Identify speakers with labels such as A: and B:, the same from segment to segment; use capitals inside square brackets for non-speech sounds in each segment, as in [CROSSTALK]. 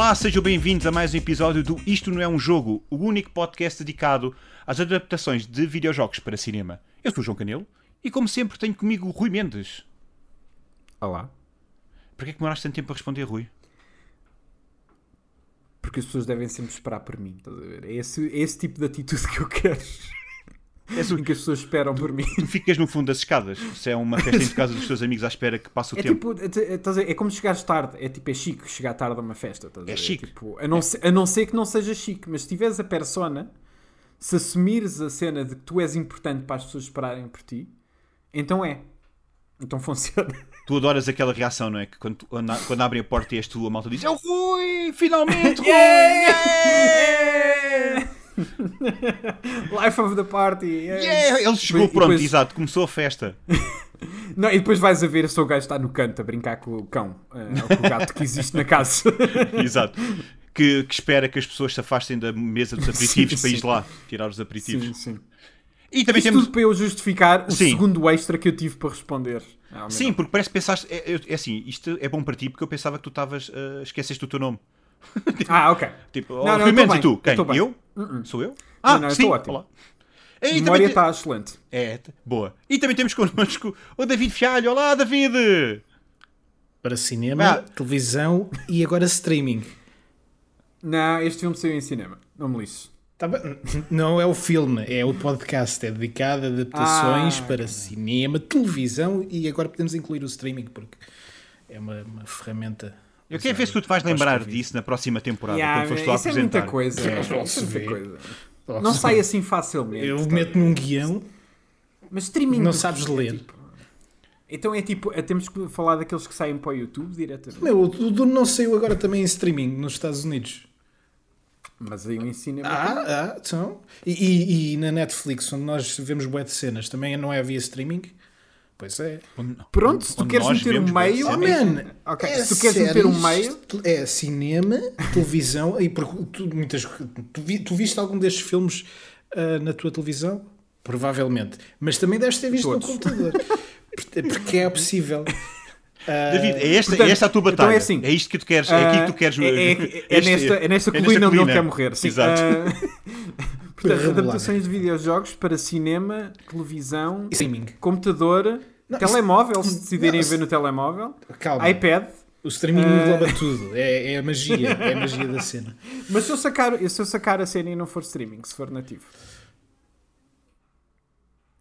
A: Olá, sejam bem-vindos a mais um episódio do Isto Não É Um Jogo, o único podcast dedicado às adaptações de videojogos para cinema. Eu sou o João Canelo e, como sempre, tenho comigo o Rui Mendes.
B: Olá.
A: Porquê é que demoraste tanto tempo a responder, Rui?
B: Porque as pessoas devem sempre esperar por mim, estás a ver? É esse, é esse tipo de atitude [LAUGHS] que eu quero.
A: És o-
B: Em que as pessoas esperam por mim.
A: Tu ficas no fundo das escadas. Se é uma festa em casa dos teus amigos à espera que passe o
B: É
A: tempo.
B: tipo, é, é- estás a ver? é como chegares tarde. É tipo, é chique chegar tarde a uma festa. estás a
A: É chique.
B: Tipo, a, não ser, a não ser que não seja chique, mas se tiveres a persona, se assumires a cena de que tu és importante para as pessoas esperarem por ti, então é. Então [LAUGHS] funciona.
A: Tu adoras aquela reação, não é? Que quando, quando, abrem a porta e és tu, a malta diz: É o Rui! Finalmente! [LAUGHS] Rui!
B: Yeah! [LAUGHS] [LAUGHS] Life of the party.
A: Yeah! Ele chegou,
B: E
A: pronto,
B: depois-
A: exato, começou a festa. [LAUGHS]
B: Não, e depois vais a ver se o gajo está no canto a brincar com o cão, eh, ou com o gato que existe na casa. [LAUGHS]
A: Exato. Que, que espera que as pessoas se afastem da mesa dos aperitivos
B: Sim,
A: para ir lá tirar os aperitivos.
B: sim, sim.
A: E também
B: Isto
A: temos.
B: tudo para eu justificar o
A: Sim.
B: segundo extra que eu tive para responder. Ah,
A: Sim, porque parece que pensaste. É, é- é assim, isto é bom para ti porque eu pensava que tu estavas. Uh, esqueceste o teu nome.
B: Ah, ok.
A: Tipo,
B: Não,
A: oh,
B: não, eu bem,
A: e tu?
B: eu
A: Quem?
B: bem.
A: Eu? Sou eu? Ah,
B: não, eu
A: sim.
B: ótimo.
A: Olá.
B: A memória
A: também, te-
B: está excelente.
A: é, boa. E também temos connosco o David Fialho. Olá, David!
C: Para cinema,
A: Ah.
C: televisão e agora streaming.
B: Não, este filme saiu em cinema. Não me lixo.
C: Tá. Não é o filme, é o podcast. É dedicado a adaptações
B: Ah,
C: para cinema, televisão e agora podemos incluir o streaming porque é uma, uma ferramenta.
A: Eu quero ver se tu te vais lembrar disso na próxima temporada,
B: Yeah,
A: quando foste lá
B: isso é
A: apresentar.
B: muita coisa.
C: É,
B: é
C: posso
B: muita
C: ver.
B: coisa.
C: Posso
B: Não
C: ver.
B: sai assim facilmente.
C: Eu
B: tá?
C: meto num guião,
B: Mas streaming.
C: não sabes
B: é
C: ler.
B: tipo- Então é tipo, é- temos que falar daqueles que saem para o YouTube diretamente.
C: Meu, o do não saiu agora também em streaming nos Estados Unidos.
B: Mas aí o ensino
C: Ah, ah, então. E, e- e na Netflix, onde nós vemos bué de cenas, também não é via streaming? Pois é.
B: Pronto, se tu queres meter um meio.
C: Oh, man,
B: Ok,
C: é
B: se tu queres meter um meio.
C: É cinema, televisão. E porque tu, muitas, tu, vi- tu viste algum destes filmes ah, na tua televisão? Provavelmente. Mas também deves ter visto
B: Todos.
C: no computador. Porque- é possível. Ah,
A: David, é esta,
B: Portanto,
A: é esta a tua
B: então
A: batalha.
B: é assim.
A: é isto que tu queres. É aqui que tu
B: Ah,
A: queres.
B: É, é- é
A: este-
B: nesta, é nesta
A: é nesta
B: colina onde ele quer morrer. Sim.
A: Exato. [LAUGHS]
B: Portanto,
C: Revelar.
B: adaptações de videojogos para cinema, televisão,
C: streaming.
B: computador,
C: Não,
B: telemóvel, se decidirem
C: não,
B: ver no telemóvel,
C: Calma.
B: iPad.
C: O streaming
B: Ah.
C: engloba [LAUGHS] tudo. É, é a magia. É a magia da cena.
B: Mas se eu, sacar, se eu sacar a cena e não for streaming, se for nativo.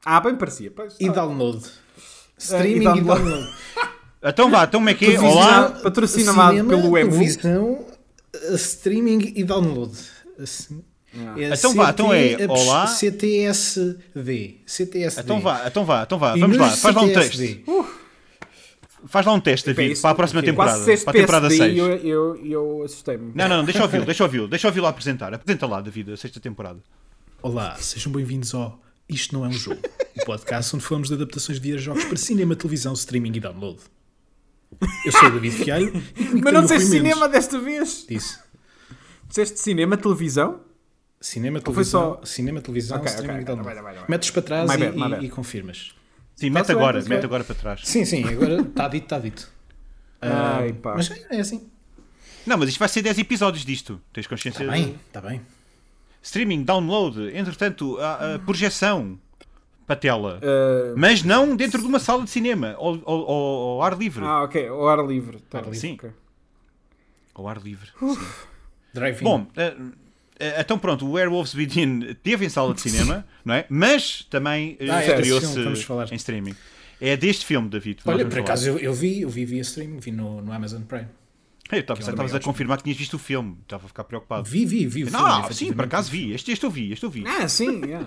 B: Ah, bem parecia. Pois,
C: E
B: ah.
C: download.
B: e
C: Streaming e
B: download.
C: download. [LAUGHS]
A: Então vá, então como é que é?
B: Televisão.
A: Olá.
B: patrocinado
C: Cinema,
B: pelo Emu.
C: televisão, eh, streaming e download. Assim. É
A: Então vá, então é,
C: CT,
A: olá.
C: CTSD. CTSD.
A: Então vá, então vá, então vá. Vamos lá, faz lá um teste. Faz lá um teste, David, para a próxima
B: ok.
A: temporada. Para a temporada
B: PSD
A: 6.
B: e eu, eu, eu assustei-me.
A: Não, não, não, deixa ouvi-lo, [LAUGHS] deixa ouvi-lo, deixa ouvi-lo apresentar. Apresenta lá, David, a sexta temporada.
C: Olá, sejam bem-vindos ao Isto Não É Um Jogo, o podcast onde falamos de adaptações de videojogos para cinema, televisão, streaming e download. Eu sou o David Fialho [LAUGHS]
B: Mas não disseste cinema desta vez.
C: Disse.
B: Disseste cinema, televisão?
C: Cinema,
B: foi
C: televisão,
B: só-
C: cinema, televisão,
B: Ok,
C: streaming
B: ok,
C: e
B: ok,
C: download.
B: vai, vai, vai.
C: Metes para trás e,
B: bad,
C: e- e confirmas.
A: Sim,
B: Tá
A: mete agora, mete agora para trás.
C: Sim, sim, agora está dito, está dito. Ah,
B: Ai, pá.
C: mas é, é assim.
A: Não, mas isto vai ser 10 episódios disto. Tens consciência?
C: Está bem, está bem.
A: Streaming, download, entretanto, a, a projeção para a tela.
B: Ah,
A: Mas não dentro de uma sala de cinema, ao, ao- ao- ao ar livre.
B: ah, ok. Ao ar livre. Tá
C: Ar livre.
A: Sim.
B: ok.
A: Ao ar livre.
C: Drive-in.
A: Bom, eh, então pronto, o Werewolves Within teve em sala de cinema, [LAUGHS] não é? Mas também eh,
C: Ah, é,
A: estreou-se
C: falar.
A: em streaming. É deste filme, David.
C: Olha, por acaso eu, eu vi, eu vi via streaming, vi no, no Amazon Prime.
A: Eu estava-
C: é
A: Estavas a confirmar que tinhas visto o filme. Estava a ficar preocupado.
C: Vi, vi, vi. o
A: Não,
C: filme,
A: sim, por acaso vi. Este, este eu vi, este eu vi.
B: Ah, sim. [LAUGHS] yeah.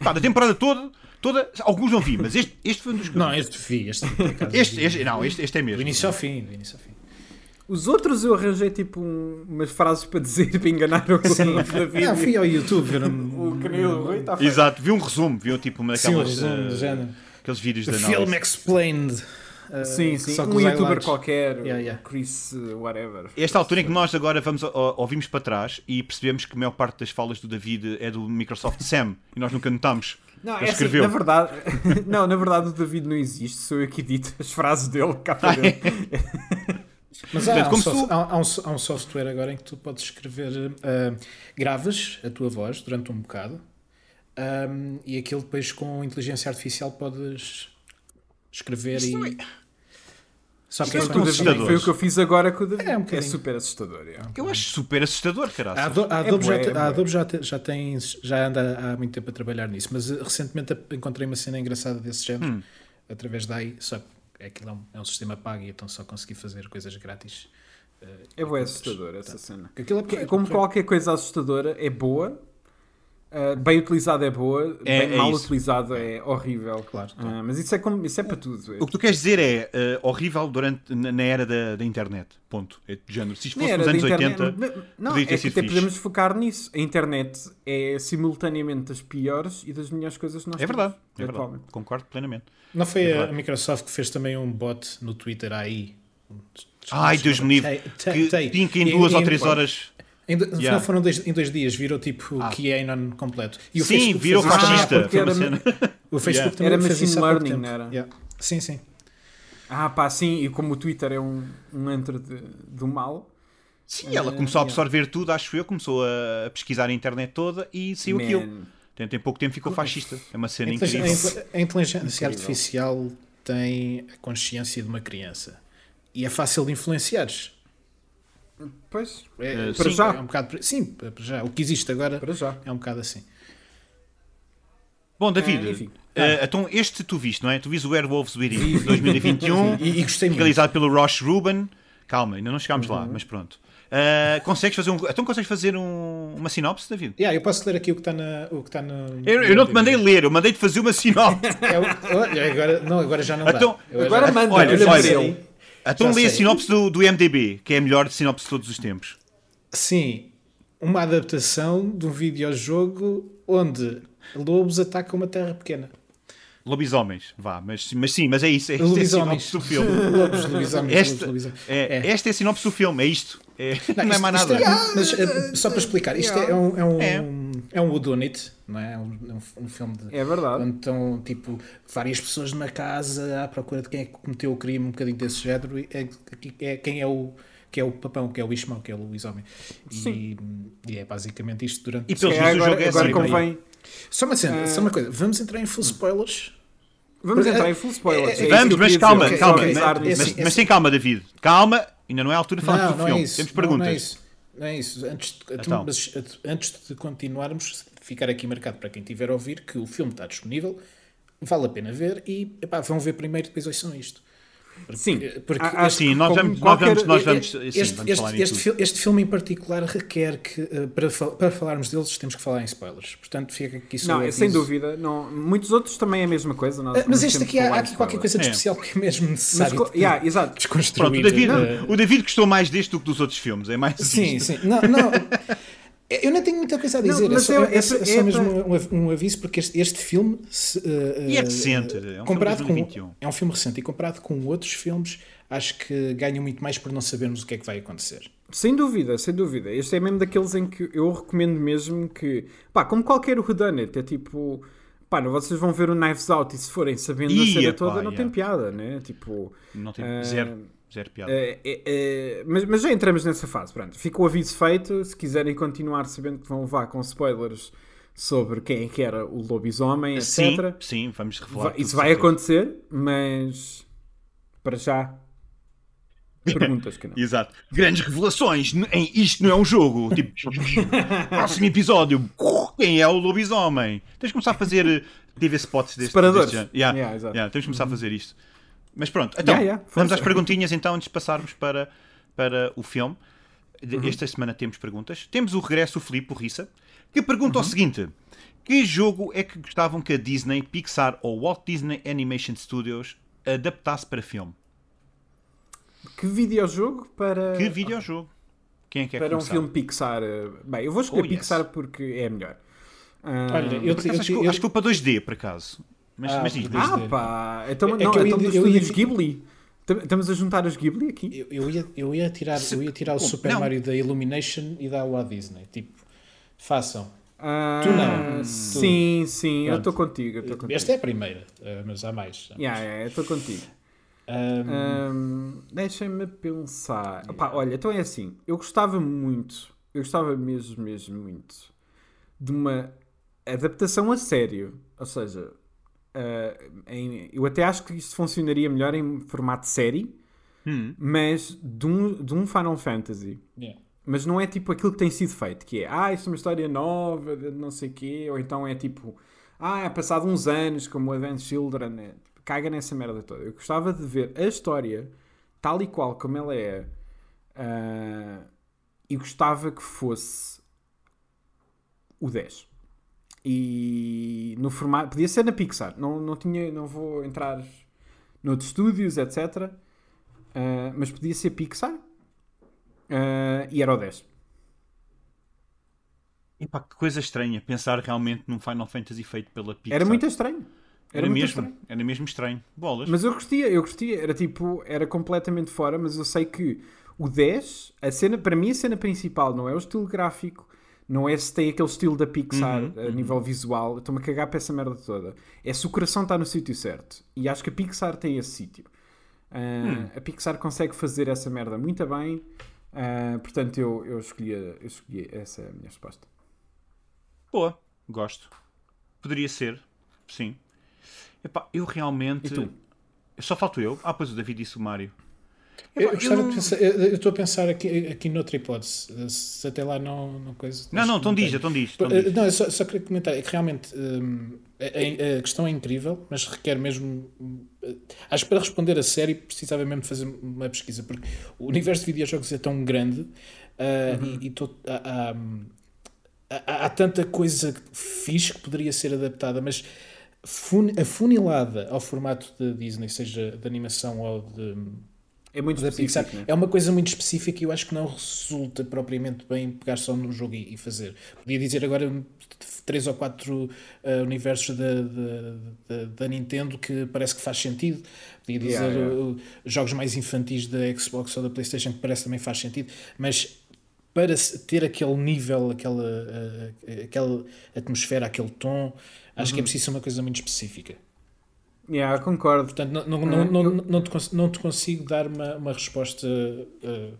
A: Pá, da temporada toda, toda, alguns não vi, mas este, este foi um dos que
C: Não, este vi, este [LAUGHS]
A: este, este, não, este, este é
C: Do
A: mesmo.
C: início ao fim, do início ao fim.
B: Os outros eu arranjei tipo um- umas frases para dizer [LAUGHS] para enganar o
C: Sim,
B: David.
C: ah, fui ao YouTube ver um,
B: O Canelo Rui está.
A: Exato, vi um resumo, vi um tipo uma
C: sim, um
A: daquelas,
C: resumo do
A: eh,
C: género.
A: aqueles vídeos
C: The
A: de
C: Film. Explained. uh,
B: Sim, sim. Um youtuber
C: highlights.
B: qualquer,
C: Yeah, yeah.
B: Chris, uh, whatever.
A: Esta altura em que nós agora vamos, ouvimos para trás e percebemos que a maior parte das falas do David é do Microsoft Sam e nós nunca notámos.
B: Não, é assim,
A: escreveu.
B: na verdade, [LAUGHS] não, na verdade o David não existe, sou eu que edito as frases dele cá para dentro.
C: Mas há,
A: Portanto,
C: há um soft-
A: tu-
C: há- há um há um software agora em que tu podes escrever, gravas a tua voz durante um bocado ahm, e aquilo depois com inteligência artificial podes escrever e. Só que
A: Isto
C: é
A: é tudo
C: um-
A: assustador.
B: Foi o que eu fiz agora com o David.
C: É um
B: É,
C: bocadinho.
B: super assustador. é.
A: Eu acho super assustador,
C: A
A: caralho.
C: Ado- a Adobe, já,
B: bué,
C: te-
B: é
C: a
B: bué.
C: Adobe já, te- já tem, já anda há muito tempo a trabalhar nisso, mas eh, recentemente encontrei uma cena engraçada desse género através da AI, só que aquilo é um, é um sistema pago e então só consegui fazer coisas grátis. eh,
B: É bem assustador essa cena.
C: Aquilo é
B: Porque,
C: porreiro,
B: como qualquer coisa assustadora, é boa. Uh, bem utilizada é boa,
A: É-
B: bem
A: é
B: mal
A: isso.
B: utilizada é horrível.
C: Claro,
B: Ah,
C: claro.
B: mas isso é, como, isso é para tudo.
A: O que tu queres dizer é eh, horrível durante, na, na era da, da internet. Ponto. É de género. Se isto fosse nos anos
B: internet.
A: 80.
B: Não,
A: podia
B: é
A: ter
B: que
A: sido
B: até
A: fixe.
B: podemos focar nisso. A internet é simultaneamente das piores e das melhores coisas que nós
A: É verdade.
B: temos,
A: É verdade. Concordo plenamente.
C: Não foi
A: É
C: a,
A: verdade.
C: Microsoft que fez também um bot no Twitter AI?
A: Ai, Deus me livre. Que
C: tem.
A: tinha que em duas ou três horas.
C: Em, do-
A: Yeah.
C: Foram dois, em dois dias, virou tipo
A: Ah.
C: QAnon completo. E o
A: Sim,
C: Facebook
A: virou fascista.
B: era-.
C: O Facebook
A: Yeah.
C: também
B: Era
C: fez
B: machine learning, não era?
C: Yeah. Sim, sim.
B: Ah, pá, sim, e como o Twitter é um, um antro de, do mal,
A: Sim, ela
B: Eh,
A: começou a
B: yeah.
A: absorver tudo, acho eu, começou a pesquisar a internet toda e saiu
B: man,
A: aquilo. Tem, tem pouco tempo ficou fascista. É uma
C: A
A: cena
C: inteligência,
A: incrível.
C: a inteligência
B: Incrível.
C: artificial tem a consciência de uma criança. E é fácil de influenciares.
B: Pois,
C: É,
A: Eh,
B: para
C: sim,
B: já.
C: É um bocado, sim, para já. O que existe agora
B: para já.
C: é um bocado assim.
A: Bom, David,
B: enfim.
A: eh, então este tu viste, não é? Tu viste o Werewolves Within 2021,
C: E, e gostei muito.
A: realizado pelo Ross Ruben. Calma, ainda não chegámos
B: Uhum.
A: lá, mas pronto. Eh, consegues fazer um, então consegues fazer um- uma sinopse, David?
C: Yeah, eu posso ler aqui o que está na. O que está no,
A: Eu, eu não te mandei ler, eu mandei-te fazer uma sinopse. [LAUGHS]
C: É agora, não, agora já não
A: Então,
C: dá.
B: Agora
C: já-
B: manda,
A: olha,
B: olha
A: olha. Então
C: Já
A: lê a sinopse do, do MDB, que é a melhor sinopse de todos os tempos.
C: Sim, uma adaptação de um videojogo onde lobos atacam uma terra pequena.
A: Lobisomens, vá, mas, mas sim, mas é isso. Esta é a sinopse do filme. [LAUGHS]
C: Lobos, lobisomens,
A: Esta,
C: lobos, lobisomens.
A: é, esta é a sinopse do filme, é isto. É- não, é
C: isto-
A: mais
C: isto
A: nada.
C: é- mas eh, só para explicar, isto é um, é um,
A: É.
C: é um whodunit, não é? É um, é um- filme de,
B: É verdade.
C: onde estão tipo várias pessoas numa casa à procura de quem é que cometeu o crime, um bocadinho desse género. E é, é quem é o que é o papão, que é o Ishmael, que é o lobisomem. E,
B: Sim.
C: e é basicamente isto durante.
A: E pelos
B: É,
A: vistos o
B: agora
A: jogo é
B: agora
A: assim.
B: convém.
C: Só uma cena,
B: Ah.
C: só uma coisa, vamos entrar em full spoilers.
B: Vamos
C: Porque-
B: entrar em full spoilers.
C: é-
B: é
A: Vamos, mas calma,
B: dizer,
A: calma.
B: avisar
A: Mas, mas, mas tem calma, David. Calma, ainda não é a altura de falar
C: Não,
A: do
C: não
A: filme.
C: é isso.
A: Temos
C: Não,
A: perguntas.
C: Não, é isso. Não é isso. Antes de,
A: Então.
C: mas, antes de continuarmos, ficar aqui marcado para quem tiver a ouvir que o filme está disponível, vale a pena ver e epá, vão ver primeiro, depois ouçam isto. Porque-
B: Sim,
C: porque
B: a- acho
A: Sim,
B: que
A: nós vamos, nós
B: qualquer-
A: vamos, nós
B: é-
A: vamos sim,
C: este,
A: vamos
C: este, este, este filme em particular requer que, eh, para, para falarmos deles, temos que falar em spoilers. Portanto, fica aqui só
B: Não, é sem dúvida. Não, muitos outros também é a mesma coisa. nós-
C: Eh, Mas
B: nós
C: este aqui há, há aqui qualquer coisa de
A: É.
C: especial que é mesmo
B: Mas,
C: necessário
B: co-
C: de-
B: yeah, exato.
C: desconstruir.
A: Pronto, o David,
C: eh,
A: o David gostou mais deste do que dos outros filmes. É mais
C: Sim,
A: isto.
C: sim. Não, não. Eu não tenho muita coisa a
B: Não,
C: dizer.
B: mas
C: é só, é,
B: é pa-
C: é só
B: é
C: mesmo
B: pa-
C: um, av- um aviso, porque este, este filme. se, eh,
A: E é
C: eh,
A: recente, é um filme
C: comparado
A: de
C: com,
A: 2021.
C: é um filme recente e comparado com outros filmes, acho que ganham muito mais por não sabermos o que é que vai acontecer.
B: Sem dúvida, sem dúvida. Este é mesmo daqueles em que eu recomendo mesmo que, pá, como qualquer whodunit, é tipo, pá, não, vocês vão ver o Knives Out e se forem sabendo a
A: Ia,
B: cena
A: pá,
B: toda, não
A: yeah.
B: tem piada, né? Tipo,
A: Não tem
B: eh,
A: zero, zero piada.
B: eh, eh, eh, mas, mas já entramos nessa fase, pronto. Fica o aviso feito, se quiserem continuar sabendo que vão levar com spoilers sobre quem é que era o lobisomem,
A: sim,
B: etc.
A: sim, vamos revelar.
B: Isso vai acontecer, mas para já perguntas que não. [LAUGHS]
A: Exato. Grandes revelações em Isto Não É Um Jogo. Tipo, [LAUGHS] próximo episódio. Quem é o lobisomem? Tens de começar a fazer TV spots deste,
B: Separadores.
A: deste. Yeah,
B: Yeah,
A: yeah, temos de começar a fazer isto. Mas pronto, então,
B: Yeah, yeah,
A: vamos às perguntinhas então antes de passarmos para, para o filme.
B: Uhum.
A: Esta semana temos perguntas. Temos o regresso do Filipe, Rissa, que pergunta
B: Uhum.
A: o seguinte: Que jogo é que gostavam que a Disney, Pixar ou Walt Disney Animation Studios adaptasse para filme?
B: Que videojogo para,
A: Que videojogo? Quem é que é
B: para um
A: começar?
B: filme Pixar? eh, Bem, eu vou escolher
A: Oh, yes.
B: Pixar porque é melhor. Ah,
C: Olha, eu, eu,
A: acho, que,
C: eu-
A: acho que para 2D, por acaso. Mas,
C: Ah,
A: mas diz,
C: por
A: diz.
C: 2D.
B: Ah pá, então,
C: É
B: não,
C: que eu
B: então
C: ia- eu ia-
B: Ghibli. Tam- Estamos a juntar os Ghibli aqui?
C: eu, eu ia, eu ia tirar, eu ia tirar o? Super
A: Não.
C: Mario da Illumination e da Walt Disney. Tipo, façam.
B: Ah,
C: Tu não. Tu.
B: Sim, sim, eu
C: Pronto.
B: estou contigo. eu estou contigo.
C: Esta é a primeira, eh, mas há mais. há mais.
B: Yeah, yeah, eu estou contigo.
C: Um,
B: Hum, Deixem-me pensar. Opá, olha, então é assim. Eu gostava muito, eu gostava mesmo, mesmo muito de uma adaptação a sério. Ou seja, ah, em- eu até acho que isto funcionaria melhor em formato série,
A: Hum.
B: mas de um, de um Final Fantasy.
C: yeah.
B: Mas não é tipo aquilo que tem sido feito, que é, ah, isto é uma história nova, de não sei quê, ou então é tipo, ah, é passado uns anos, como o Advanced Children, é, caga nessa merda toda. Eu gostava de ver a história tal e qual como ela é, ah, e gostava que fosse o 10. E no formato, podia ser na Pixar, não, não, tinha, não vou entrar noutros estúdios, etc. ah, mas podia ser Pixar. Ah, e era o 10.
A: Epá, que coisa estranha pensar realmente num Final Fantasy feito pela Pixar.
B: Era muito estranho.
A: Era,
B: muito
A: mesmo,
B: estranho.
A: era mesmo estranho. Bolas.
B: Mas eu gostia, eu gostia. Era tipo, era completamente fora, mas eu sei que o 10, a cena, para mim a cena principal não é o estilo gráfico, não é se tem aquele estilo da Pixar
A: Uhum,
B: a nível visual, estou-me a cagar para essa merda toda. É se o coração está no sítio certo. E acho que a Pixar tem esse sítio.
A: Hum.
B: A Pixar consegue fazer essa merda muito bem. Ah, portanto, eu, eu, escolhi, eu escolhi essa é a minha resposta.
A: Boa, gosto. Poderia ser, sim. Epá, eu realmente.
B: E tu?
A: Só falto eu. Ah, pois o David disse o Mário.
C: Eu,
A: não-
C: pensar, eu eu estou a pensar aqui, aqui noutra hipótese, se até lá não, não coisa.
A: Não, não, então diz, então diz.
C: Eh,
A: diz.
C: Não, eu só, só queria comentar, é que realmente hum, a, a- a questão é incrível, mas requer mesmo. eh, Acho que para responder a série precisava mesmo de fazer uma pesquisa, porque o universo de videojogos é tão grande ah, e, e to- há, há, há- há tanta coisa fixe que poderia ser adaptada, mas fun- afunilada ao formato da Disney, seja de animação ou de
B: É muito
C: da
B: específico.
C: Pixar
B: né?
C: é uma coisa muito específica e eu acho que não resulta propriamente bem pegar só no jogo e, e fazer. Podia dizer agora três ou quatro uh, universos da, da, Nintendo que parece que faz sentido. Podia dizer
B: Yeah, yeah.
C: uh, jogos mais infantis da Xbox ou da Playstation que parece que também faz sentido, mas para ter aquele nível, aquela, uh, aquela atmosfera, aquele tom, acho
B: Uhum.
C: que é preciso ser uma coisa muito específica.
B: Yeah, concordo.
C: Portanto, não, não,
B: Ah,
C: não, não,
B: eu-
C: não, te, cons- não te consigo dar uma, uma resposta. uh,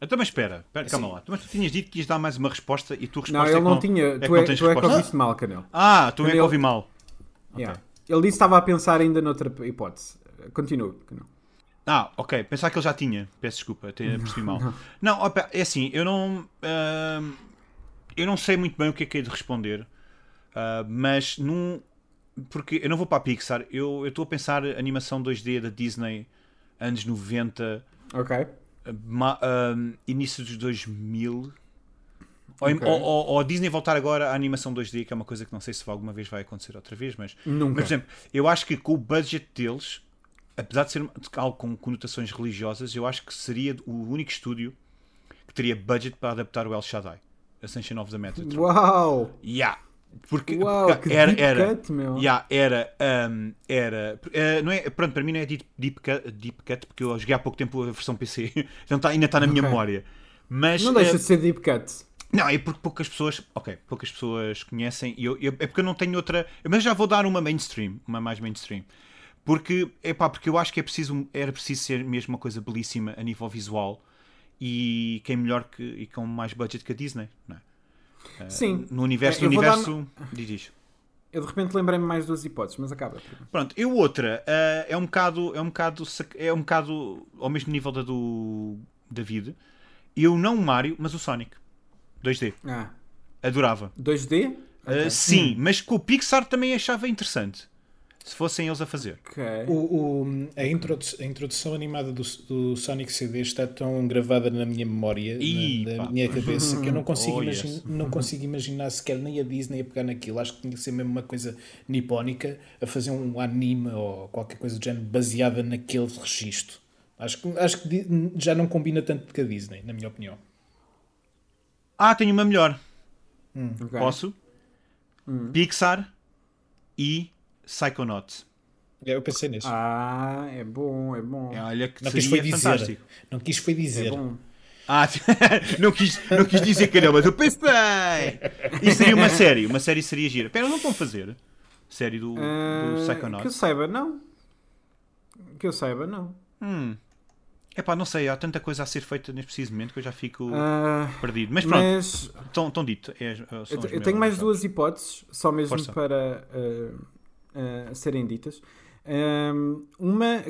A: Então, mas espera, espera calma
C: Assim.
A: lá. Mas tu tinhas dito que ias dar mais uma resposta e tu
B: Não,
A: resposta
B: ele
A: é que
B: não, tinha.
A: é
B: tu é,
A: não
B: tu é que
A: resposta.
B: ouviste mal, Canel.
A: Ah, tu é que ouvi mal.
B: Yeah. Ele disse que estava a pensar ainda noutra hipótese. Continua, Canel.
A: Ah, ok. Pensar que ele já tinha. Peço desculpa, até [LAUGHS] percebi mal. Não, opa, é assim, eu não. ahm, eu não sei muito bem o que é que é de responder. ah, mas num. Porque eu não vou para a Pixar. Eu estou a pensar animação 2D da Disney, anos 90,
B: Ok.
A: ma- ahm, início dos 2000. Ou,
B: Ok.
A: ou, ou- ou a Disney voltar agora à animação 2D, que é uma coisa que não sei se alguma vez vai acontecer outra vez, mas
B: Nunca.
A: mas, por exemplo, eu acho que com o budget deles, apesar de ser algo com conotações religiosas, eu acho que seria o único estúdio que teria budget para adaptar o El Shaddai, Ascension of the Metatron.
B: Uau!
A: Yeah. Porque,
B: Uau,
A: era,
B: deep
A: era,
B: cut, meu.
A: yeah, era, um, era, eh, não é, pronto, para mim não é deep, deep, cut, deep cut, porque eu joguei há pouco tempo a versão PC, [LAUGHS] então tá, ainda está na minha
B: Ok.
A: memória. Mas,
B: Não deixa
A: eh,
B: de ser deep cut.
A: não, é porque poucas pessoas, ok, poucas pessoas conhecem e eu, eu- é porque eu não tenho outra, mas já vou dar uma mainstream, uma mais mainstream. Porque, é pá, porque eu acho que é preciso, era preciso ser mesmo uma coisa belíssima a nível visual e quem melhor que e com mais budget que a Disney, não é?
B: Sim.
A: No universo,
B: É,
A: no
B: vou dar-
A: universo, diz isto.
B: Eu de repente lembrei-me mais duas hipóteses, mas acaba.
A: Pronto, eu outra, ah, é um bocado, é um bocado, é um bocado ao mesmo nível da do David. Eu não o Mario, mas o Sonic 2D.
B: Ah,
A: Adorava.
B: 2D?
A: Uh,
B: Ok.
A: sim, mas com o Pixar também achava interessante. Se fossem eles a fazer.
B: Ok.
C: O, o- a, introdu- a introdução animada do, do Sonic CD está tão gravada na minha memória,
A: Ih,
C: na, na minha cabeça, que eu não [LAUGHS] consigo,
A: Oh,
C: imagin-
A: yes.
C: não consigo imaginar sequer nem a Disney a pegar naquilo. Acho que tinha que ser mesmo uma coisa nipónica a fazer um anime ou qualquer coisa do género baseada naquele registro. Acho que, acho que já não combina tanto com a Disney, na minha opinião.
A: Ah, tenho uma melhor.
B: Ok.
A: Posso? Pixar e Psychonauts.
C: Eu pensei nisso.
B: Ah, é bom, é bom.
A: É, Olha que
C: não quis foi dizer.
A: fantástico.
C: Não quis foi
B: É
C: dizer.
B: bom.
A: Ah, [LAUGHS] não, quis, não quis dizer que não, mas eu pensei. Isso seria uma série. Uma série seria gira. Pera, não estão a fazer série do, do
B: Ah, que eu
A: Psychonauts?
B: saiba, não. Que eu saiba, não.
A: Hum. Epá, não sei, há tanta coisa a ser feita neste preciso momento que eu já fico
B: Ah,
A: perdido. Mas pronto,
B: mas
A: estão estão dito. É,
B: eu, eu tenho mais duas hipóteses, só mesmo
A: Força.
B: para ah, serem ditas. Ahm, uma,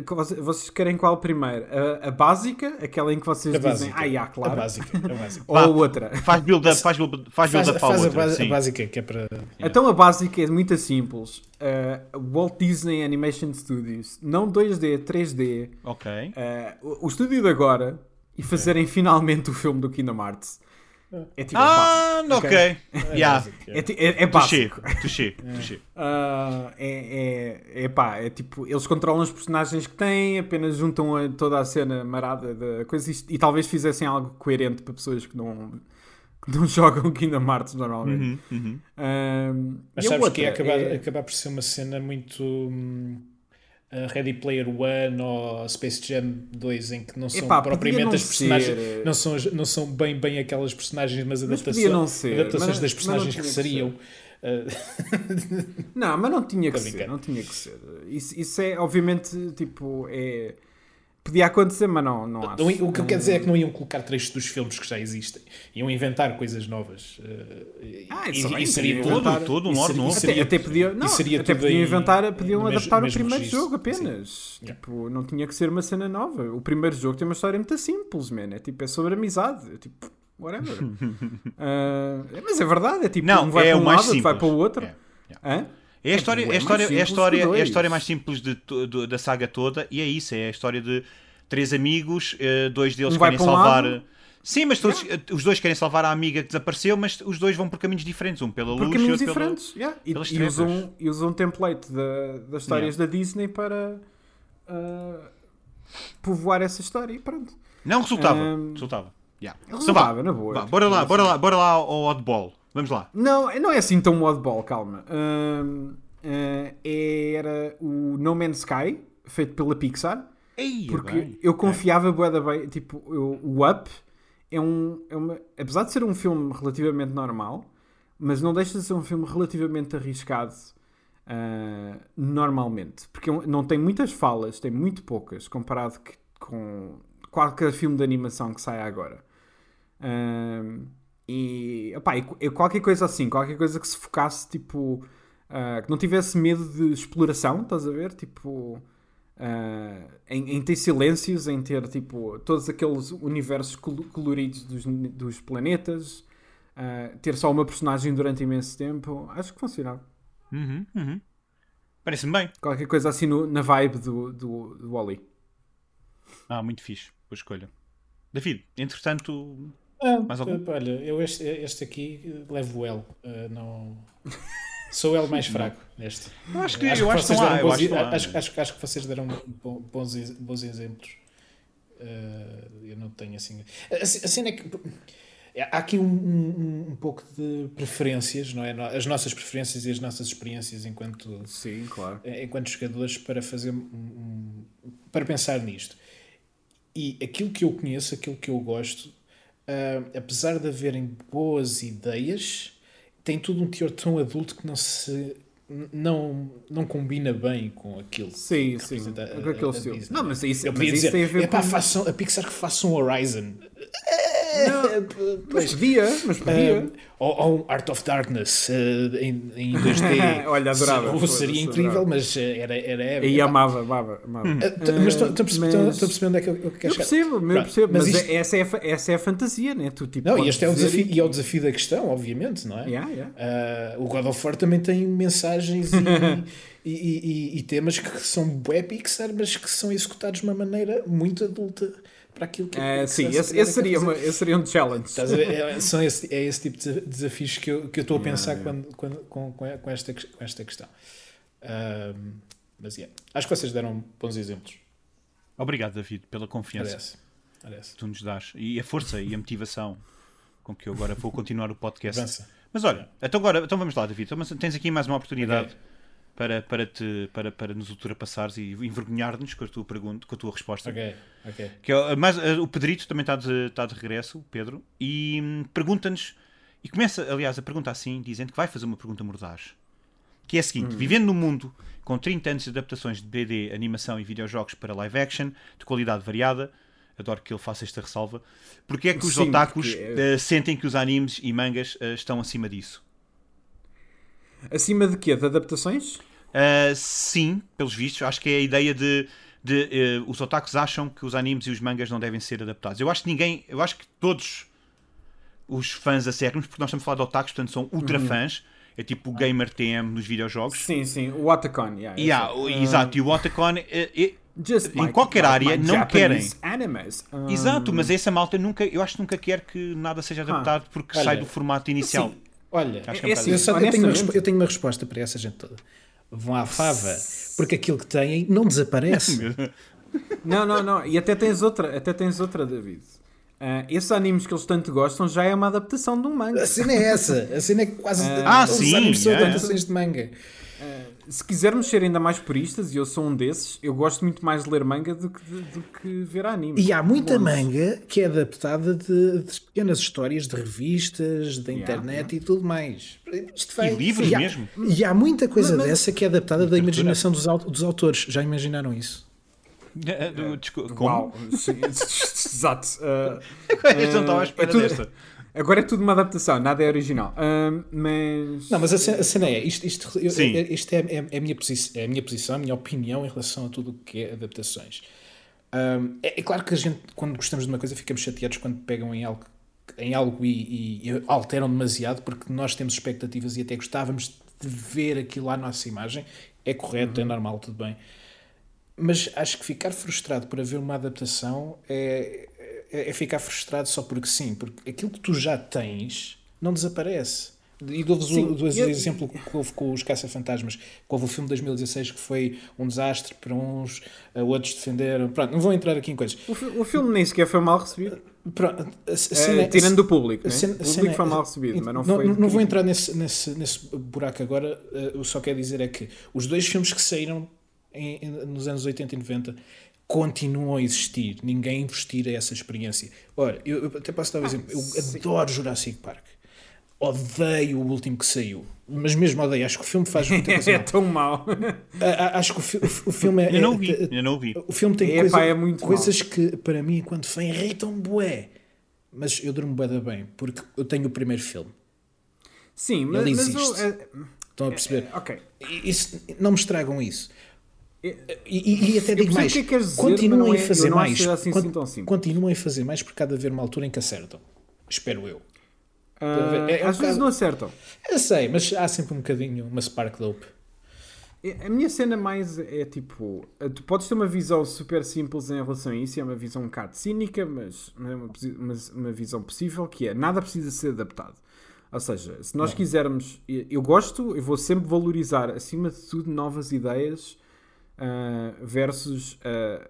B: vocês, querem qual primeiro? A, a básica, aquela em que vocês
C: A
B: dizem,
C: básica.
B: ah,
C: A
B: claro.
C: básica. A básica. [LAUGHS]
B: Ou a outra.
A: Faz build-up faz build faz
C: Faz,
A: build para a
C: faz a,
A: outra.
C: a
A: sim.
C: básica que é para.
B: Então a básica é muito simples. Ah, Walt Disney Animation Studios, não 2D, 3D.
A: Ok.
B: ah, o, o estúdio de agora e fazerem finalmente o filme do Kingdom Hearts. É tipo
A: Ah,
B: básico,
A: ok.
C: É
A: Yeah.
C: é.
B: É, é, é básico.
A: touché, touché.
B: Ah, é, é, é pá, é tipo, eles controlam os personagens que têm, apenas juntam a- toda a cena marada da coisa e, e talvez fizessem algo coerente para pessoas que não, que não [LAUGHS] jogam Kingdom Hearts normalmente.
A: Uhum, uhum.
C: Mas sabes
B: outra
C: que ia acabar,
B: é-
C: acabar por ser uma cena muito. hum, Ready Player One ou Space Jam 2 em que não são
B: Epá,
C: propriamente
B: não
C: as personagens
B: ser.
C: não são, não são bem bem aquelas personagens mas, adaptações,
B: ser,
C: adaptações
B: mas-
C: das personagens que seriam
B: Não, mas não tinha [LAUGHS] que ser, não tinha que ser. Isso, isso é, obviamente, tipo, é... Podia acontecer, mas não, não acho.
C: O que eu quero dizer é que não iam colocar trechos dos filmes que já existem iam inventar coisas novas uh, e-
B: Ah,
C: e,
B: isso bem,
C: e seria
B: inventar-
A: todo um lore novo.
B: Até,
C: seria-
B: até podia, não,
C: seria
B: até podiam
C: em-
B: inventar, podiam adaptar o
C: mesmo
B: primeiro
C: registro.
B: jogo
C: Sim.
B: apenas.
C: Yeah.
B: Tipo, não tinha que ser uma cena nova. O primeiro jogo tem uma história muito simples, man. É tipo, é sobre amizade. É tipo, whatever. [LAUGHS] Ah, mas é verdade, é tipo,
A: Não,
B: um vai
A: é
B: para
A: o
B: um lado, outro vai para o outro.
A: É,
B: Hã?
A: É a história,
B: É
A: é a
B: mais
A: história, é a
B: simples
A: história, é a história mais simples de, to- do- da saga toda e é isso, é a história de três amigos, eh, dois deles
B: Um
A: querem
B: um
A: salvar.
B: lado.
A: Sim, mas todos, eh, os dois querem salvar a amiga que desapareceu, mas os dois vão por caminhos diferentes, um pela
B: Por
A: luz e
B: caminhos
A: outro pela...
B: diferentes. yeah. E,
A: pelas
B: e usam, e usam um template da- das histórias da Disney para ah, povoar essa história e pronto.
A: Não resultava,
B: Ahm,
A: resultava. Yeah. Então
B: Resultava,
A: vá,
B: na boa.
A: vá, bora lá, bora lá, bora lá ao oddball. Vamos lá.
B: Não, não é assim tão oddball, calma. Ahm, ah, era o No Man's Sky, feito pela Pixar,
A: Ei,
B: porque
A: bem.
B: eu confiava da bem, tipo, eu- o Up é um, é uma, apesar de ser um filme relativamente normal, mas não deixa de ser um filme relativamente arriscado ah, normalmente, porque é não tem muitas falas, tem muito poucas, comparado que- com qualquer filme de animação que saia agora. Ahm, e, opá, e e qualquer coisa assim, qualquer coisa que se focasse, tipo, ah, que não tivesse medo de exploração, estás a ver? Tipo, ah, em, em ter silêncios, em ter, tipo, todos aqueles universos col- coloridos dos, dos planetas, ah, ter só uma personagem durante imenso tempo, acho que funcionava.
A: Uhum, uhum. Parece-me bem.
B: Qualquer coisa assim no- na vibe do, do, do Wall-E.
A: Ah, muito fixe. Boa escolha. David, entretanto,
C: Ah,
A: Mais algum?
C: eh, Olha, eu este, este aqui eh, levo o L. eh, não... Sou o L mais fraco neste.
A: eu acho que,
C: Acho
A: eu acho que
C: vocês
A: há.
C: deram bons,
A: acho que não há.
C: acho, acho, acho que vocês deram bo- bons, ex- bons exemplos. Eh, eu não tenho assim. A, a cena é que. Há aqui um, um, um pouco de preferências, não é? As nossas preferências e as nossas experiências enquanto,
B: Sim, claro.
C: enquanto jogadores para fazer um- para pensar nisto. E aquilo que eu conheço, aquilo que eu gosto, ah, apesar de haverem boas ideias, tem tudo um teor tão adulto que não se não, não combina bem com aquilo.
B: Sim, sim.
C: a- a
B: estilo.
C: Disney.
B: Não, mas isso,
C: Eu
B: mas isso
C: dizer,
B: tem a ver
C: "Epá,
B: com...
C: façam, a Pixar que faça um Horizon.
B: Não, [LAUGHS] mas podia, mas podia.
C: Ah, ou, ou um Art of Darkness ah, em, em [LAUGHS] 2D.
B: Olha, adorava.
C: Seria, seria incrível,
B: adorava.
C: mas ah, era, era.
B: Aí
C: Epá,
B: amava, amava, amava.
C: t- Mas estão a perceber onde é que eu, eu quero
B: Eu
C: chegar?
B: percebo, eu percebo,
C: mas
B: mas,
C: isto-
B: é- essa, é, essa é a fantasia, né? Tu, tipo,
C: Não, e este é o desafio, e é o desafio da questão, obviamente, não é?
B: Yeah, yeah.
C: Ah, o God of War também tem mensagens [LAUGHS] e, e, e- e temas que são bué Pixar, mas que são executados de uma maneira muito adulta para aquilo que
B: É,
C: que
B: sim, esse, esse seria uma, esse seria um challenge.
C: Estás a ver? É, são esse, é esse tipo de desafios que eu, que eu estou a pensar
B: Yeah,
C: Quando, quando, com, com, com esta, com esta questão. Ahm, mas yeah, acho que vocês deram bons exemplos.
A: Obrigado, David, pela confiança
C: Parece. Parece.
A: que tu nos dás e a força e a motivação com que eu agora vou continuar o podcast.
C: Avança.
A: Mas olha, então agora então vamos lá, David. Então, mas tens aqui mais uma oportunidade
C: Ok.
A: Para, para, te, para, para nos ultrapassares e envergonhar-nos com a tua pergunta, com a tua resposta.
C: Ok, ok.
A: Que é, mais, o Pedrito também está de, está de regresso, o Pedro, e hum, pergunta-nos, e começa, aliás, a pergunta assim, dizendo que vai fazer uma pergunta mordaz. que é a seguinte: vivendo num mundo com 30 anos de adaptações de BD, animação e videojogos para live action, de qualidade variada, adoro que ele faça esta ressalva, porque é que os
B: Sim,
A: otakus
B: porque
A: eh, sentem que os animes e mangas eh, estão acima disso?
B: Acima de quê? De adaptações?
A: Uh, sim, pelos vistos, acho que é a ideia de, de uh, os otakus acham que os animes e os mangas não devem ser adaptados. Eu acho que ninguém, eu acho que todos os fãs acérrimos, porque nós estamos a falar de otakus, portanto são ultra
B: Uhum.
A: fãs, é tipo o gamer TM nos videojogos.
B: Sim, sim. O Otakon, yeah,
A: Yeah, o-
B: Ah,
A: exato, e o Otakon, eh,
B: just
A: em
B: like-
A: qualquer
B: like
A: área não
B: Japanese Animes. Ah,
A: exato, mas essa malta nunca, eu acho que nunca quer que nada seja adaptado porque
C: Olha,
A: sai do formato inicial.
C: Sim, olha,
A: Acho que é um
B: é assim,
C: eu, só- eu tenho uma, eu tenho uma resposta para essa gente toda. Vão à fava, porque aquilo que têm não desaparece. [LAUGHS]
B: Não, não, não. E até tens outra, até tens outra, David. Ah, esses animes que eles tanto gostam já é uma adaptação de um manga.
C: A cena é essa. A cena é que quase
A: Ah,
C: todos os
A: sim,
C: animes são
A: é.
C: adaptações de manga.
B: Se quisermos ser ainda mais puristas, e eu sou um desses, eu gosto muito mais de ler manga do que, de- do que ver anime.
C: E há muita manga que é adaptada de, de pequenas histórias de revistas, da internet e tudo mais. Isto vai-
A: E livros
C: e há,
A: mesmo.
C: E há muita coisa
B: Mas- mas-
C: dessa que é adaptada da imaginação dos, dos autores. Já imaginaram isso?
A: Eh, eh, desculpa, como?
B: Uau, sim, [LAUGHS] exato. Ah,
A: Eu não estava à espera
B: é tudo-
A: desta.
B: Agora é tudo uma adaptação, nada é original. Ah, mas.
C: Não, mas a cena, a cena é, isto, isto, eu-
A: Sim.
C: é, isto é, é- é a minha posi- é a minha posição, a minha opinião em relação a tudo o que é adaptações. Ahm, é, é claro que a gente, quando gostamos de uma coisa, ficamos chateados quando pegam em algo, em algo e, e- e alteram demasiado, porque nós temos expectativas e até gostávamos de ver aquilo à nossa imagem. É correto, é normal, tudo bem. Mas acho que ficar frustrado por haver uma adaptação é, é, é ficar frustrado só porque sim, porque aquilo que tu já tens não desaparece. E dou-vos o,
B: eu-
C: exemplo que houve com os Caça-Fantasmas, que houve o filme de 2016 que foi um desastre para uns, a outros defenderam. Pronto, não vou entrar aqui em coisas.
B: O, o filme nem sequer foi mal recebido.
C: Pronto,
B: Ah,
C: cena-
B: tirando do público, né?
C: cena-
B: o público
C: cena-
B: foi mal recebido, mas não,
C: não,
B: foi.
C: não vou entrar nesse, nesse, nesse buraco agora. eh, eu só quero dizer é que os dois filmes que saíram em- em- nos anos 80 e 90 continuam a existir. Ninguém investira essa experiência. Ora, eu, eu até posso dar um exemplo. Eu adoro Jurassic Park. Odeio o último que saiu. Mas mesmo odeio. Acho que o filme faz muita [LAUGHS] coisa
B: é
C: mal.
B: tão mau.
C: A- a- Acho que o, fi- o o filme é.
A: Eu não vi,
C: é-
A: eu não vi.
C: o filme tem coisa-
B: é muito
C: coisas que, para mim, enquanto fã, irritam bué. Mas eu durmo bué da bem, porque eu tenho o primeiro filme.
B: Sim, mas,
C: Ele
B: mas o-
C: existe.
B: é-
C: Estão a perceber?
B: ok.
C: Isso, não me estragam isso.
B: É-
C: E, e- e até digo mais,
B: que é dizer,
C: continuem
B: não
C: a
B: é-
C: fazer
B: não
C: mais.
B: assim, assim
C: continuem a fazer mais porque há de haver uma altura em que acertam. Espero eu.
B: Ah,
C: É- é um
B: às vezes
C: bocado-
B: não acertam.
C: Eu sei, mas há sempre um bocadinho uma spark de hope.
B: É- A minha cena mais é tipo, tu podes ter uma visão super simples em relação a isso, é uma visão um bocado cínica, mas é uma, mas uma visão possível que é nada precisa ser adaptado. Ou seja, se nós quisermos, eu eu gosto, eu vou sempre valorizar acima de tudo novas ideias ah, versus ah,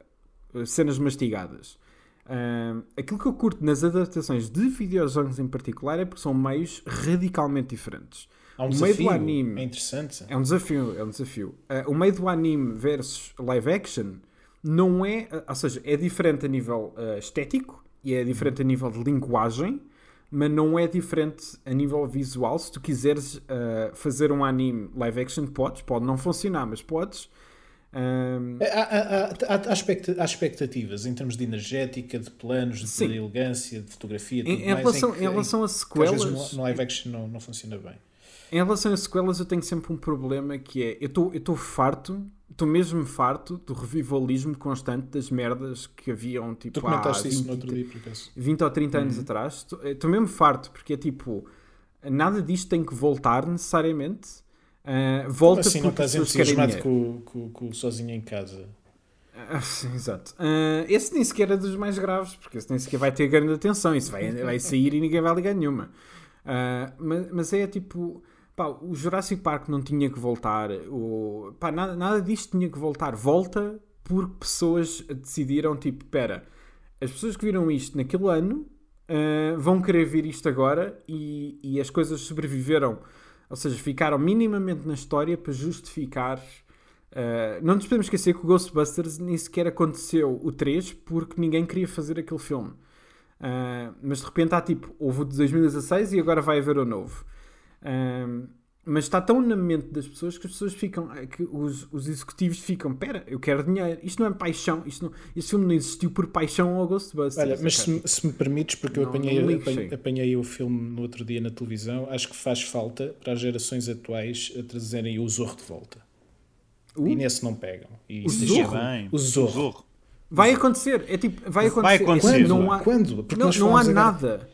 B: cenas mastigadas. Ah, aquilo que eu curto nas adaptações de videojogos em particular é porque são meios radicalmente diferentes.
C: Há um
B: o meio
C: desafio.
B: do anime
C: É interessante.
B: é um desafio, é um desafio. O meio do anime versus live action não é, ou seja, é diferente a nível estético e é diferente a nível de linguagem, mas não é diferente a nível visual. Se tu quiseres ah, fazer um anime live action, podes, pode não funcionar, mas podes. Ahm,
C: Há, há- há- há- há expecta- há expectativas em termos de energética, de planos, de
B: Sim.
C: elegância, de fotografia,
B: em, em relação,
C: que-
B: em relação a
C: que às
B: sequelas,
C: vezes no, live action não, não funciona bem.
B: Em relação a sequelas, eu tenho sempre um problema que é: eu estou farto, estou mesmo farto do revivalismo constante das merdas que haviam tipo
C: Tu comentaste
B: há
C: isso
B: 20,
C: no outro dia, por acaso.
B: 20 ou 30 anos atrás. Estou mesmo farto, porque é tipo: nada disto tem que voltar necessariamente. Ah, volta
C: assim não estás entusiasmado com, com, com o sozinho em casa?
B: Ah, Exato. Ah, esse nem sequer é dos mais graves, porque esse nem sequer vai ter grande atenção. Isso vai, vai sair e ninguém vai ligar nenhuma. Ah, mas, mas é tipo. Pá, o Jurassic Park não tinha que voltar. O, pá, nada, nada disto tinha que voltar. Volta porque pessoas decidiram, tipo, pera, as pessoas que viram isto naquele ano ah, vão querer ver isto agora e, e as coisas sobreviveram. Ou seja, ficaram minimamente na história para justificar Uh, não nos podemos esquecer que o Ghostbusters nem sequer aconteceu o 3 porque ninguém queria fazer aquele filme. Uh, mas de repente há tipo, houve o de 2016 e agora vai haver o novo. Um, mas está tão na mente das pessoas que as pessoas ficam, é que os, os executivos ficam, pera, eu quero dinheiro, isto não é paixão, isto não, este filme não existiu por paixão ao Ghostbusters.
C: Olha, mas se, me- se me permites, porque eu
B: Não,
C: apanhei,
B: não ligo,
C: apanhei, apanhei o filme no outro dia na televisão, acho que faz falta para as gerações atuais a trazerem o Zorro de volta.
B: Uh?
C: E nesse não pegam. E
B: O
C: isso
B: Zorro?
A: Bem,
C: O Zorro.
B: Vai acontecer, é tipo, vai acontecer.
A: Vai acontecer.
B: É, não há,
C: Quando? Porque
B: não,
C: nós
B: não há
C: agora-
B: nada.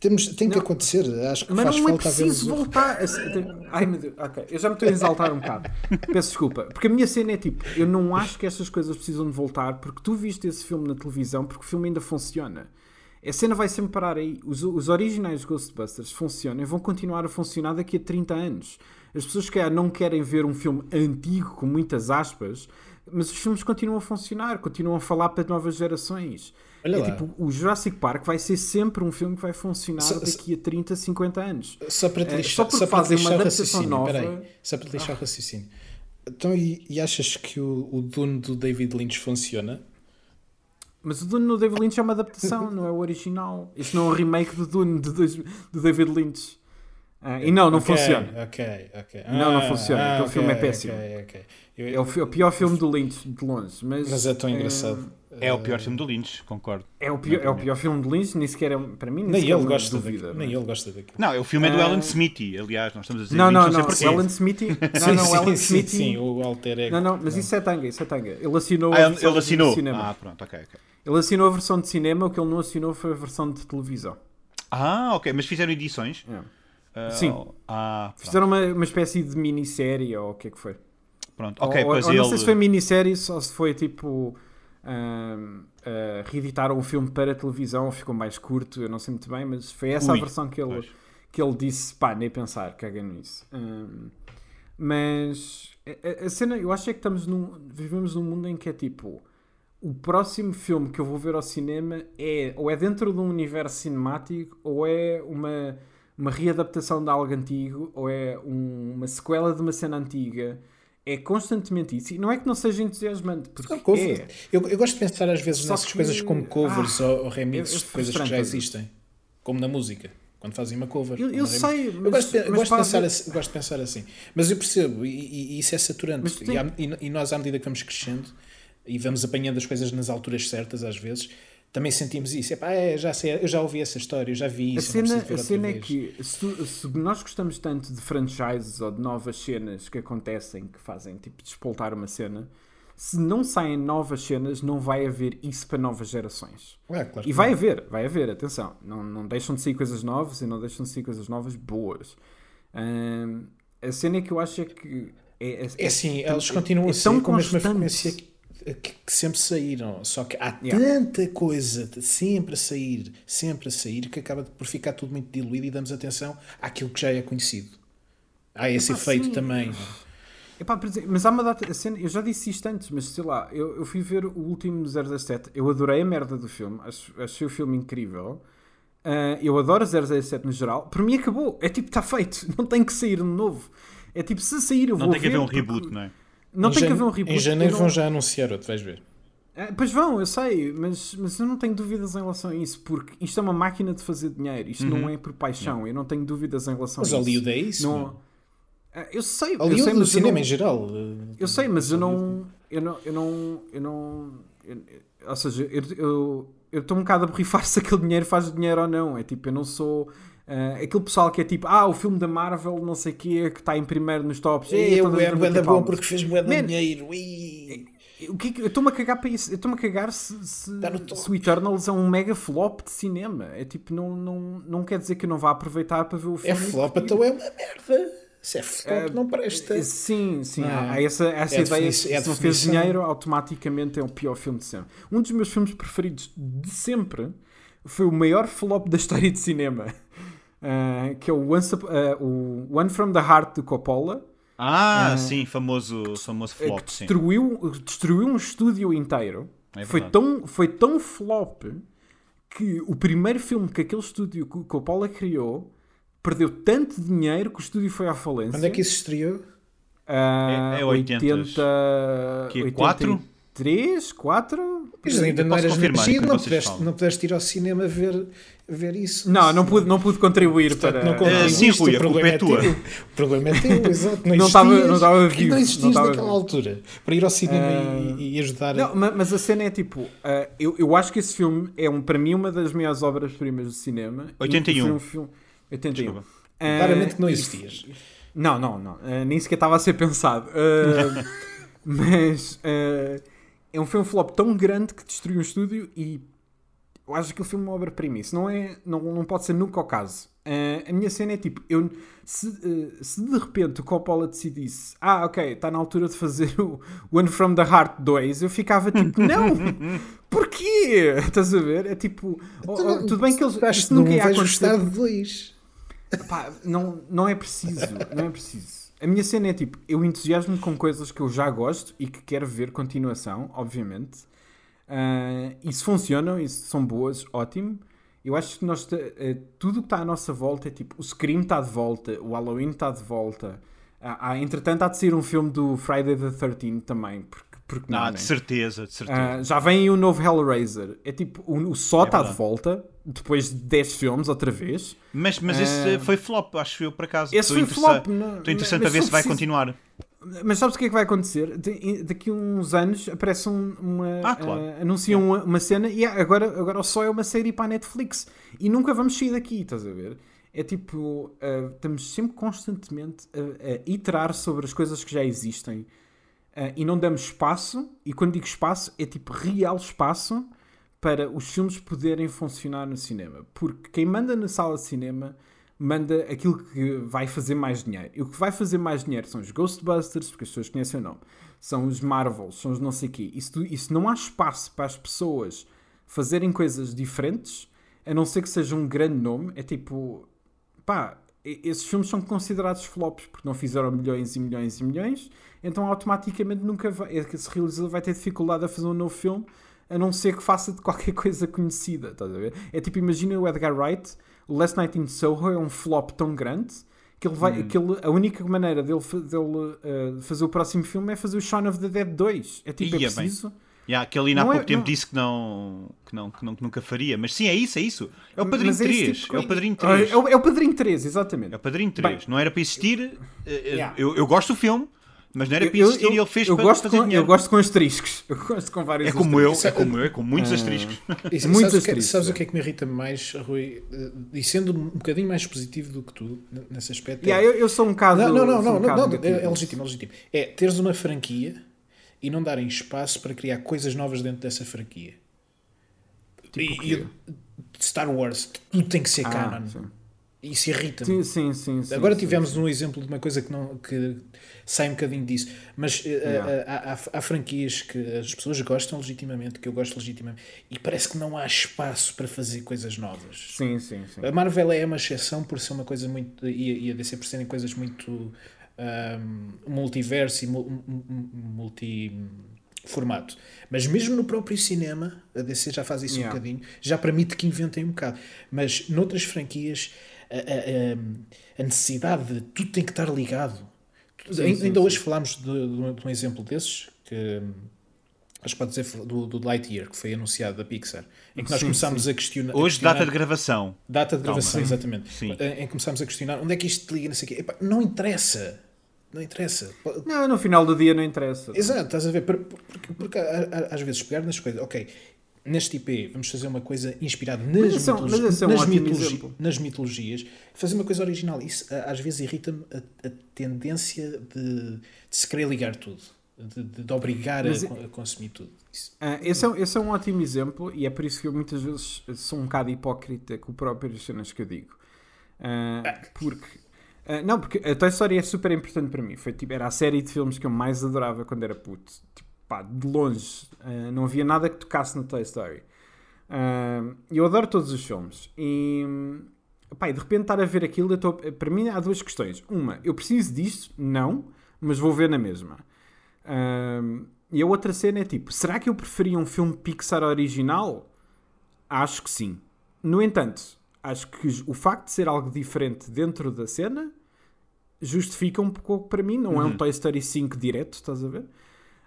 C: Temos, tem que
B: Não.
C: acontecer. Acho que
B: Mas
C: faz
B: não é
C: falta o
B: preciso voltar. a Ai meu Deus, ok. Eu já me estou a exaltar um bocado. Peço desculpa. Porque a minha cena é tipo: eu não acho que estas coisas precisam de voltar porque tu viste esse filme na televisão porque o filme ainda funciona. A cena vai sempre parar aí. Os, os originais Ghostbusters funcionam e vão continuar a funcionar daqui a 30 anos. As pessoas que não querem ver um filme antigo, com muitas aspas, mas os filmes continuam a funcionar, continuam a falar para novas gerações.
C: Olha
B: é
C: lá.
B: tipo, o Jurassic Park vai ser sempre um filme que vai funcionar
C: Só-
B: daqui a 30, 50 anos.
C: Só para te
B: É,
C: lixar,
B: só porque
C: só para te
B: uma
C: lixar o raciocínio.
B: nova- Ah.
C: Espera aí, só para te lixar o raciocínio. Então, e, e achas que o, o Dune do David Lynch funciona?
B: Mas o Dune no David Lynch é uma adaptação, [LAUGHS] não é o original. Isto não é um remake do Dune de dois- do David Lynch. Ah, e não, não
C: Ok,
B: funciona.
C: Ok, ok.
B: Não, não
C: Ah,
B: funciona.
C: ah,
B: Aquele
C: ok,
B: filme é péssimo.
C: ok, ok. Eu-
B: É o, o pior filme do Lynch, de longe. Mas,
C: Mas é tão
B: eh,
C: engraçado.
A: É o pior filme do Lynch, concordo.
B: É o, pior, é o pior filme de Lynch, nem sequer é. Para mim, nem,
C: Nem
B: sequer é
C: ele
B: uma
C: gosta
B: dúvida. mas-
C: Nem ele gosta daquilo.
A: Não, o filme é do
B: Ah.
A: Alan Smithy, aliás, nós estamos a dizer
B: Não, não, não.
A: porquê.
B: O Alan Smithy. [LAUGHS] Não,
C: Sim,
B: não, o Alan
C: sim, sim,
B: Smithy.
C: sim, o alter ego.
B: Não, não, mas isso é tanga, isso é tanga. Ele assinou
A: Ah, ele, ele assinou.
B: de cinema.
A: Ah, pronto, ok, ok.
B: Ele assinou a versão de cinema, o que ele não assinou foi a versão de televisão.
A: Ah, ok, mas fizeram edições?
B: É.
A: Ah,
B: Sim.
A: Ah.
B: Fizeram uma, uma espécie de minissérie ou o que é que foi?
A: pronto. Ok,
B: ou,
A: pois
B: ou
A: ele...
B: não sei se foi minissérie ou se foi tipo. Ahm, ah, reeditaram o filme para televisão, ficou mais curto, eu não sei muito bem, mas foi essa
A: Ui,
B: a versão que ele,
A: pois.
B: que ele disse: pá, nem pensar, caguem nisso. Ahm, mas a, a- a cena, eu acho é que estamos num. Vivemos num mundo em que é tipo. O próximo filme que eu vou ver ao cinema é ou é dentro de um universo cinemático ou é uma, uma readaptação de algo antigo ou é um- uma sequela de uma cena antiga. É constantemente isso. E não é que não seja entusiasmante, porque é.
C: eu, eu gosto de pensar às vezes
B: Só
C: nessas
B: que-
C: coisas como covers
B: Ah,
C: ou, ou remixes de coisas que já existem. Como na música. Quando fazem uma cover.
B: Eu- eu sei,
C: eu
B: mas-
C: gosto, de, eu
B: mas
C: gosto pensar assim, eu gosto de pensar assim. Mas eu percebo, e, e- e isso é saturante. E,
B: tem-
C: e- e nós, à medida que vamos crescendo e vamos apanhando as coisas nas alturas certas, às vezes, também sentimos isso. Epá, é, já sei, eu já ouvi essa história, eu já vi
B: A
C: isso. não
B: cena, a cena é que se, se nós gostamos tanto de franchises ou de novas cenas que acontecem, que fazem tipo despoltar uma cena, se não saem novas cenas, não vai haver isso para novas gerações.
C: Ah, claro
B: E vai
C: não.
B: haver, vai haver, atenção. Não, não deixam de sair coisas novas e não deixam de sair coisas novas boas. Ahm, a cena é que eu acho é que. É,
C: É assim,
B: tão-
C: eles continuam
B: é
C: a
B: tão
C: ser com a mesma frequência que, que- que sempre saíram. Só que há
B: Yeah.
C: tanta coisa de sempre a sair, sempre a sair, que acaba por ficar tudo muito diluído e damos atenção àquilo que já é conhecido. Há esse
B: Epá,
C: efeito
B: sim.
C: também.
B: Epá, mas há uma data, a cena, eu já disse isto antes, mas sei lá, eu, eu fui ver o último 007, eu adorei a merda do filme, acho, achei o filme incrível. Ah, eu adoro 007 no geral, por mim acabou, é tipo, está feito, [LAUGHS] não tem que sair de novo. É tipo, se sair eu
A: Não
B: vou
A: tem que haver
B: ver
A: um
B: porque-
A: reboot, não é?
B: Não
C: Em
B: tem que haver um reboot.
C: Em janeiro vão
B: não-
C: já anunciar outro, vais ver.
B: Ah, Pois vão, eu sei, mas, mas eu não tenho dúvidas em relação a isso, porque isto é uma máquina de fazer dinheiro, isto não é por paixão, eu não tenho dúvidas em relação
C: Mas
B: a isso.
C: Hollywood é isso.
B: Não,
C: meu.
B: Ah, eu sei, eu sei,
C: no
B: mas
C: cinema
B: não-
C: em geral. eh,
B: Eu sei, mas eu não. Eu não. Eu não. Eu não eu- ou seja, eu estou um bocado a borrifar [LAUGHS] se aquele dinheiro faz dinheiro ou não. É tipo, eu não sou. Ah, aquele pessoal que é tipo, ah, o filme da Marvel, não sei o quê, que está em primeiro nos tops. Ei,
C: eu é
B: as
C: bué da bom porque fez bué de dinheiro. Ui.
B: O que é eu estou-me a cagar para isso. Eu estou-me a cagar se, se,
C: Tá
B: se o Eternals é um mega flop de cinema. É tipo, não, não, não quer dizer que eu não vá aproveitar para ver o
C: É
B: filme. e
C: flop, então é uma merda. Se é flop, não presta.
B: Eh, Sim, sim.
C: Não.
B: Há, essa, essa
C: É
B: ideia que
C: é
B: se não fez dinheiro, automaticamente é o pior filme de sempre. Um dos meus filmes preferidos de sempre foi o maior flop da história de cinema. Eh, que é o One, uh, eh, o One from the Heart de Coppola.
A: Ah, eh, sim, famoso, famoso flop.
B: Que destruiu,
A: sim.
B: destruiu um estúdio inteiro.
A: É
B: foi, tão, foi tão flop que o primeiro filme que aquele estúdio que Coppola criou perdeu tanto dinheiro que o estúdio foi à falência.
C: Quando é que isso estreou?
B: Uh,
A: é, é 80.
B: 80
A: que é 80
B: 4? 3, 4.
C: Mas ainda não eras não pudeste, não pudeste ir ao cinema ver, ver isso.
B: Não, não pude, não pude contribuir
C: Portanto,
B: para.
C: Não
A: sim, Rui,
C: o problema
A: é, é
C: teu. O problema é teu, [LAUGHS] exato. Não,
B: estava Não estava vivo.
C: Não existias
B: não
C: naquela
B: vivo.
C: altura para ir ao cinema
B: uh...
C: e, ah. e, ajudar.
B: Não, a... mas a cena é tipo. Uh, eu, eu acho que esse filme é, um, para mim, uma das minhas obras-primas do cinema.
A: 81.
B: Um filme, 81.
A: Uh,
B: ah,
C: Claramente que não existias.
B: Não, não, não. nem sequer estava a ser pensado. [LAUGHS] mas é um filme flop tão grande que destruiu o estúdio e eu acho que o filme é uma obra-prima. Isso não, é, não, não pode ser nunca o caso. Ah, a minha cena é tipo, eu, se, ah, se de repente o Coppola decidisse, ah, ok, está na altura de fazer o One from the Heart 2, eu ficava tipo, [LAUGHS] não! Porquê? Estás a ver? É tipo, oh, oh, tudo bem que eles.
C: Acho
B: Isso
C: que não
B: nunca ia acontecer.
C: gostar de dois.
B: Não, não é preciso, não é preciso. A minha cena é tipo, eu entusiasmo com coisas que eu já gosto e que quero ver continuação, obviamente. Ah, e se funcionam e se são boas, ótimo. Eu acho que nós eh, tudo que está à nossa volta é tipo, o Scream está de volta, o Halloween está de volta. Ah, há- entretanto, há de sair um filme do Friday the 13 também, porque, porque não,
A: Não,
B: né?
A: de certeza, de certeza.
B: Ah, já vem aí o novo Hellraiser. É tipo, o, o Só
A: É
B: está de volta, depois de 10 filmes, outra vez.
A: mas mas esse
B: ah,
A: foi flop, acho eu, por acaso.
B: Esse
A: Estou
B: foi
A: interessa-
B: flop, não-
A: Estou interessante
B: mas
A: a ver se vai
B: preciso-
A: continuar.
B: Mas sabes o que é que vai acontecer? Daqui a uns anos aparece um- uma.
A: Ah, claro.
B: ah, anunciam uma, uma cena e ah, agora, agora só é uma série para a Netflix. E nunca vamos sair daqui, estás a ver? É tipo. ah, estamos sempre constantemente a, a iterar sobre as coisas que já existem ah, e não damos espaço. E quando digo espaço, é tipo real espaço para os filmes poderem funcionar no cinema. Porque quem manda na sala de cinema manda aquilo que vai fazer mais dinheiro. E o que vai fazer mais dinheiro são os Ghostbusters, porque as pessoas conhecem o nome, são os Marvels, são os não sei quê. E se, e se não há espaço para as pessoas fazerem coisas diferentes, a não ser que seja um grande nome, é tipo, pá, esses filmes são considerados flops porque não fizeram milhões e milhões e milhões, então automaticamente nunca vai, é esse realizador vai ter dificuldade a fazer um novo filme, a não ser que faça de qualquer [LAUGHS] coisa conhecida, estás a ver? É tipo, imagina o Edgar Wright, o Last Night in Soho é um flop tão grande que ele vai, que ele- a única maneira dele, dele eh, fazer o próximo filme é fazer o Shaun of the Dead 2. É tipo, é
A: Ia bem. Yeah, que ele ainda há
B: Não é-
A: pouco tempo
B: não-
A: disse que não, que, não, que, não, que nunca faria. Mas sim, é isso, é isso. É o Padrinho
B: Mas é esse
A: 3.
B: tipo de
A: é o
B: coisa.
A: Padrinho
B: Ah,
A: 3.
B: É o, é o Padrinho 3, exatamente.
A: É o Padrinho 3.
B: Bem,
A: não era para existir. eh, eh,
B: Yeah.
A: eu, eu gosto do filme, mas não era para
B: Eu-
A: existir
B: eu-
A: e ele fez
B: eu
A: para
B: gosto
A: fazer
B: com,
A: dinheiro.
B: Eu gosto com asteriscos. Eu gosto com vários
A: É como eu,
C: Isso
A: é
C: é-
A: como eu, é com muitos
B: Ah.
A: asteriscos. [LAUGHS]
C: Isso,
B: Muitos
C: sabes, o que,
B: asteriscos,
C: sabes
B: é.
C: o que é que me irrita mais, Rui? Eh, E sendo um bocadinho mais positivo do que tu, nesse aspecto. é-
B: Yeah, eu, eu sou um caso.
C: Não, não, não,
B: um
C: não, não, não,
B: negativo
C: é, é legítimo, é legítimo. É teres uma franquia e não darem espaço para criar coisas novas dentro dessa franquia.
B: Tipo
C: e, e Star Wars, tudo tem que ser
B: Ah,
C: canon.
B: sim.
C: Isso irrita-me.
B: Sim, sim, sim, sim,
C: Agora
B: sim,
C: tivemos
B: sim.
C: um exemplo de uma coisa que, não, que sai um bocadinho disso, mas eh,
B: Yeah.
C: eh, há, há- há franquias que as pessoas gostam legitimamente, que eu gosto legitimamente, e parece que não há espaço para fazer coisas novas.
B: Sim, sim, sim.
C: A Marvel é uma exceção por ser uma coisa muito. e, e a DC por serem coisas muito. Ahm, multiverso e mu- mu- mu- multi-formato. Mas mesmo no próprio cinema, a DC já faz isso
B: Yeah.
C: um bocadinho, já permite que inventem um bocado. Mas noutras franquias, a, a- a- a necessidade de tudo tem que estar ligado.
B: Sim,
C: Ainda
B: sim,
C: hoje
B: sim.
C: falámos de, de um- um exemplo desses, que hum, acho que pode dizer do, do Lightyear, que foi anunciado da Pixar, em que nós começámos a questionar. a
A: Hoje,
C: questionar-
A: data de gravação.
C: Data de
A: Calma.
C: gravação,
A: Sim.
C: exatamente.
A: Sim.
C: Em que começámos a questionar onde é que isto liga, não sei o quê. Epá, não interessa. Não interessa.
B: Não, no final do dia não interessa.
C: Exato, estás a ver? Por- por- Porque, porque a- a- às vezes pegar nas coisas, ok, neste IP vamos fazer uma coisa inspirada nas,
B: esse é
C: mitologi-
B: é um
C: nas, mitologi- nas mitologias, fazer uma coisa original. Isso a- às vezes irrita-me a, a tendência de, de se querer ligar tudo, de, de- de obrigar a,
B: Mas-
C: co- a consumir tudo.
B: Ah, esse, é, um- esse é um ótimo exemplo e é por isso que eu muitas vezes sou um bocado hipócrita com próprias cenas que eu digo. Ah, porque. Ah, não, porque a Toy Story é super importante para mim. Foi, tipo, era a série de filmes que eu mais adorava quando era puto. Tipo, pá, de longe. ah, não havia nada que tocasse na Toy Story. Ah, eu adoro todos os filmes. E. Pá, e de repente estar a ver aquilo, estou- para mim há duas questões. Uma, eu preciso disto? Não, mas vou ver na mesma. E a outra cena é tipo: será que eu preferia um filme Pixar original? Acho que sim. No entanto, acho que o facto de ser algo diferente dentro da cena justifica um pouco para mim. Não é um Toy Story 5 direto, estás a ver?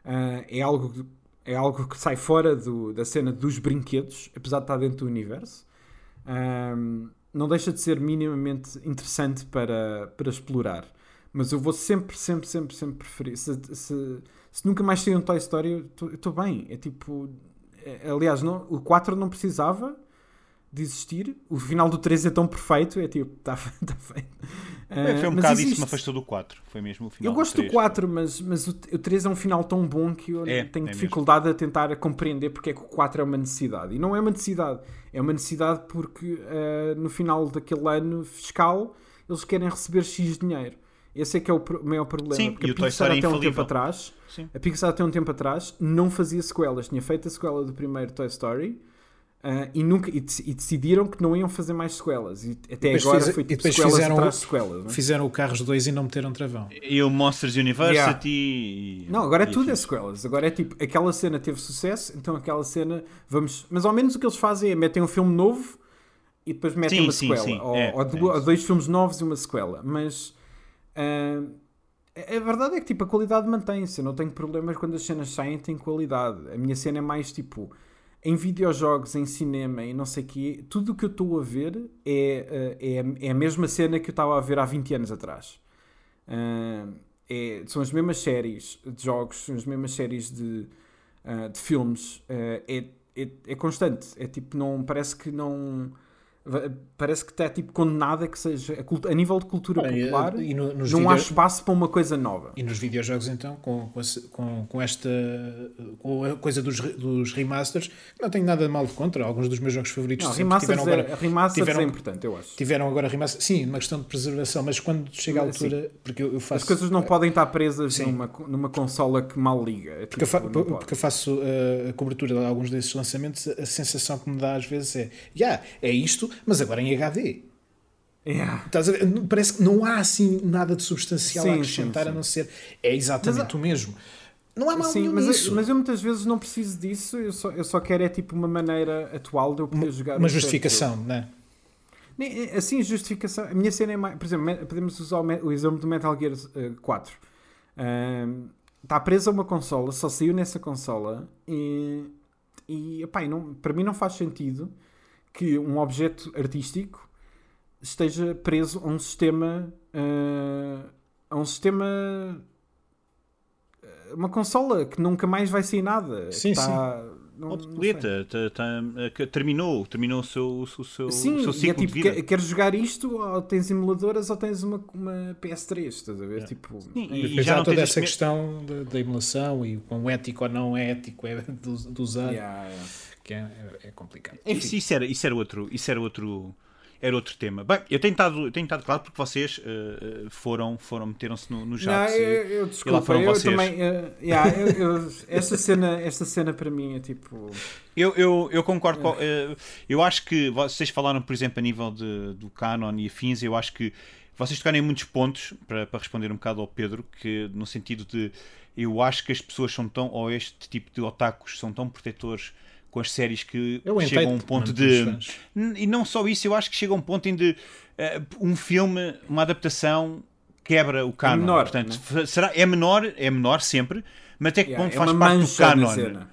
B: Ah, é algo é algo que sai fora do, da cena dos brinquedos, apesar de estar dentro do universo. Um, não deixa de ser minimamente interessante para, para explorar. Mas eu vou sempre, sempre, sempre, sempre preferir. Se, se, se nunca mais sair um Toy Story, eu estou bem. É tipo. É, aliás, não, o 4 não precisava de existir. O final do 3 é tão perfeito, é tipo, está [LAUGHS] tá feito.
A: Uh, foi um bocado isso que me afastou do 4. Foi mesmo o final
B: Eu gosto
A: do,
B: 3, do 4, mas, mas o, o 3 é um final tão bom que eu
A: é,
B: tenho
A: é
B: dificuldade
A: mesmo.
B: a tentar compreender porque é que o 4 é uma necessidade. E não é uma necessidade, é uma necessidade porque uh, no final daquele ano fiscal eles querem receber X dinheiro. Esse é que é o maior problema.
A: Sim,
B: porque
A: e
B: a Pixar até um tempo atrás,
A: Sim.
B: a Pixar até um tempo atrás não fazia sequelas. Tinha feito a sequela do primeiro Toy Story uh, e, nunca, e, e, decidiram que não iam fazer mais sequelas. E até
C: depois
B: agora
C: fiz-
B: foi
C: e
B: tipo
C: depois
B: sequelas
C: fizeram
B: atrás sequelas. não é?
C: Fizeram o Carros 2 e não meteram travão.
A: E o Monsters University. e-
B: Não, agora é
A: e
B: tudo é sequelas. Agora é tipo, aquela cena teve sucesso, então aquela cena, vamos. Mas ao menos o que eles fazem é metem um filme novo e depois metem
A: Sim,
B: uma
A: sim,
B: sequela.
A: sim.
B: Ou,
A: É,
B: ou
A: é
B: ou dois filmes novos e uma sequela. Mas a a verdade é que tipo, a qualidade mantém-se. Eu não tenho problemas quando as cenas saem, têm qualidade. A minha cena é mais tipo. Em videojogos, em cinema e não sei o quê, tudo o que eu estou a ver é, ah, é, é a mesma cena que eu estava a ver há 20 anos atrás. Ah, é- são as mesmas séries de jogos, são as mesmas séries de, ah, de filmes. Ah, é, é, é constante. É tipo, não, parece que não. Parece que está tipo condenado a que seja. A, a nível de cultura
C: Olha,
B: popular,
C: e no-
B: não
C: video-
B: há espaço para uma coisa nova.
C: E nos videojogos, então, com, com, com, esta com a coisa dos, dos remasters, não tenho nada de mal de contra. Alguns dos meus jogos favoritos
B: Não, remasters,
C: tiveram
B: é,
C: agora,
B: remasters
C: tiveram-
B: é importante, eu acho.
C: tiveram agora remasters. Sim, uma questão de preservação, mas quando chega a
B: Sim.
C: altura, porque eu, eu faço.
B: As coisas não podem estar presas
C: Sim.
B: numa, numa consola que mal liga. É
C: Porque eu,
B: tipo,
C: porque eu faço uh, a cobertura de alguns desses lançamentos, a sensação que me dá às vezes é: já, é isto, mas agora em HD.
B: Yeah.
C: A? Parece que não há assim nada de substancial
B: Sim,
C: a acrescentar
B: sim,
C: a
B: sim.
C: não ser. É exatamente o mesmo. Não há mal
B: Sim,
C: nenhum
B: mas,
C: nisso.
B: eu, mas eu muitas vezes não preciso disso, eu só, eu só quero é tipo uma maneira atual de eu poder jogar
C: Uma
B: um certo
C: justificação, não é?
B: Nem- é- Assim, justificação. A minha cena é mais. Por exemplo, podemos usar o, exemplo do Metal Gear eh, 4. Ahm, Está presa a uma consola, só saiu nessa consola e, e epá, não, para mim não faz sentido que um objeto artístico esteja preso a um sistema. ah, a um sistema. ah, Uma consola que nunca mais vai sair nada.
C: Sim,
B: Está- não- não
A: Obsoleta, tá- tá- que terminou, terminou o seu, o seu,
B: Sim,
A: o seu
B: e é
A: ciclo
B: tipo,
A: de vida.
B: que- queres jogar isto, ou tens emuladoras ou tens uma, uma PS3, estás a ver? Tipo,
A: Sim,
B: é-
A: e-
C: Depois
A: já
C: toda essa questão da, da emulação e o quão ético ou não é ético é de, de usar,
B: Yeah, yeah.
C: Que é, é- complicado.
A: Isso, isso era, isso era outro, isso era outro, era outro tema. Bem, eu tenho estado, eu tenho estado claro porque vocês eh, foram, foram meteram-se no, no
B: Não,
A: jato.
B: eu,
A: e-
B: eu
A: lá
B: desculpa,
A: foram
B: eu
A: vocês.
B: também. eh, yeah, eu- eu- esta, cena, esta cena para mim é tipo.
A: Eu, eu, eu concordo com. eh, eu acho que vocês falaram, por exemplo, a nível de, do canon e afins, eu acho que vocês tocaram em muitos pontos para, para responder um bocado ao Pedro, que no sentido de eu acho que as pessoas são tão, ou este tipo de otakus são tão protetores com as séries que
C: É o
A: chegam a um ponto de. E não só isso, eu acho que chega a um ponto em de eh, um filme, uma adaptação quebra o canon.
B: menor,
A: Portanto,
B: né?
A: será, é menor, é menor sempre, mas até que
B: Yeah,
A: ponto
B: é
A: faz parte do canon.
B: cena.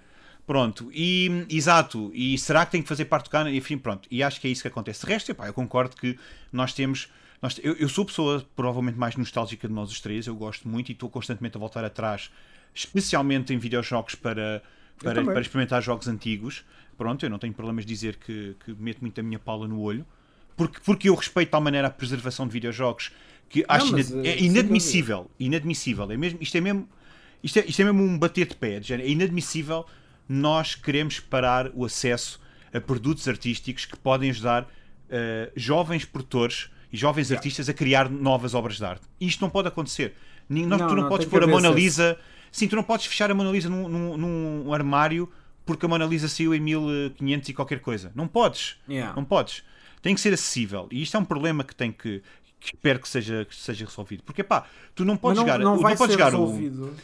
A: Pronto, e exato, e será que tem que fazer parte do canon? Enfim, pronto, e acho que é isso que acontece. De resto, epá, eu concordo que nós temos. Nós, eu, eu sou a pessoa provavelmente mais nostálgica de nós os três, eu gosto muito e estou constantemente a voltar atrás, especialmente em videojogos para, para, para experimentar jogos antigos. Pronto, eu não tenho problemas de dizer que, que meto muito a minha pala no olho, porque, porque eu respeito de tal maneira a preservação de videojogos que acho
B: mas,
A: inad-
B: eh,
A: é
B: sem
A: inadmissível. Inadmissível. É mesmo, isto, é mesmo, isto, é, isto é mesmo um bater de pé. É inadmissível nós queremos parar o acesso a produtos artísticos que podem ajudar eh, jovens produtores e jovens artistas a criar novas obras de arte. Isto não pode acontecer.
B: Não,
A: tu não,
B: não,
A: podes pôr a Mona. Lisa. Sim, tu não podes fechar a Mona Lisa num, num- num armário porque a Mona Lisa saiu em 1500 e qualquer coisa. Não podes.
B: Yeah.
A: Não podes. Tem que ser acessível. E isto é um problema que tem que. que espero que seja, que seja resolvido. Porque, pá, tu não podes
B: não,
A: jogar.
B: não
A: não podes
B: ser
A: jogar o.
B: resolvido.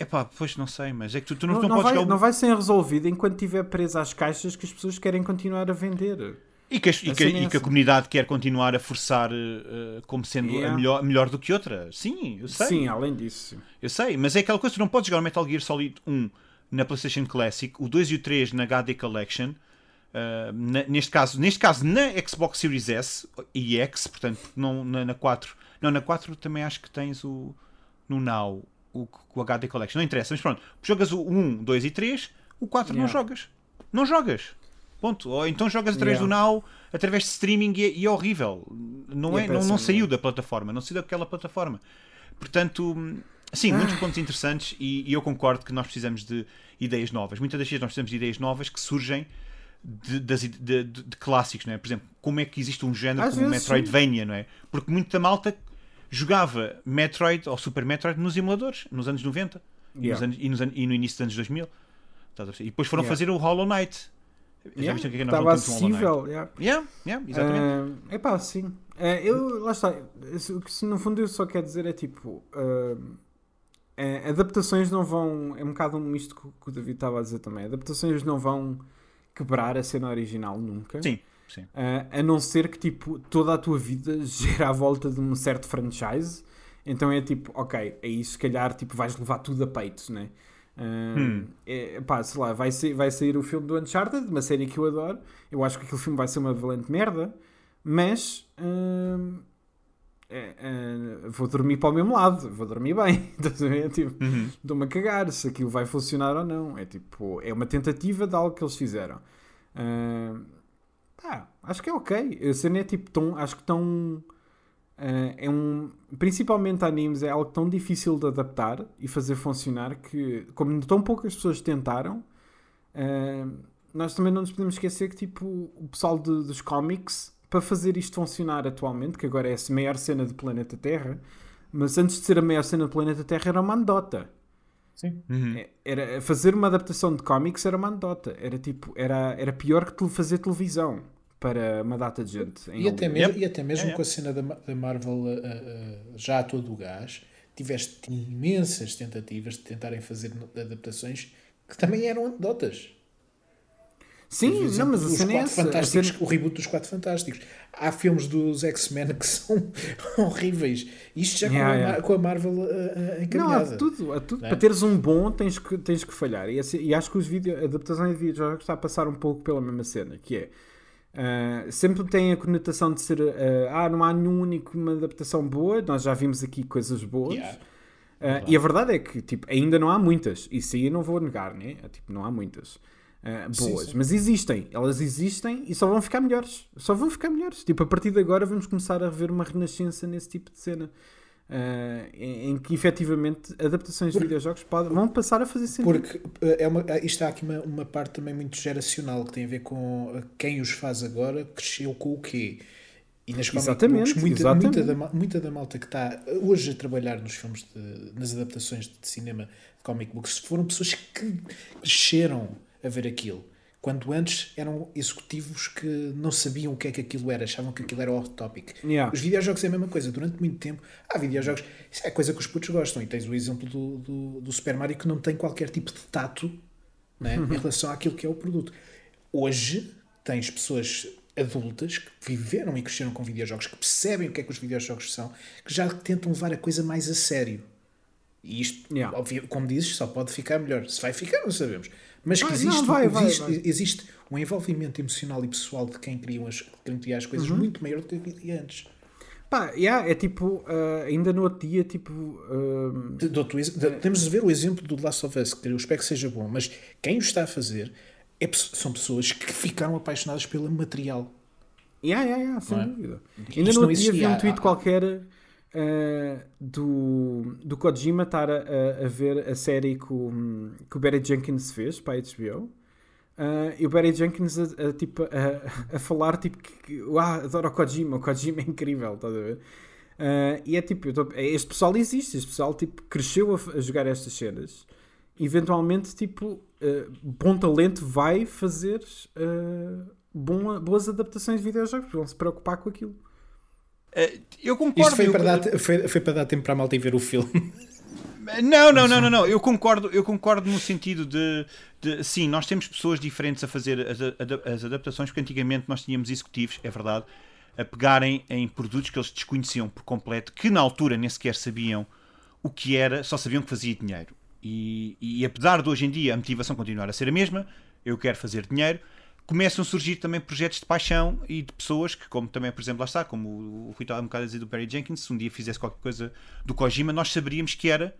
A: Epá, pois não sei, mas é que tu, tu não,
B: Não,
A: não podes
B: vai,
A: jogar
B: não vai ser resolvido enquanto estiver preso às caixas que as pessoas querem continuar a vender.
A: E que, as- e
B: A
A: que- e que a comunidade quer continuar a forçar eh, como sendo a
B: Yeah.
A: melhor, melhor do que outra. Sim, eu sei.
B: Sim, além disso.
A: Eu sei, mas é aquela coisa, tu não podes jogar o Metal Gear Solid 1 na PlayStation Classic, o 2 e o 3 na HD Collection. Uh, na, neste, caso, neste caso, na Xbox Series S e X, portanto, não na, na 4. Não, na 4 também acho que tens o no Now o, o HD Collection. Não interessa, mas pronto. Jogas o 1, 2 e 3, o 4
B: Yeah.
A: não jogas. Não jogas. Ponto. Ou então jogas através
B: Yeah.
A: do Now, através de streaming e é, e é horrível. Não, é,
B: é
A: não, não saiu da plataforma, não saiu daquela plataforma. Portanto, sim, muitos pontos interessantes e, e eu concordo que nós precisamos de ideias novas. Muitas das vezes nós precisamos de ideias novas que surgem de, das de- de- de clássicos, não é? Por exemplo, como é que existe um género
B: Às
A: como Metroidvania, não é? Porque muita malta jogava Metroid ou Super Metroid nos emuladores, nos anos 90 e, nos
B: Yeah.
A: anos- e nos e no início dos anos 2000. Estás a perceber? E depois foram
B: Yeah.
A: fazer o Hollow Knight. Já
B: Yeah,
A: viste o que é que nós
B: Estava
A: um
B: acessível. yeah.
A: Yeah, yeah, exatamente.
B: é pá, sim. Ah, eu, lá está. O que no fundo eu só quero dizer é tipo. ah, adaptações não vão. É um bocado isto que, o- que o David estava a dizer também. Adaptações não vão quebrar a cena original nunca.
A: Sim, sim.
B: Ah, a não ser que tipo toda a tua vida [LAUGHS] gira à volta de um certo franchise. Então é tipo, ok, aí se calhar tipo, vais levar tudo a peito, né?
A: Hum.
B: é, pá, sei lá, vai, vai sair o filme do Uncharted, uma série que eu adoro. Eu acho que aquele filme vai ser uma valente merda, mas hum, é, é, vou dormir para o mesmo lado, vou dormir bem. [LAUGHS] Ver? Tipo,
A: Uhum.
B: Estou-me a cagar se aquilo vai funcionar ou não. É tipo, é uma tentativa de algo que eles fizeram. Ah, pá, acho que é ok. A cena é tipo tão. Acho que tão. Ah, é um. Principalmente animes é algo tão difícil de adaptar e fazer funcionar que, como tão poucas pessoas tentaram, ah, nós também não nos podemos esquecer que tipo, o pessoal de- dos cómics, para fazer isto funcionar atualmente, que agora é a maior cena do planeta Terra, mas antes de ser a maior cena do planeta Terra era uma anedota.
C: Sim.
A: Uhum.
B: É- Era, fazer uma adaptação de cómics era uma anedota. Era tipo, era, era pior que te- fazer televisão para uma data de gente. em
C: E até mesmo,
A: Yep.
C: e até mesmo com a cena da, da Marvel uh, uh, já a todo o gás, tiveste imensas tentativas de tentarem fazer adaptações que também eram anedotas.
B: Sim,
C: Por
B: não,
C: exemplo,
B: mas a
C: os
B: cena é
C: Quatro
B: essa. A
C: Fantásticos,
B: cena-
C: o reboot dos Quatro Fantásticos. Há filmes dos X-Men que [LAUGHS] são horríveis. Isto já com,
B: Yeah,
C: a,
B: yeah.
C: Mar- com a Marvel uh, uh,
B: Não, há
C: encaminhada.
B: tudo, há tudo.
C: Né?
B: Para teres um bom, tens que, tens que falhar. E, assim- e acho que os vídeo, a adaptação de videojogos está a passar um pouco pela mesma cena, que é. Ah, sempre tem a conotação de ser ah, ah, não há nenhum único uma adaptação boa, nós já vimos aqui coisas boas.
C: Yeah.
B: Ah,
C: Verdade.
B: e a verdade é que tipo, ainda não há muitas. Isso aí eu não vou negar, né? Tipo, não há muitas ah,
C: Sim,
B: boas.
C: sim.
B: Mas existem. Elas existem e só vão ficar melhores. Só vão ficar melhores. Tipo, a partir de agora vamos começar a ver uma renascença nesse tipo de cena. Ah, em, em que efetivamente adaptações de videojogos podem, vão passar a fazer sentido.
C: Porque uh, é uma, uh, isto há aqui uma, uma parte também muito geracional que tem a ver com uh, quem os faz agora cresceu com o quê. E nas
B: Exatamente,
C: books, muita,
B: exatamente.
C: Muita, da, muita da malta que está uh, hoje a trabalhar nos filmes, de- nas adaptações de cinema de comic books, foram pessoas que cresceram a ver aquilo. Quando antes eram executivos que não sabiam o que é que aquilo era, achavam que aquilo era off topic.
B: Yeah.
C: Os videojogos é a mesma coisa. Durante muito tempo, há videojogos. Isso é coisa que os putos gostam. E tens o exemplo do, do, do Super Mario que não tem qualquer tipo de tato né, em relação àquilo que é o produto. Hoje, tens pessoas adultas que viveram e cresceram com videojogos, que percebem o que é que os videojogos são, que já tentam levar a coisa mais a sério. E isto,
B: Yeah.
C: óbvio, como dizes, só pode ficar melhor. Se vai ficar, não sabemos. Mas que existe,
B: não, vai,
C: existe,
B: vai.
C: existe um envolvimento emocional e pessoal de quem cria as, quem cria as
B: Uhum.
C: coisas muito maior do que havia antes.
B: Pá, yeah, é tipo, ah, ainda no outro dia, tipo. ah,
C: De- ex- de- Temos de ver o exemplo do The Last of Us, que eu espero que seja bom, mas quem o está a fazer é são pessoas que ficaram apaixonadas pelo material.
B: Yeah, yeah, yeah, sem
C: Não é?
B: dúvida.
C: Isto
B: Ainda no
C: não
B: outro dia vi um tweet
C: há-
B: qualquer uh, do, do Kojima estar a, a- a ver a série que o, que o Barry Jenkins fez para a HBO. Uh, e o Barry Jenkins a, tipo, a, a falar tipo que, "Uau, adoro o Kojima, o Kojima é incrível, estás a ver? Uh, e é tipo, tô- é, este pessoal existe, este pessoal tipo, cresceu a, a jogar estas cenas. Eventualmente, tipo, uh, bom talento vai fazer uh, bom- boas adaptações de videojogos, vão se preocupar com aquilo.
A: Eh, eu concordo.
C: Isto foi
A: eu-
C: para, dar, foi, foi para dar tempo para a malta ir ver o filme. [LAUGHS]
A: Não, não, não, não, não. Eu concordo, eu concordo no sentido de, de sim, nós temos pessoas diferentes a fazer as, as adaptações, porque antigamente nós tínhamos executivos, é verdade, a pegarem em produtos que eles desconheciam por completo, que na altura nem sequer sabiam o que era, só sabiam que fazia dinheiro. e, e apesar de hoje em dia a motivação continuar a ser a mesma, eu quero fazer dinheiro, começam a surgir também projetos de paixão e de pessoas que, como também, por exemplo, lá está, como o Rui estava um bocado a dizer do Barry Jenkins, se um dia fizesse qualquer coisa do Kojima, nós saberíamos que era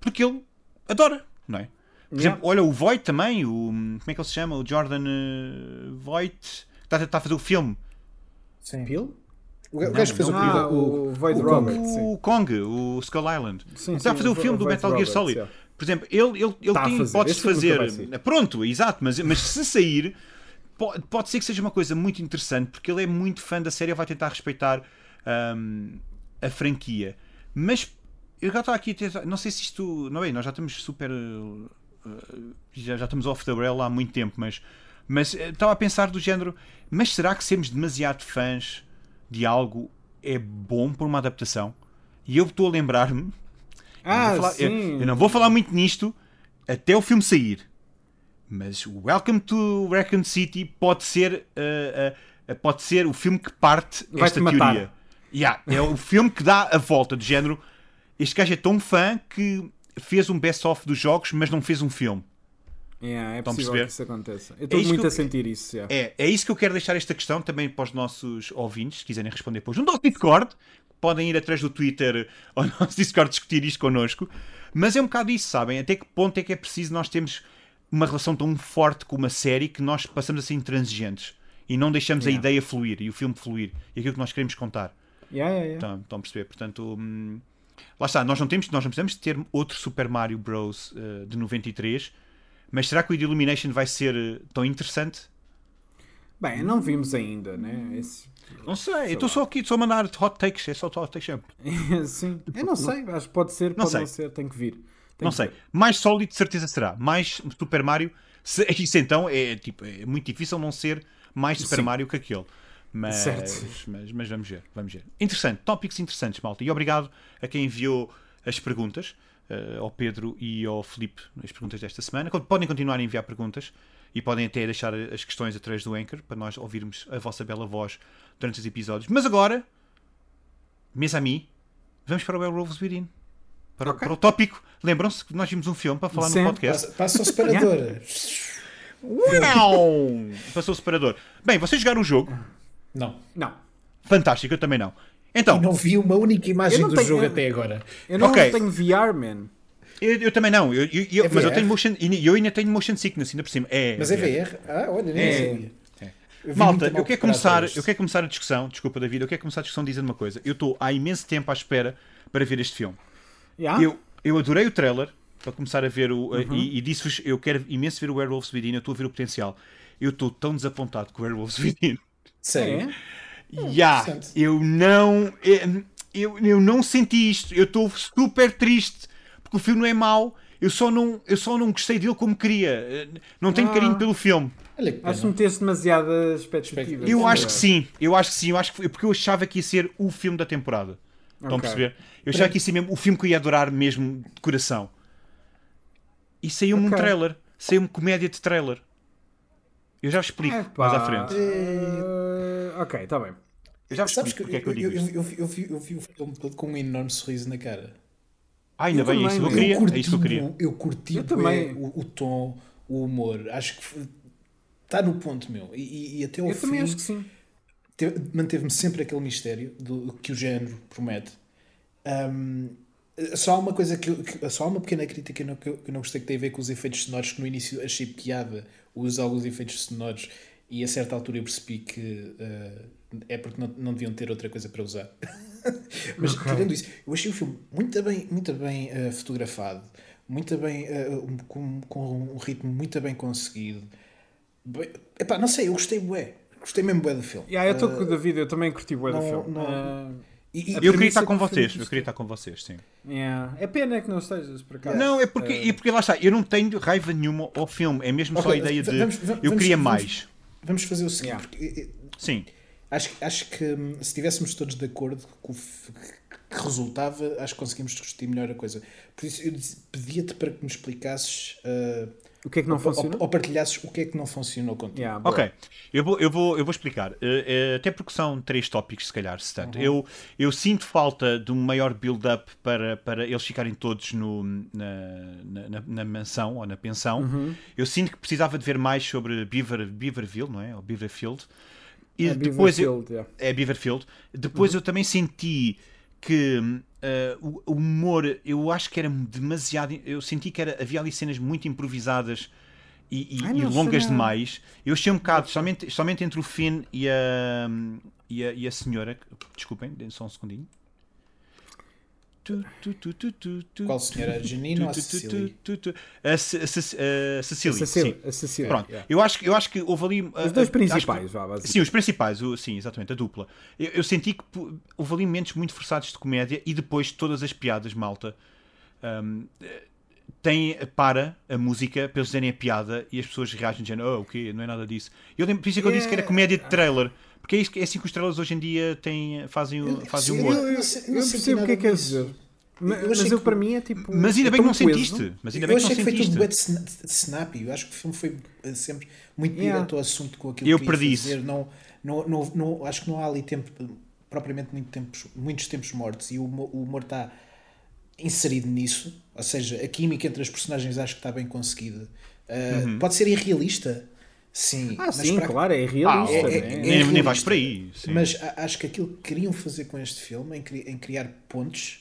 A: porque ele adora, não é? Por
B: Yeah.
A: exemplo, olha o Voight também, o, como é que ele se chama? O Jordan uh, Voight, está, está a fazer o filme.
C: Sim.
B: Peel?
C: O gajo que fez o,
B: Ah,
C: o,
B: o Void
C: o
B: Robert. Sim.
A: O Kong, o Skull Island.
B: Sim,
A: está a
B: sim,
A: fazer o
B: o
A: filme do Metal Gear Solid.
B: yeah.
A: Por exemplo, ele, ele, ele
B: Tá a
A: tem
B: vai
A: fazer. Pronto, exato, mas, mas se sair, pode, pode ser que seja uma coisa muito interessante, porque ele é muito fã da série e vai tentar respeitar hum, a franquia. Mas eu já estava aqui a ter. Não sei se isto. Não é? Nós já estamos super. uh, já, já estamos off the rail há muito tempo, mas. Mas eh, estava a pensar do género. Mas será que sermos demasiado fãs de algo é bom por uma adaptação? E eu estou a lembrar-me
B: Ah,
A: falar- eu- eu não vou falar muito nisto até o filme sair. Mas Welcome to Raccoon City pode ser, uh, uh, pode ser o filme que parte esta teoria. Yeah, é o filme que dá a volta do género. Este gajo é tão fã que fez um best-of dos jogos, mas não fez um filme.
B: Yeah, é
A: Estão
B: possível
A: perceber?
B: que isso aconteça. Eu estou
A: isso
B: muito
A: eu-
B: a sentir isso. yeah.
A: É, é isso que eu quero deixar esta questão também para os nossos ouvintes, se quiserem responder depois. No nosso Discord, podem ir atrás do Twitter [LAUGHS] ao nosso Discord discutir isto connosco. Mas é um bocado isso, sabem? Até que ponto é que é preciso nós termos uma relação tão forte com uma série que nós passamos a ser intransigentes e não deixamos a
B: Yeah.
A: ideia fluir e o filme fluir e aquilo que nós queremos contar.
B: Yeah, yeah.
A: Estão, estão a perceber? Portanto, hum, lá está, nós não, temos, nós não precisamos ter outro Super Mario Bros. eh, de 93, mas será que o The Illumination vai ser eh, tão interessante?
B: Bem, não vimos ainda, né? Esse...
A: Não sei, eu estou só aqui, estou a mandar hot takes, é só hot takes sempre. [LAUGHS]
B: Sim, eu não sei, acho que pode ser, pode
A: sei.
B: não ser, tem que vir. Tem
A: Não
B: que
A: sei. Mais sólido de certeza será. Mais Super Mario. Se, isso então é, tipo, é muito difícil não ser mais Super
B: Sim.
A: Mario que aquele. Mas, mas, mas vamos ver, vamos ver. Interessante, tópicos interessantes, malta. E obrigado a quem enviou as perguntas, eh, ao Pedro e ao Filipe, as perguntas desta semana. Podem continuar a enviar perguntas e podem até deixar as questões através do Anchor para nós ouvirmos a vossa bela voz durante os episódios. Mas agora, mes amis, vamos para o Werewolves Within. Para, o-
B: Ok.
A: para o tópico. Lembram-se que nós vimos um filme para falar
B: Sim.
A: no podcast?
C: Passa, passa ao separador. [LAUGHS]
A: Uau! Passou o separador. Bem, vocês jogaram o jogo.
C: Não.
B: Não,
A: Fantástico, eu também não. Então,
C: E não vi uma única imagem
B: Eu não
C: do
B: tenho-
C: jogo
B: eu-
C: até agora.
B: eu não
A: Ok.
B: tenho VR, man.
A: eu, eu também não. Eu, eu- eu-
C: É
A: mas eu tenho motion. e Eu ainda tenho motion sickness, ainda por cima. É,
C: Mas é VR? Ah, olha, nem
A: É.
C: sabia. Eu vi
A: Malta, eu quero, começar, eu quero começar a discussão. Desculpa, David. Eu quero começar a discussão dizendo uma coisa. Eu estou há imenso tempo à espera para ver este filme.
B: Yeah?
A: Eu, eu adorei o trailer para começar a ver o.
B: Uhum.
A: E, e disse-vos: eu quero imenso ver o Werewolves Within. Eu estou a ver o potencial. Eu estou tão desapontado com o Werewolves Within.
C: Sério?
B: É?
A: Ya,
C: interessante.
A: eu não eu, eu, eu não senti isto. Eu estou super triste porque o filme não é mau. Eu só não, eu só não gostei dele como queria. Não tenho
B: Ah.
A: carinho pelo filme.
B: Acho que meteste demasiadas expectativas.
A: Eu
B: Sim,
A: acho
B: é.
A: que sim. Eu acho que sim. Eu acho que foi, porque eu achava que ia ser o filme da temporada. Estão a perceber? Eu achava que ia ser mesmo o filme que eu ia adorar mesmo de coração. E saiu-me um
B: Ok.
A: trailer. Saiu-me comédia de trailer. Eu já explico
B: Epá,
A: mais à frente.
B: eh, ok, está bem.
A: Eu já
C: Sabes que
A: porque é que eu
C: eu,
A: digo
C: eu, eu, vi- eu, vi- eu vi o filme todo com um enorme sorriso na cara.
A: Ah, ainda
B: eu
A: bem, é isso que eu queria.
C: curti
A: É isso que eu queria.
C: Eu curti
B: Eu também.
C: O, o tom, o humor. Acho que está no ponto, meu. E, e- e até o
B: Eu
C: fim
B: também acho que sim.
C: Te- manteve-me sempre aquele mistério do que o género promete. Ahm, só há uma coisa que, eu- que- só há uma pequena crítica que eu, não, que eu- não gostei que tem a ver com os efeitos sonoros que no início achei piada usar alguns efeitos sonoros e a certa altura eu percebi que ah, é porque não, não deviam ter outra coisa para usar. [LAUGHS] Mas tirando isso, eu achei o filme muito bem, muito bem ah, fotografado, muito bem, um- com, com um ritmo muito bem conseguido. Bem, epá, não sei, eu gostei bué. Gostei mesmo bué do filme.
B: Yeah, eu estou
C: Ah,
B: com o David, eu também curti bué do filme.
C: não-
B: Ah,
C: e- e-
B: A
A: Eu queria estar com
B: que o filme
A: vocês. Eu queria estar com vocês, sim.
B: yeah. É pena que não estejas, por acaso.
A: Não, é porque,
B: Eh,
A: é porque lá está, eu não tenho raiva nenhuma ao filme, é mesmo só a ideia de
C: vamos- vamos-
A: eu queria
C: vamos-
A: mais.
C: Vamos fazer o seguinte,
B: Yeah.
C: porque eh, eh,
A: Sim,
C: acho, acho que hum, se estivéssemos todos de acordo com o que resultava, acho que conseguimos discutir melhor a coisa. Por isso eu pedia-te para que me explicasses ah,
B: O que é que não
C: ou,
B: funciona?
C: ou, ou partilhasses o que é que não funcionou contigo.
B: Yeah.
A: Ok, eu vou, eu vou, eu vou explicar. Eh, eh, até porque são três tópicos, se calhar, se tanto. Eu, eu sinto falta de um maior build-up para, para eles ficarem todos no, na, na, na- na mansão ou na pensão. Eu sinto que precisava de ver mais sobre Beaver, Beaverville, não é? Ou Beaverfield. E
B: É
A: depois eu,
B: Beaverfield, yeah.
A: é Beaverfield. Depois eu também senti que eh, o humor, eu acho que era demasiado. Eu senti que era, havia ali cenas muito improvisadas e, e-
B: Ai,
A: e longas demais. Eu achei um bocado, somente, somente entre o Finn e a, e a, e a senhora. Desculpem, só um segundinho. Tu, tu, tu, tu, tu, tu,
C: Qual senhora? Janine ou a Cecília?
A: A Ce- a Ce- a Cecília.
B: A Cecília,
A: Pronto,
B: yeah.
A: eu, acho, que- eu acho que houve ali.
B: Os
A: ah,
B: dois principais, vá, basicamente.
A: Sim, os principais, o- sim, exatamente, a dupla. Eu, eu senti que houve ali momentos muito forçados de comédia e depois todas as piadas, malta. hum, eh, tem, para a música para eles dizerem a piada e as pessoas reagem dizendo, oh, o quê? Não é nada disso. Eu lembro, por isso é que eu disse que era comédia de trailer. Porque é, isso, é assim que os trailers hoje em dia têm, fazem, o- fazem
C: sim,
A: humor.
C: eu-
B: Eu,
C: não sei-
B: eu
C: não
B: percebo o que é que
C: disso.
B: dizer. Ma-
C: Eu
B: Mas
C: achei
B: eu,
C: que-
B: para mim, é tipo.
A: Mas ainda
B: é
A: bem que não
B: coeso.
A: sentiste. Mas ainda
C: Eu
A: bem que
C: achei
A: não
C: que foi
A: sentiste.
C: tudo de snappy. Eu acho que o filme foi eh, sempre muito
B: Yeah.
C: direto ao assunto com aquilo
A: Eu
C: que
A: isso.
C: fazer. Não, não, não, não- acho que não há ali tempo, propriamente muito tempos, muitos tempos mortos e o, o humor está inserido nisso. Ou seja, a química entre as personagens acho que está bem conseguida. Uh,
A: Uhum.
C: Pode ser irrealista, sim.
B: Ah,
C: mas
B: sim,
C: para-
B: claro, é realista.
A: Ah,
B: né?
C: é-
A: nem, nem vais por aí. sim.
C: Mas a- acho que aquilo que queriam fazer com este filme, em, cri- em criar pontes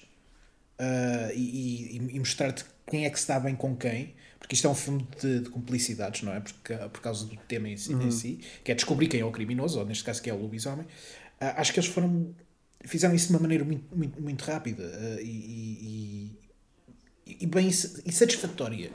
C: ah, e, e- e mostrar-te quem é que se dá bem com quem, porque isto é um filme de, de cumplicidades, não é? Porque, por causa do tema em si, em si, que é descobrir quem é o criminoso, ou neste caso quem é o lobisomem. Ah, acho que eles foram. fizeram isso de uma maneira muito, muito, muito rápida ah, e, e- e bem e satisfatória.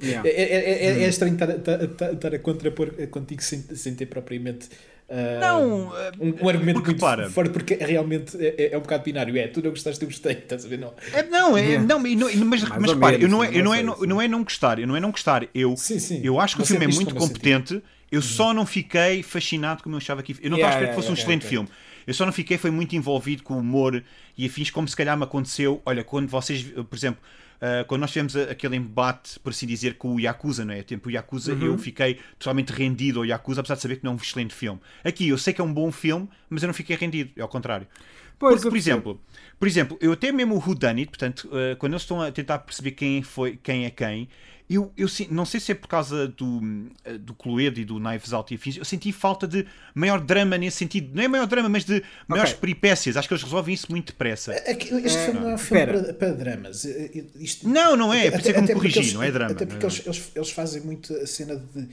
B: Yeah.
C: É, é, é, é- é estranho estar, a- estar, estar a contrapor contigo sem, sem ter propriamente ah,
A: Não, eh,
C: um, um argumento
A: porque
C: muito
A: repara.
C: forte, porque realmente é, é um bocado binário. É, tu não gostaste, eu gostei, estás a ver? Não.
A: É, não, é, não, não- mas,
B: Mais
A: mas repara, eu não é, eu não, é,
B: não
A: não, é não gostar, eu não é não gostar, eu,
C: Sim, sim.
A: eu acho que o
C: Você
A: filme é muito competente, eu só não fiquei fascinado como eu achava que eu não estava
B: Yeah,
A: a esperar que
B: yeah,
A: fosse um
B: yeah,
A: excelente
B: yeah,
A: filme. Eu só não fiquei, foi muito envolvido com o humor e afins, como se calhar me aconteceu. Olha, quando vocês, por exemplo, ah, quando nós tivemos aquele embate, por assim dizer, com o Yakuza, não é? Tipo, o Yakuza, eu
B: Uhum.
A: fiquei totalmente rendido ao Yakuza, apesar de saber que não é um excelente filme. Aqui, eu sei que é um bom filme, mas eu não fiquei rendido, é ao contrário.
B: Pois,
A: Porque,
B: eu
A: por exemplo, por exemplo, eu até mesmo o Who Done It, portanto, eh, quando eles estão a tentar perceber quem foi, quem é quem, eu, eu não sei se é por causa do, eh, do Cluedo e do Knives Out e afins, eu senti falta de maior drama nesse sentido. Não é maior drama, mas de maiores peripécias. Acho que eles resolvem isso muito depressa.
C: Aqui- Este filme não é um filme para, para dramas. Eh, eh, Isto,
A: Não, não é, por isso é que eu me corrigi,
C: eles-
A: não é drama,
C: Até
A: é
C: porque eles, eles, eles fazem muito a cena de.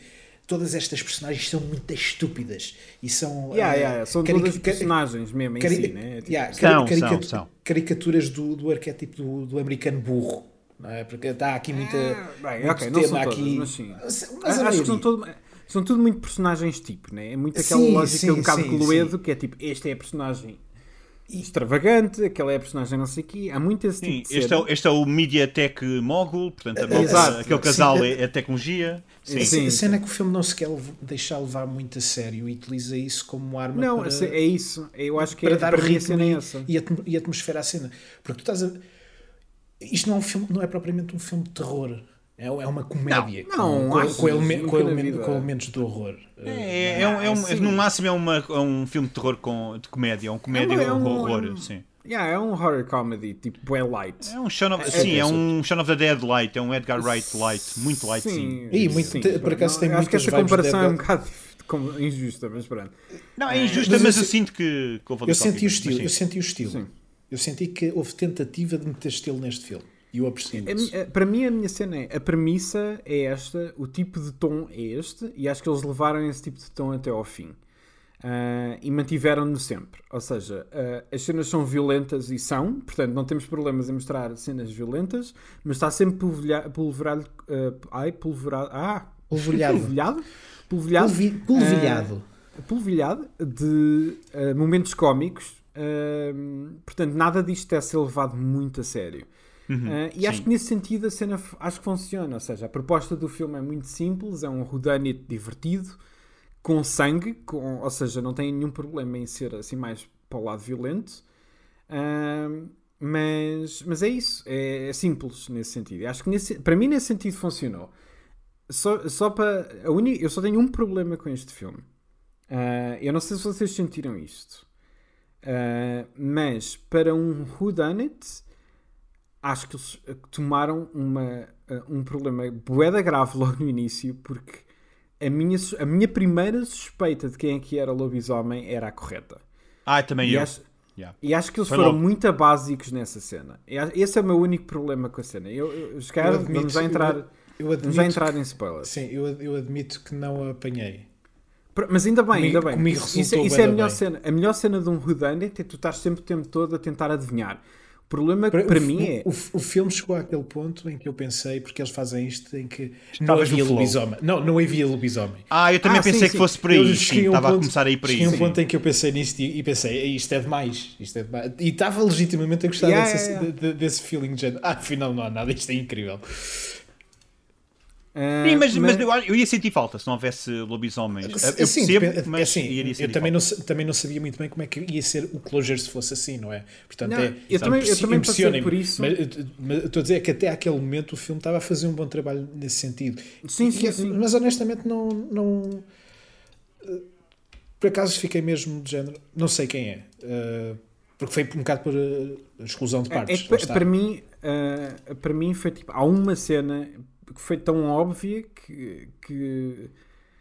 C: Todas estas personagens são muito estúpidas e são.
B: Yeah,
C: eh,
B: yeah, São todas personagens mesmo em si, né? Tipo,
C: yeah,
A: São,
C: cari-
A: são,
C: carica-
A: são.
C: Caricaturas do, do arquétipo do, do americano burro. Não é? Porque está aqui muita.
B: Ah, bem,
C: muito
B: ok, não são todas,
C: aqui.
B: mas sim.
C: Mas a
B: Acho que são, todo, são tudo muito personagens tipo, né? É muito aquela
C: Sim,
B: lógica
C: sim,
B: um bocado
C: sim,
B: Cluedo, que é tipo, este é a personagem extravagante, aquela é a personagem não sei o quê. Há muito esse
A: Sim,
B: tipo de
A: este, é, este é o MediaTek Mogul, portanto, a malta-
B: Exato.
A: aquele casal é, é tecnologia. Sim.
C: A
B: Sim,
C: cena é que o filme não se quer deixar levar muito a sério e utiliza isso como arma
B: Não,
C: para,
B: é isso. Eu acho que
C: para
B: é,
C: dar
B: para a
C: ritmo
B: é
C: e, e atmosfera à cena. Porque tu estás a. Isto não é um filme, não é propriamente um filme de terror. É, é uma comédia
B: Não,
C: com,
B: acho
C: com, eleme- com
B: na
C: elemen- com elementos de horror.
A: É, é, um, é um- no máximo é, uma, é um filme de terror com, de comédia, é um comédia
B: É um-
A: com
B: é um-
A: horror. Sim.
B: Yeah, é um horror comedy, tipo, bué light.
A: É um Shaun of, sim, é um Shaun of the Dead light, é um Edgar Wright light, muito light, sim.
B: Sim,
C: E muito-
B: sim,
C: por acaso tem
B: Acho que essa comparação é um bocado como injusta, mas pronto.
A: Não, é injusta,
C: Mas eu
A: mas eu,
C: se-
A: sinto que, que houve ali
C: Eu senti o estilo,
A: mas
C: eu senti o estilo.
B: Sim.
C: Eu senti que houve tentativa de meter estilo neste filme. E eu aprecio
B: A
C: isso.
B: para mim, a minha cena é: a premissa é esta, o tipo de tom é este, e acho que eles levaram esse tipo de tom até ao fim. Ah, e mantiveram-no sempre. Ou seja, ah, as cenas são violentas e são, portanto, não temos problemas em mostrar cenas violentas, mas está sempre polvilha- polverado. ah, ai, polverado. Ah!
C: Polvilhado. [LAUGHS]
B: Polvilhado? Polvilhado.
C: Polvi- polvilhado.
B: Ah, polvilhado de momentos cómicos. Portanto, nada disto é ser levado muito a sério. Ah, e acho
A: sim.
B: que nesse sentido a cena acho que funciona. Ou seja, a proposta do filme é muito simples, é um whodunit divertido, com sangue, com, ou seja, não tem nenhum problema em ser assim mais para o lado violento. Ah, mas, mas é isso, é, é simples nesse sentido. E acho que nesse, para mim nesse sentido funcionou. Só, só para. A uni, eu só tenho um problema com este filme. Uh, eu não sei se vocês sentiram isto. Uh, mas para um Whodunit, acho que eles tomaram uma, uh, um problema boeda grave [LAUGHS] logo no início, porque a minha, a minha primeira suspeita de quem é que era lobisomem era a correta.
A: Ah, também
B: E
A: eu.
B: acho,
A: Yeah.
B: e acho que eles
A: Foi
B: foram
A: logo.
B: muito básicos nessa cena. E Esse é o meu único problema com a cena. Eu, eu,
C: Eu admito-
B: vamos já
C: eu-
B: entrar,
C: Eu
B: vamos
C: admito,
B: já entrar em spoilers.
C: Sim, eu, eu admito que não a apanhei.
B: Mas ainda bem, ainda bem.
C: comigo
B: Isso, isso,
C: resultou
B: isso é a melhor
C: bem.
B: cena. A melhor cena de um whodunit é tu estás sempre o tempo todo a tentar adivinhar. O problema para,
C: o,
B: mim é...
C: O, o filme chegou àquele ponto em que eu pensei, porque eles fazem isto, em que não havia lobisomem. Não, não havia lobisomem.
A: Ah, eu também
B: Ah, sim,
A: pensei
B: sim.
A: que fosse por aí.
C: Eles
A: Sim,
C: um
A: estava a
C: ponto-
A: começar a ir por aí.
C: cheguei a um
A: sim.
C: ponto em que eu pensei nisto e, e pensei, "Ei, isto é demais. Isto é demais. E estava legitimamente a gostar
B: Yeah,
C: desse,
B: yeah, yeah.
C: de- de- desse feeling de género. Ah, afinal não há nada, isto é incrível.
B: Ah,
A: Sim, mas, mas eu, eu ia sentir falta se não houvesse lobisomens. Eu
C: Assim,
A: percebo,
C: depende-
A: mas
C: assim,
A: iria
C: eu também não,
A: falta.
C: sa- também não sabia muito bem como é que ia ser o closure se fosse assim, não é? Portanto,
B: Não,
C: é,
B: eu também- eu também passei por isso.
C: Mas, mas estou a dizer que até aquele momento o filme estava a fazer um bom trabalho nesse sentido.
B: Sim, sim,
C: E-
B: sim.
C: Mas honestamente não, não. eh, Por acaso fiquei mesmo de género. Não sei quem é. eh, porque foi um bocado por eh, exclusão de
B: É, é
C: partes.
B: pa-
C: está.
B: para mim, para mim foi tipo, há uma cena que foi tão óbvia que, que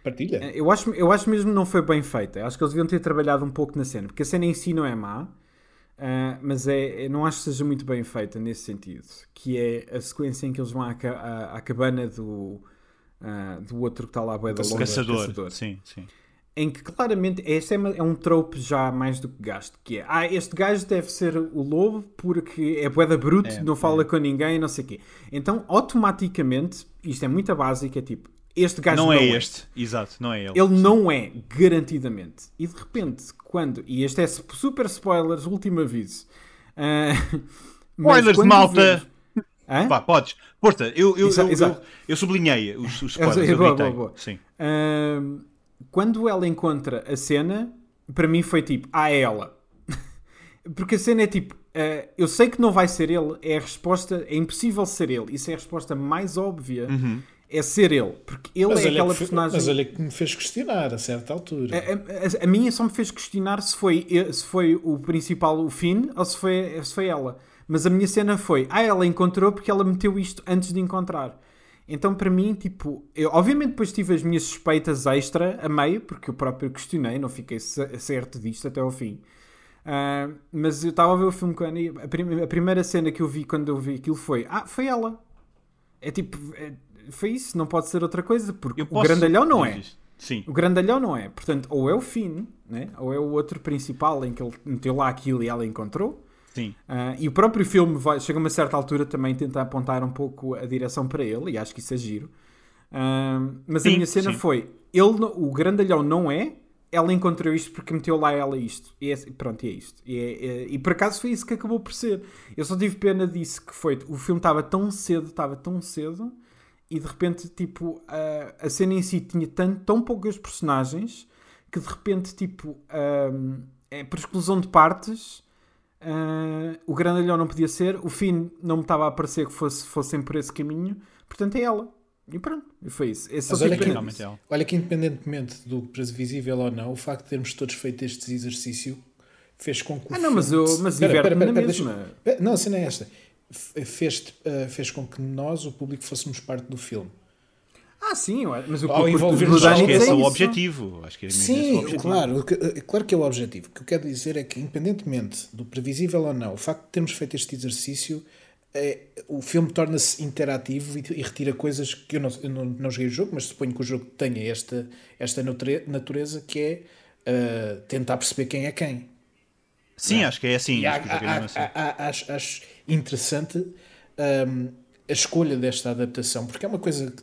C: Partilha.
B: Eh, Eu acho, eu acho mesmo que não foi bem feita. Acho que eles deviam ter trabalhado um pouco na cena, porque a cena em si não é má, ah, mas é, eu não acho que seja muito bem feita nesse sentido. Que é a sequência em que eles vão à, à- à cabana do, ah, do outro que está lá, da longa,
A: Caçador. Sim, sim.
B: Em que claramente este é, é um trope já mais do que gasto, que é ah, este gajo deve ser o lobo porque é boeda bruto,
A: É,
B: não fala com ninguém, não sei o quê. Então, automaticamente, isto é muito básico, é tipo, este gajo
A: Não
B: não,
A: é este. Exato, não é ele.
B: ele não é, garantidamente. E de repente, quando. E este é super spoilers, último aviso. [LAUGHS] Mas
A: Spoilers,
B: quando
A: malta!
B: vemos- Hã?
A: Vá, podes. Força, eu, eu,
B: Exa-
A: eu, eu, eu sublinhei os, os [LAUGHS]
B: Eu
A: spoilers. Eu
B: boa,
A: gritei.
B: boa, boa.
A: Sim.
B: Ahm, quando ela encontra a cena, para mim foi tipo, ah, é ela. [LAUGHS] Porque a cena é tipo, ah, eu sei que não vai ser ele, é a resposta, é impossível ser ele. Isso é a resposta mais óbvia, é ser ele. Porque ele
C: Mas
B: é aquela
C: que,
B: personagem.
C: mas olha que me fez questionar a certa altura.
B: A, a- a minha só me fez questionar se foi, se foi o principal, o Finn, ou se foi, se foi ela. Mas a minha cena foi, ah, ela encontrou porque ela meteu isto antes de encontrar. Então, para mim, tipo, eu, obviamente depois tive as minhas suspeitas extra a meio, porque eu próprio questionei, não fiquei ce- certo disto até ao fim. Ah, mas eu estava a ver o filme com a prim- a primeira cena que eu vi quando eu vi aquilo foi, ah, foi ela. É tipo, é- foi isso, não pode ser outra coisa, porque
A: Eu
B: o
A: posso-
B: grandalhão não é.
A: Sim.
B: O grandalhão não é. Portanto, ou é o Finn, né? ou é o outro principal em que ele meteu lá aquilo e ela encontrou.
A: Sim.
B: Ah, e o próprio filme vai, chega a uma certa altura também tenta apontar um pouco a direção para ele, e acho que isso é giro. Ah, mas
A: Sim,
B: a minha cena
A: sim.
B: foi: ele, o grandalhão não é, ela encontrou isto porque meteu lá ela isto. E é, pronto, e é isto. E, é- é- e por acaso foi isso que acabou por ser. Eu só tive pena disso, que foi: o filme estava tão cedo, estava tão cedo, e de repente, tipo, a, a cena em si tinha tão, tão poucas personagens que de repente, tipo, ahm, é por exclusão de partes. Ah, o grandalhão não podia ser, o fim não me estava a parecer que fosse, fossem por esse caminho, portanto é ela. E pronto, e foi isso. Esse
C: Mas olha
B: tive
C: que-
A: é.
C: Olha que independentemente do previsível ou não, o facto de termos todos feito este exercício fez com que o
B: Ah, não, mas, eu, mas
C: espera,
B: na
C: espera,
B: mesma.
C: deixa- espera, Não, a cena é esta. Fez, eh, fez com que nós, o público, fôssemos parte do filme.
B: Ah, sim, mas o que
C: Ao
B: eu curto
C: envolver
B: do
C: os
B: Dani
A: Acho que esse é o
B: isso.
A: objetivo. Acho que é o
C: Sim,
A: objetivo.
C: claro, o que- eh, claro que é o objetivo. O que eu quero dizer é que, independentemente do previsível ou não, o facto de termos feito este exercício, é, o filme torna-se interativo e, e retira coisas que eu não, eu não, não joguei o jogo, mas suponho que o jogo tenha esta, esta nature- natureza que é eh, tentar perceber quem é quem.
A: Sim, acho que é assim.
C: Há-
A: acho que é assim.
C: há- há- acho, acho interessante hum, a escolha desta adaptação, porque é uma coisa que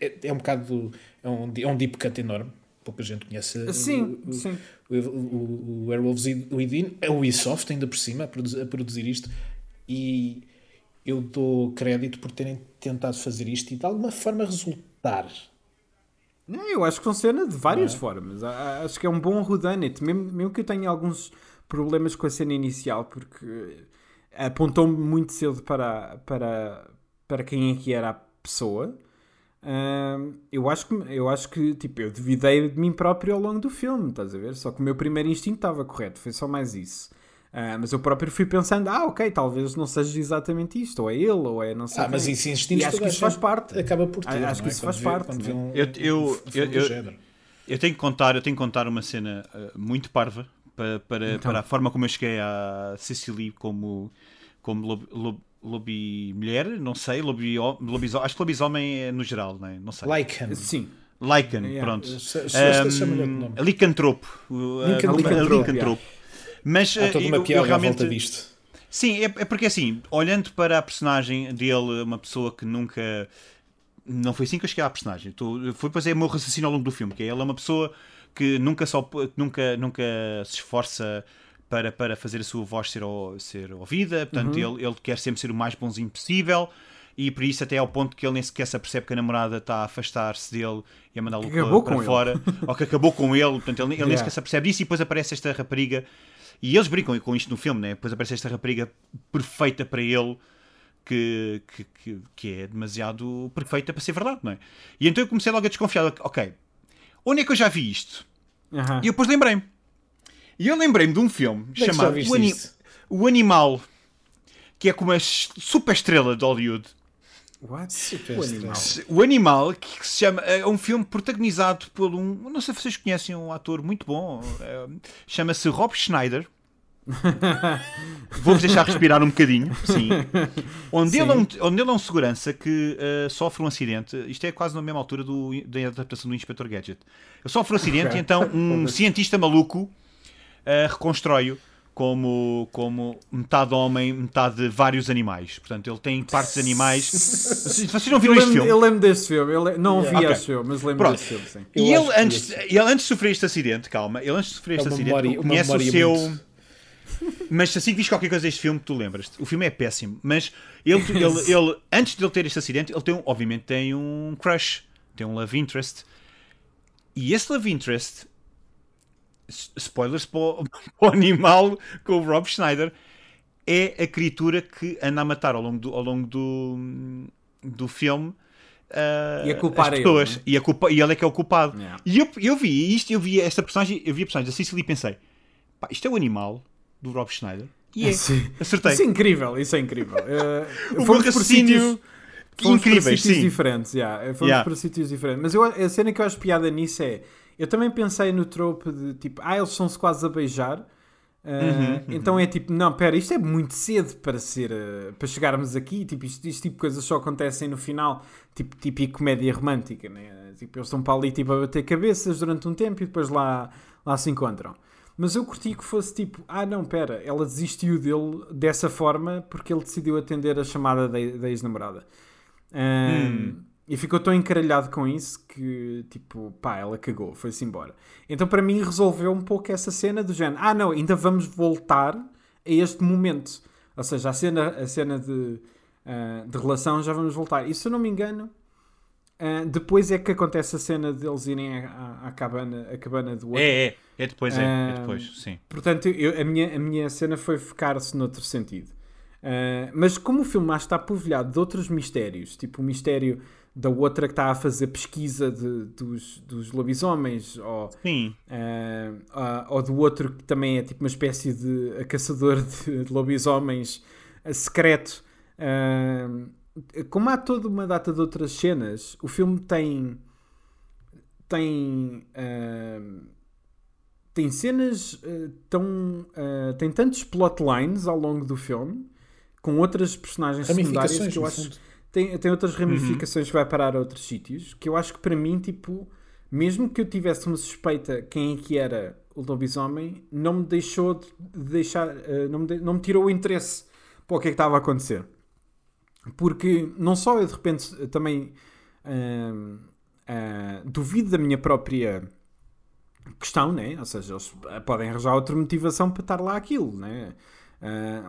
C: é, é um bocado. É um, é um deep cut enorme. Pouca gente conhece
B: Sim,
C: o,
B: sim.
C: o, o, o Werewolves Within. É o Ubisoft, ainda por cima, a produzir, a produzir isto. E eu dou crédito por terem tentado fazer isto e de alguma forma resultar.
B: Não, eu acho que funciona de várias
C: é?
B: formas. Acho que é um bom whodunit, mesmo, mesmo que eu tenha alguns problemas com a cena inicial, porque apontou-me muito cedo para, para, para quem é que era a pessoa. Eu acho que eu acho que tipo eu duvidei de mim próprio ao longo do filme estás a ver só que o meu primeiro instinto estava correto foi só mais isso Ah, mas eu próprio fui pensando ah ok talvez não seja exatamente isto ou é ele ou é não sei
C: Ah, mas
B: quem.
C: isso instinto
B: acho que isso faz parte
C: Acaba por ter.
B: Ah, acho
C: não
B: que
C: é?
B: isso faz
C: Quando vê-
B: parte, né?
C: um-
A: Eu- eu-
C: um
A: eu- eu-. Eu tenho que contar, eu tenho que contar uma cena uh, muito parva para, para,
B: Então.
A: para a forma como eu cheguei à Cecily como, como lob, lob, lobi mulher, não sei, lobi, lobisomem, acho que lobisomem é no geral, não, é? não sei.
C: Lycan.
B: sim
A: Lycan,
B: Yeah.
A: pronto. Um,
C: nome.
A: Licantropo.
C: Licantropo.
A: Mas
C: Há toda uma
A: eu- eu
C: piada à
A: realmente-
C: volta disto.
A: Sim, é, é porque assim, olhando para a personagem dele, uma pessoa que nunca. Não foi assim que eu cheguei à personagem. Tô, foi depois é o meu raciocínio ao longo do filme, que é ele é uma pessoa que nunca, só, nunca, nunca se esforça para, para fazer a sua voz ser, ser ouvida, portanto ele, ele quer sempre ser o mais bonzinho possível. E por isso, até ao ponto que ele nem sequer se apercebe que a namorada está a afastar-se dele e a mandá-lo para, para
B: ele.
A: fora, [LAUGHS] ou que acabou com ele, portanto ele, ele nem sequer se apercebe disso. E depois aparece esta rapariga e eles brincam com isto no filme, né? Depois aparece esta rapariga perfeita para ele, que, que, que, que é demasiado perfeita para ser verdade, não é? E então eu comecei logo a desconfiar: ok, onde é que eu já vi isto?
B: Aham.
A: E eu depois lembrei-me. E eu lembrei-me de um filme
C: Onde é
A: chamado o, Ani-
C: isto?
A: o Animal, que é como a s- super estrela de Hollywood.
B: What?
C: Super
B: O animal.
A: O Animal, que se chama, é um filme protagonizado por um. Não sei se vocês conhecem um ator muito bom, é, chama-se Rob Schneider. Vou-vos deixar respirar um bocadinho, sim. Onde, Ele, é um, onde ele é um segurança que eh, sofre um acidente. Isto é quase na mesma altura do, da adaptação do Inspector Gadget. Ele sofre um acidente
B: Ok.
A: e então um [LAUGHS] cientista maluco eh, reconstrói-o como, como metade homem, metade vários animais. Portanto, ele tem partes animais. Vocês não
B: Eu
A: viram este
B: lembro,
A: filme?
B: eu lembro deste filme. Eu não
C: Yeah.
B: vi
A: Ok.
B: este filme, mas lembro
A: Pronto.
B: deste filme, sim.
A: E ele antes,
C: esse-
A: ele antes de sofrer este acidente, calma, ele antes de sofrer
C: É
A: este
C: uma
A: acidente,
C: memória-
A: conhece o seu.
C: muito-
A: Mas assim que diz qualquer coisa deste filme, tu lembras-te. O filme é péssimo, mas ele, ele, [LAUGHS] ele, antes de ele ter este acidente, ele tem um, obviamente tem um crush, tem um love interest. E esse love interest, spoilers para o, [LAUGHS] para o animal com o Rob Schneider, é a criatura que anda a matar ao longo do, ao longo do, do filme. ah,
B: E a culpar
A: as
B: ele,
A: pessoas.
B: né?
A: e, a culpa, e ele é que é o culpado.
B: Yeah.
A: E eu, eu vi isto, eu vi esta personagem, eu vi a personagem da Cecily e pensei, pá, isto é o animal do Rob Schneider. E é,
B: Sim.
A: acertei.
B: Isso é incrível, isso é incrível. Uh, [LAUGHS]
A: O meu raciocínio
B: fomos
A: incríveis,
B: sítios
A: sim.
B: diferentes, yeah, fomos
A: Yeah.
B: por sítios diferentes. Mas eu, a cena que eu acho piada nisso é, eu também pensei no trope de tipo, ah, eles são-se quase a beijar. Uh,
A: Uhum,
B: Então é tipo, não, pera, isto é muito cedo para ser uh, para chegarmos aqui. Tipo, isto, este tipo de coisas só acontecem no final, tipo, típico comédia romântica, né? Tipo, eles estão para ali tipo, a bater cabeças durante um tempo e depois lá, lá se encontram. Mas eu curti que fosse tipo, ah não, pera, ela desistiu dele dessa forma porque ele decidiu atender a chamada da, da ex-namorada. Um, E ficou tão encaralhado com isso que, tipo, pá, ela cagou, foi-se embora. Então para mim resolveu um pouco essa cena do género, ah não, ainda vamos voltar a este momento. Ou seja, a cena, a cena de, ah, de relação já vamos voltar. E se eu não me engano, ah, depois é que acontece a cena deles irem à, à, cabana, à cabana do outro.
A: É, é, é depois, é, é
B: Ah,
A: depois, sim.
B: Portanto, eu- a, minha, a minha cena foi focar-se noutro sentido. Mas como o filme está povoado de outros mistérios, tipo o mistério da outra que está a fazer pesquisa de- dos, dos lobisomens, ou,
A: Sim,
B: ah, ou do outro que também é tipo uma espécie de caçador de, de lobisomens secreto. Ah, como há toda uma data de outras cenas, o filme tem tem ah, tem cenas tão tem tantos plotlines ao longo do filme com outras personagens secundárias que eu acho
C: fundo.
B: Tem, tem outras ramificações que vai parar a outros sítios que eu acho que para mim, tipo, mesmo que eu tivesse uma suspeita quem é que era o lobisomem, não me deixou de deixar, eh, não, me de- não me tirou o interesse para o que é que estava a acontecer. Porque não só eu de repente também ahm, ah, duvido da minha própria questão, né? Ou seja, eles podem arranjar outra motivação para estar lá aquilo, né?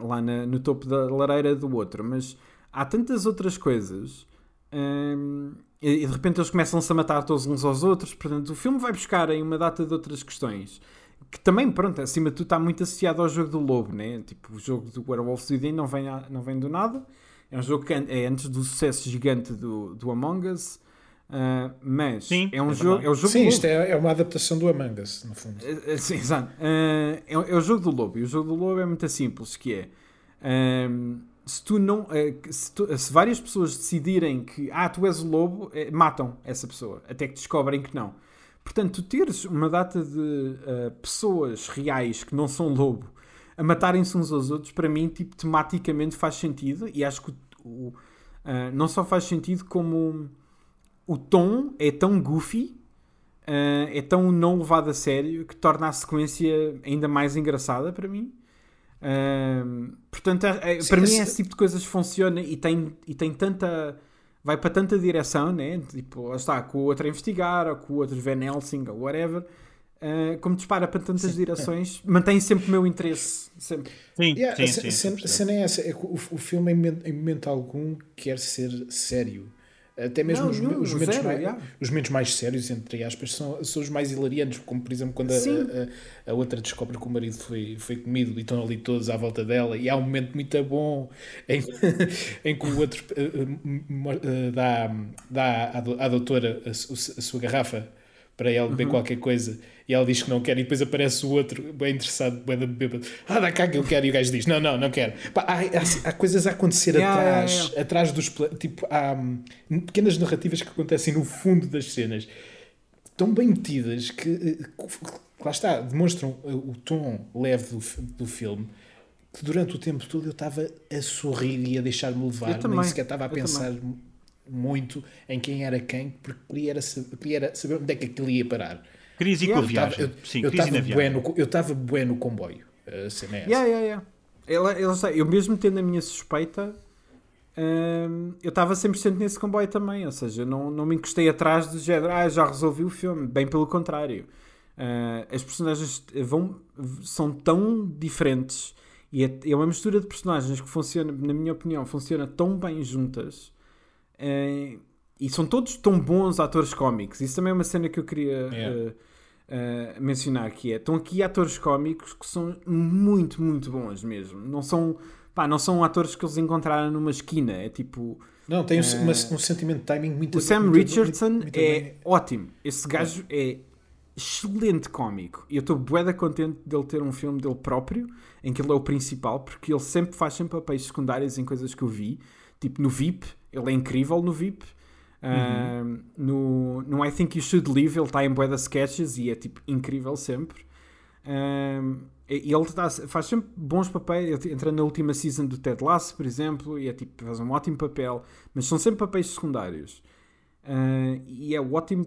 B: Lá na- no topo da lareira do outro, mas há tantas outras coisas hum, e, e de repente eles começam-se a matar todos uns aos outros. Portanto, o filme vai buscar em uma data de outras questões que também, pronto, acima de tudo está muito associado ao jogo do lobo, né? Tipo, o jogo do Werewolves Within não vem, a- não vem do nada. É um jogo que é antes do sucesso gigante do, do Among Us. Uh, mas
A: Sim,
B: é um
A: é
B: jogo. É o jogo
C: Sim,
B: do
C: isto
B: lobo.
C: é, é uma adaptação do Among Us, no fundo.
B: Uh, uh, Sim, exato. Uh, é, é o jogo do lobo. E o jogo do lobo é muito simples, que é. um, se tu não. uh, se, tu- se várias pessoas decidirem que ah, tu és o lobo, eh, matam essa pessoa. Até que descobrem que não. Portanto, tu teres uma data de uh, pessoas reais que não são lobo a matarem-se uns aos outros, para mim, tipo, tematicamente faz sentido. E acho que o, o, uh, não só faz sentido, como o tom é tão goofy, uh, é tão não levado a sério, que torna a sequência ainda mais engraçada para mim. Portanto, é- é-
C: Sim,
B: para mim
C: esse-
B: esse tipo de coisas funciona e tem, e tem tanta. Vai para tanta direção, né? Tipo, está, com o outro a investigar, ou com o outro Van Helsing, ou whatever. uh, como dispara para tantas direções, mantém sempre o meu interesse. Sempre.
A: Sim,
C: Yeah,
A: sim,
C: a,
A: sim.
C: ce-
A: sim,
C: cena- a cena é essa, é que o, o filme em momento, em momento algum quer ser sério. Até mesmo
B: Não,
C: os,
B: nenhum,
C: os momentos
B: zero,
C: mais,
B: yeah.
C: os momentos mais sérios, entre aspas, são, são os mais hilariantes, como por exemplo quando a, a, a outra descobre que o marido foi, foi comido e estão ali todos à volta dela, e há um momento muito bom em, [LAUGHS] em que o outro mo- eh, dá, dá à, à doutora a, a sua garrafa para ela beber qualquer coisa e ela diz que não quer e depois aparece o outro bem interessado, bem da bêbado ah dá cá que eu quero e o gajo diz não, não, não quero Pá, há, há- há coisas a acontecer
B: Yeah,
C: atrás
B: yeah, yeah.
C: atrás dos tipo há hum, pequenas narrativas que acontecem no fundo das cenas tão bem metidas que eh, lá está, demonstram eh, o tom leve do, do filme que durante o tempo todo eu estava a sorrir e a deixar-me levar,
B: também,
C: nem sequer estava a
B: eu
C: pensar muito em quem era quem, porque queria, era queria era saber onde é que aquilo ia parar.
A: Querias ir com
C: Eu tava-
A: viagem.
C: eu-
A: Sim,
C: eu
A: ir na viagem.
C: no, eu estava bué no comboio. A cena é essa.
B: Yeah, yeah, yeah. Ela, ela eu mesmo tendo a minha suspeita, hum, eu estava 100% nesse comboio também. Ou seja, não, não me encostei atrás do género, ah, já resolvi o filme. Bem pelo contrário. Ah, as personagens vão, são tão diferentes e é, é uma mistura de personagens que funciona, na minha opinião, funciona tão bem juntas. eh, e são todos tão bons atores cómicos. Isso também é uma cena que eu queria
C: Yeah.
B: eh, uh, mencionar que é, estão aqui atores cómicos que são muito, muito bons mesmo. Não são, pá, não são atores que eles encontraram numa esquina. É tipo,
C: Não, tem um, uma- um sentimento de timing muito
B: o Sam
C: muito-
B: Richardson
C: muito- muito
B: é
C: bem.
B: ótimo. Esse gajo é excelente cómico. E eu estou bué da contente dele ter um filme dele próprio, em que ele é o principal, porque ele sempre faz sempre papéis secundários em coisas que eu vi. Tipo, no VIP, ele é incrível no VIP. Um, no, no I Think You Should Leave, ele está em bué sketches e é tipo incrível sempre. E ele tá- faz sempre bons papéis. Ele entra na última season do Ted Lasso, por exemplo, e é tipo, faz um ótimo papel, mas são sempre papéis secundários. Uh, e é ótimo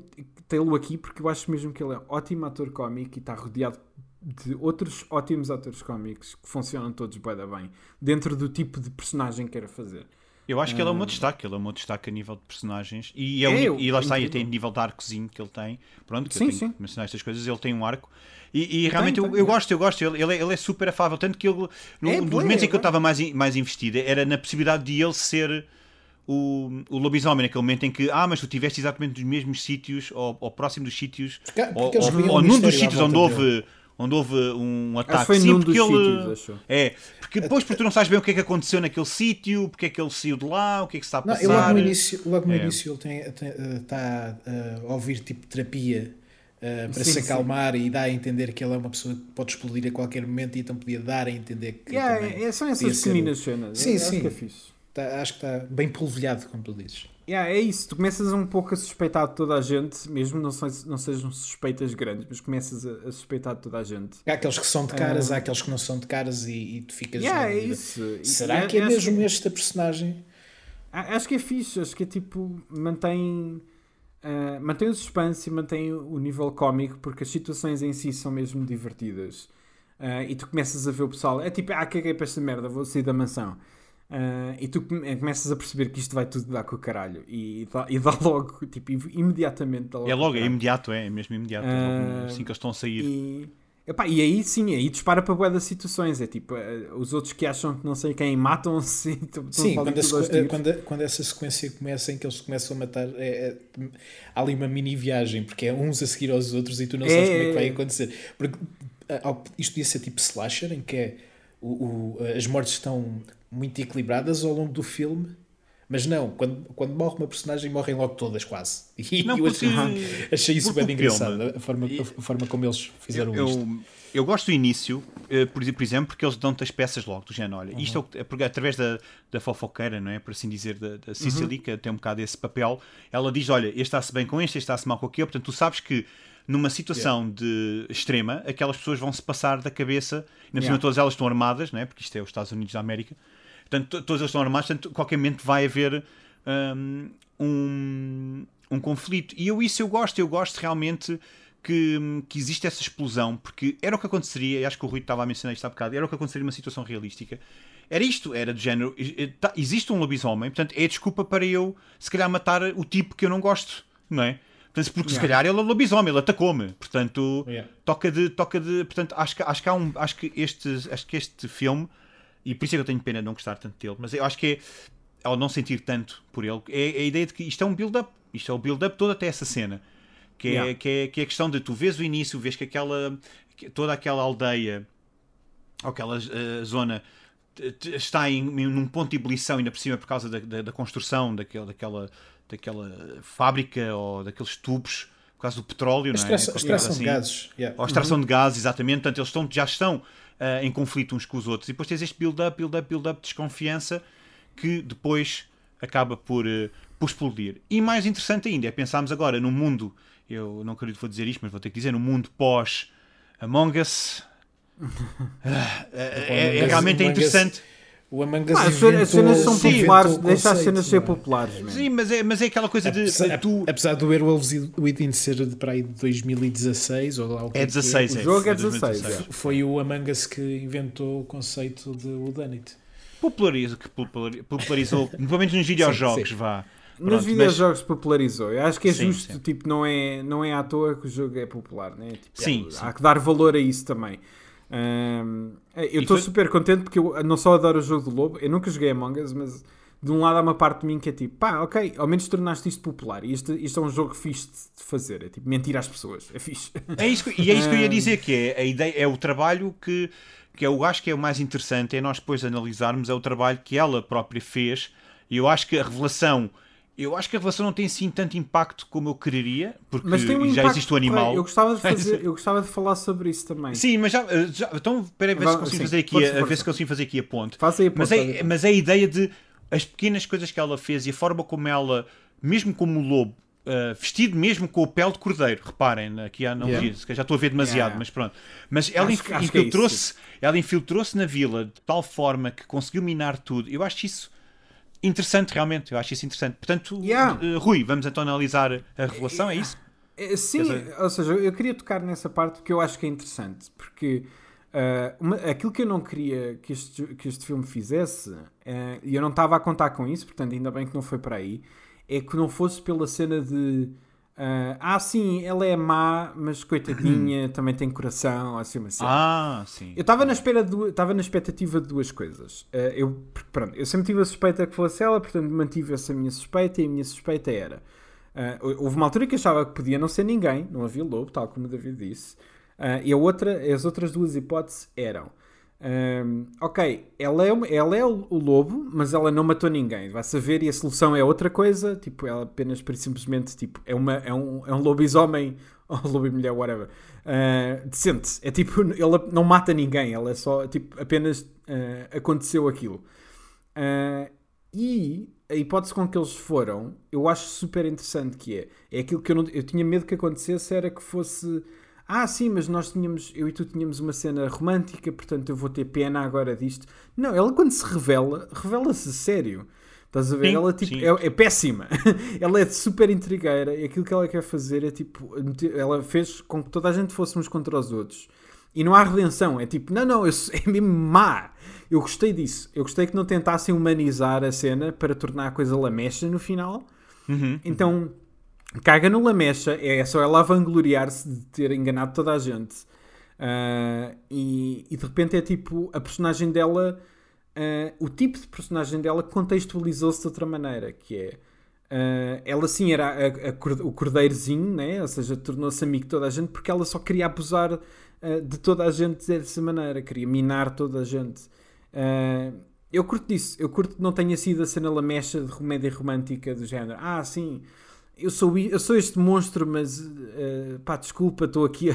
B: tê-lo aqui porque eu acho mesmo que ele é ótimo ator cómico e está rodeado de outros ótimos atores cómicos que funcionam todos da bem dentro do tipo de personagem que quer fazer.
A: Eu acho que ele é um destaque, ele é um destaque a nível de personagens. E, é
B: É, eu-
A: e lá está, e a nível de arcozinho que ele tem. Pronto, que
B: Sim,
A: eu tenho
B: sim.
A: que mencionar estas coisas, ele tem um arco. E, e realmente eu,
B: tem,
A: eu
B: é.
A: gosto, eu gosto, ele, ele, é, ele é super afável, tanto que ele, no,
B: É,
A: um dos
B: bué,
A: momentos em que eu estava mais, mais investido era na possibilidade de ele ser o, o lobisomem, naquele momento em que, ah, mas tu estiveste exatamente nos mesmos sítios, ou, ou próximo dos sítios,
C: Porque- porque
A: ou,
C: eles
A: ou, ou
C: um
A: num dos sítios onde houve, onde houve um ataque.
B: Acho foi
A: Sim,
B: num dos
A: porque ele-
B: sítios, acho.
A: É, porque depois porque tu não sabes bem o que é que aconteceu naquele sítio, porque é que ele saiu de lá, o que é que se está a
C: Não,
A: passar.
C: ele logo no início, logo no
A: É.
C: início ele tem, tem, eh, está a ouvir tipo terapia eh, para
B: Sim,
C: se
B: sim.
C: acalmar e dá a entender que ele é uma pessoa que pode explodir a qualquer momento e então podia dar a entender que
B: Yeah,
C: também
B: é, são essas
C: ser-
B: pequeninas cenas.
C: Sim,
B: Eu acho
C: sim.
B: que é fixe.
C: Tá- acho que está bem polvilhado, como tu dizes.
B: Yeah, é isso, tu começas um pouco a suspeitar de toda a gente, mesmo não, não sejam suspeitas grandes, mas começas a, a suspeitar de toda a gente.
C: Há aqueles que são de caras, há aqueles que não são de caras e, e tu ficas.
B: Yeah, é isso.
C: Será
B: e
C: que é
B: acho
C: mesmo
B: que-
C: esta personagem?
B: Acho que é fixe, acho que é tipo, mantém, ah, mantém o suspense e mantém o nível cómico, porque as situações em si são mesmo divertidas. Ah, e tu começas a ver o pessoal, é tipo, ah, caguei para esta merda, vou sair da mansão. Ah, e tu come- começas a perceber que isto vai tudo dar com o caralho. E dá, e dá [LAUGHS] logo, tipo, imediatamente dá logo
A: É logo, é imediato, é, é mesmo imediato. é
B: Ah,
A: assim que eles estão a sair.
B: E, epá, e aí sim, aí dispara para boa das situações. É tipo, eh, os outros que acham que não sei quem matam-se. [LAUGHS]
C: Sim, quando, sequ- quando, a- quando essa sequência começa em que eles começam a matar, é- é- há ali uma mini viagem, porque é uns a seguir aos outros e tu não
B: É,
C: sabes como é que vai
B: é.
C: acontecer. Porque ah, isto podia ser tipo slasher, em que é o, o- as mortes estão muito equilibradas ao longo do filme, Mas não, quando, quando morre uma personagem, morrem logo todas quase. [LAUGHS] E
A: Não,
C: eu achei,
A: porque- [LAUGHS]
C: achei isso
A: porque
C: bem engraçado, a forma, a forma como eles fizeram
A: eu,
C: isto.
A: eu, eu gosto do início, eh, por, exemplo, porque eles dão-te as peças logo, do género, olha, isto é, é porque através da, da fofoqueira, não é? Por assim dizer, da, da Cicely, que tem um bocado esse papel, ela diz, olha, este está-se bem com este, este está-se mal com aquele, portanto tu sabes que numa situação de extrema, aquelas pessoas vão se passar da cabeça, cima
B: Yeah.
A: todas elas estão armadas, não é? Porque isto é os Estados Unidos da América, portanto to- todas elas estão armadas, portanto qualquer momento vai haver hum, um, um conflito. E eu isso eu gosto, eu gosto realmente que, que existe essa explosão, porque era o que aconteceria, e acho que o Rui estava a mencionar isto há bocado, era o que aconteceria numa situação realística. Era isto, era do género, tá- existe um lobisomem, portanto é desculpa para eu, se calhar, matar o tipo que eu não gosto, não é? Portanto, porque se
B: Yeah.
A: calhar ele é lobisomem, ele atacou-me, portanto,
C: Yeah.
A: toca de, toca de, portanto, acho que, acho que um, acho que este, acho que este filme, e por isso é que eu tenho pena de não gostar tanto dele, mas eu acho que é, ao não sentir tanto por ele, é a ideia de que isto é um build-up, isto é o build-up todo até essa cena, que é,
B: Yeah.
A: que é, que é a questão de tu vês o início, vês que aquela, que toda aquela aldeia, ou aquela eh, zona está em, em num ponto de ebulição ainda por cima por causa da, da, da construção daquele, daquela, daquela fábrica ou daqueles tubos por causa do petróleo, não é?
C: Extração, extração de
A: assim.
C: gases. yeah.
A: Ou extração de gases, exatamente. Portanto, eles estão, já estão ah, em conflito uns com os outros. E depois tens este build-up, build-up, build-up, desconfiança que depois acaba por, eh, por explodir. E mais interessante ainda é pensarmos agora num mundo, eu não acredito que vou dizer isto, mas vou ter que dizer, num mundo pós Among Us. [LAUGHS] Ah, é, é realmente é
C: Among Us-
A: interessante.
C: O Among Us
B: Ah, as cenas- as cenas são
C: inventou-
B: populares, deixa as cenas ser
C: é?
B: populares.
A: Sim, mas é, mas é aquela coisa de,
C: Apesar,
A: de tu.
C: apesar do Werewolves Within ser de para aí de 2016 ou lá o que
A: É
C: que
A: 16,
B: O
A: é.
B: jogo é
A: 2016.
B: 16,
C: Foi o Among Us que inventou o conceito de Whodunit.
A: Populariza, que populari- popularizou, [LAUGHS] pelo menos nos videojogos,
C: sim.
A: vá.
B: Nos
A: Pronto, mas-
B: videojogos popularizou. Eu acho que é
A: Sim,
B: justo,
A: sim.
B: tipo, não é, não é à toa que o jogo é popular, né? Tipo,
A: Sim,
B: é-
A: sim.
B: há que dar valor a isso também. Ahm, eu
A: E
B: estou
A: foi-
B: super contente porque eu não só adoro o jogo do Lobo, eu nunca joguei Among Us, mas de um lado há uma parte de mim que é tipo, pá, ok, ao menos tornaste isto popular e isto, isto é um jogo fixe de fazer, é tipo mentir às pessoas, é fixe.
A: É isso, que- e é isso que eu ia dizer, que é a ideia, é o trabalho que, que eu acho que é o mais interessante, é nós depois analisarmos, é o trabalho que ela própria fez, e eu acho que a revelação, eu acho que a revelação não tem assim tanto impacto como eu quereria, porque
B: Mas um
A: já existe o animal.
B: Eu gostava de [LAUGHS] fazer, eu gostava de falar sobre isso também.
A: Sim, mas já, já então, espera aí, ver se consigo fazer aqui,
B: força,
A: a, ver se consigo fazer aqui a ponte.
B: Faça aí a
A: Mas
B: ponte,
A: é,
B: faça aí.
A: mas é a ideia de as pequenas coisas que ela fez e a forma como ela, mesmo como o lobo, uh, vestido mesmo com o pele de cordeiro, reparem, aqui a analogia,
C: Yeah.
A: já estou a ver demasiado,
B: Yeah.
A: mas pronto. Mas ela
B: é
A: infiltrou-se, ela infiltrou-se na vila de tal forma que conseguiu minar tudo. Eu acho isso interessante realmente, eu acho isso interessante. Portanto,
B: Yeah.
A: uh, Rui, vamos então analisar a revelação, é isso?
B: É, Sim,
A: Quer dizer-
B: ou seja, eu queria tocar nessa parte porque eu acho que é interessante. Porque ah, uma- aquilo que eu não queria que este, que este filme fizesse, ah, e eu não estava a contar com isso, portanto, ainda bem que não foi para aí, é que não fosse pela cena de. Ah, ah, sim, ela é má, mas coitadinha, também tem coração, assim, cena.
A: Ah, sim.
B: Eu estava na espera estava na expectativa de duas coisas. Eh, eu, pronto, eu sempre tive a suspeita que fosse ela, portanto mantive essa minha suspeita e a minha suspeita era. eh, houve uma altura que achava que podia não ser ninguém, não havia lobo, tal como o David disse. E a outra, as outras duas hipóteses eram. Ehm, ok, ela é, ela é o, lobo, mas ela não matou ninguém. Vai saber e a solução é outra coisa. Tipo, ela apenas simplesmente tipo, é, uma, é, um, é um lobisomem [LAUGHS] ou lobo e mulher, whatever. Uh, decente. É tipo, ela não mata ninguém, ela é só, tipo, apenas uh, aconteceu aquilo. Uh, e a hipótese com que eles foram, eu acho super interessante que é. É aquilo que eu, não, eu tinha medo que acontecesse, era que fosse. Ah, sim, mas nós tínhamos, eu e tu tínhamos uma cena romântica, portanto eu vou ter pena agora disto. Não, ela quando se revela, revela-se sério. Estás a ver?
A: Sim,
B: ela tipo, é, é péssima. [LAUGHS] ela é super intrigueira e aquilo que ela quer fazer é tipo. Ela fez com que toda a gente fôssemos contra os outros. E não há redenção. É tipo, não, não, eu, [LAUGHS] é mesmo má. Eu gostei disso. Eu gostei que não tentassem humanizar a cena para tornar a coisa lamecha no final.
A: Uhum.
B: Então, caga no lamecha. É só ela vangloriar-se de ter enganado toda a gente. Ah, e, e de repente é tipo, a personagem dela, ah, o tipo de personagem dela contextualizou-se de outra maneira, que é ah, ela sim era a- a o cordeirozinho, né? ou seja, tornou-se amigo de toda a gente porque ela só queria abusar de toda a gente dessa maneira, queria minar toda a gente. Eu curto disso. Eu curto que não tenha sido a cena lamecha de comédia romântica do género. Ah, sim, eu sou, eu sou este monstro, mas uh, pá, desculpa, estou aqui. A,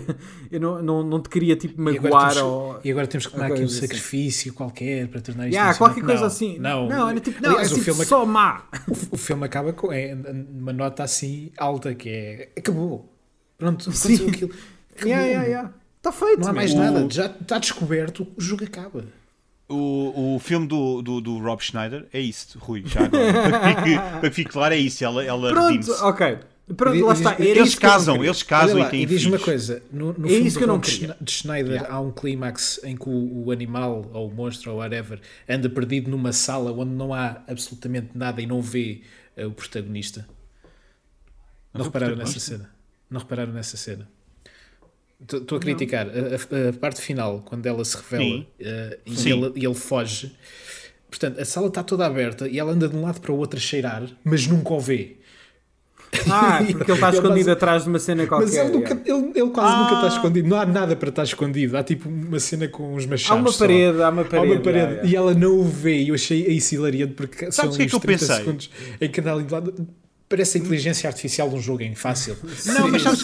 B: eu não, não, não te queria tipo magoar.
C: E agora temos,
B: ou,
C: e agora temos que tomar aqui um assim. sacrifício qualquer para tornar isto
B: yeah, qualquer coisa
C: não,
B: assim.
C: Não,
B: não, era tipo, não, Aliás, é o tipo filme, só má.
C: O, o, filme acaba com é, uma nota assim alta que é acabou. Pronto,
B: Sim.
C: aquilo.
B: Acabou. Yeah, yeah, yeah. Está feito.
C: Não há mais nada, já está descoberto, o jogo acaba.
A: O, o filme do, do, do Rob Schneider é isso, Rui, já agora. [LAUGHS] para, que, para que fique claro, é isso. Ela, ela
B: Pronto, ok. Pronto, lá está. Era
A: eles casam, eles casam
C: lá,
A: e têm
C: E diz
A: filhos.
C: uma coisa: no, no
B: É
C: filme
B: isso que eu não queria.
C: de Schneider
B: Yeah.
C: há um clímax em que o, o animal, ou o monstro, ou whatever, anda perdido numa sala onde não há absolutamente nada e não vê eh, o protagonista. Não,
A: Não
C: repararam nessa cena? Não repararam nessa cena? Estou a criticar a, a- a parte final, quando ela se revela eh, e,
A: Sim.
C: ele, e ele foge. Portanto, a sala está toda aberta e ela anda de um lado para o outro a cheirar, mas nunca o vê.
B: Ah, porque ele está [LAUGHS]
C: Ele
B: escondido
C: base-
B: atrás de uma cena qualquer.
C: Mas ele, nunca- ele, ele quase nunca está
A: Ah.
C: escondido. Não há nada para estar escondido. Há tipo uma cena com uns machados.
B: Há uma
C: só.
B: parede, há uma
C: Há
B: parede.
C: uma parede.
B: yeah, yeah.
C: E ela não o vê. E eu achei isso hilariante porque são
A: Sabes o que é que
C: uns
A: eu
C: 30
A: pensei?
C: segundos em que anda ali de lado. Parece a inteligência artificial de um jogo em fácil. [LAUGHS]
A: Não, mas sabes,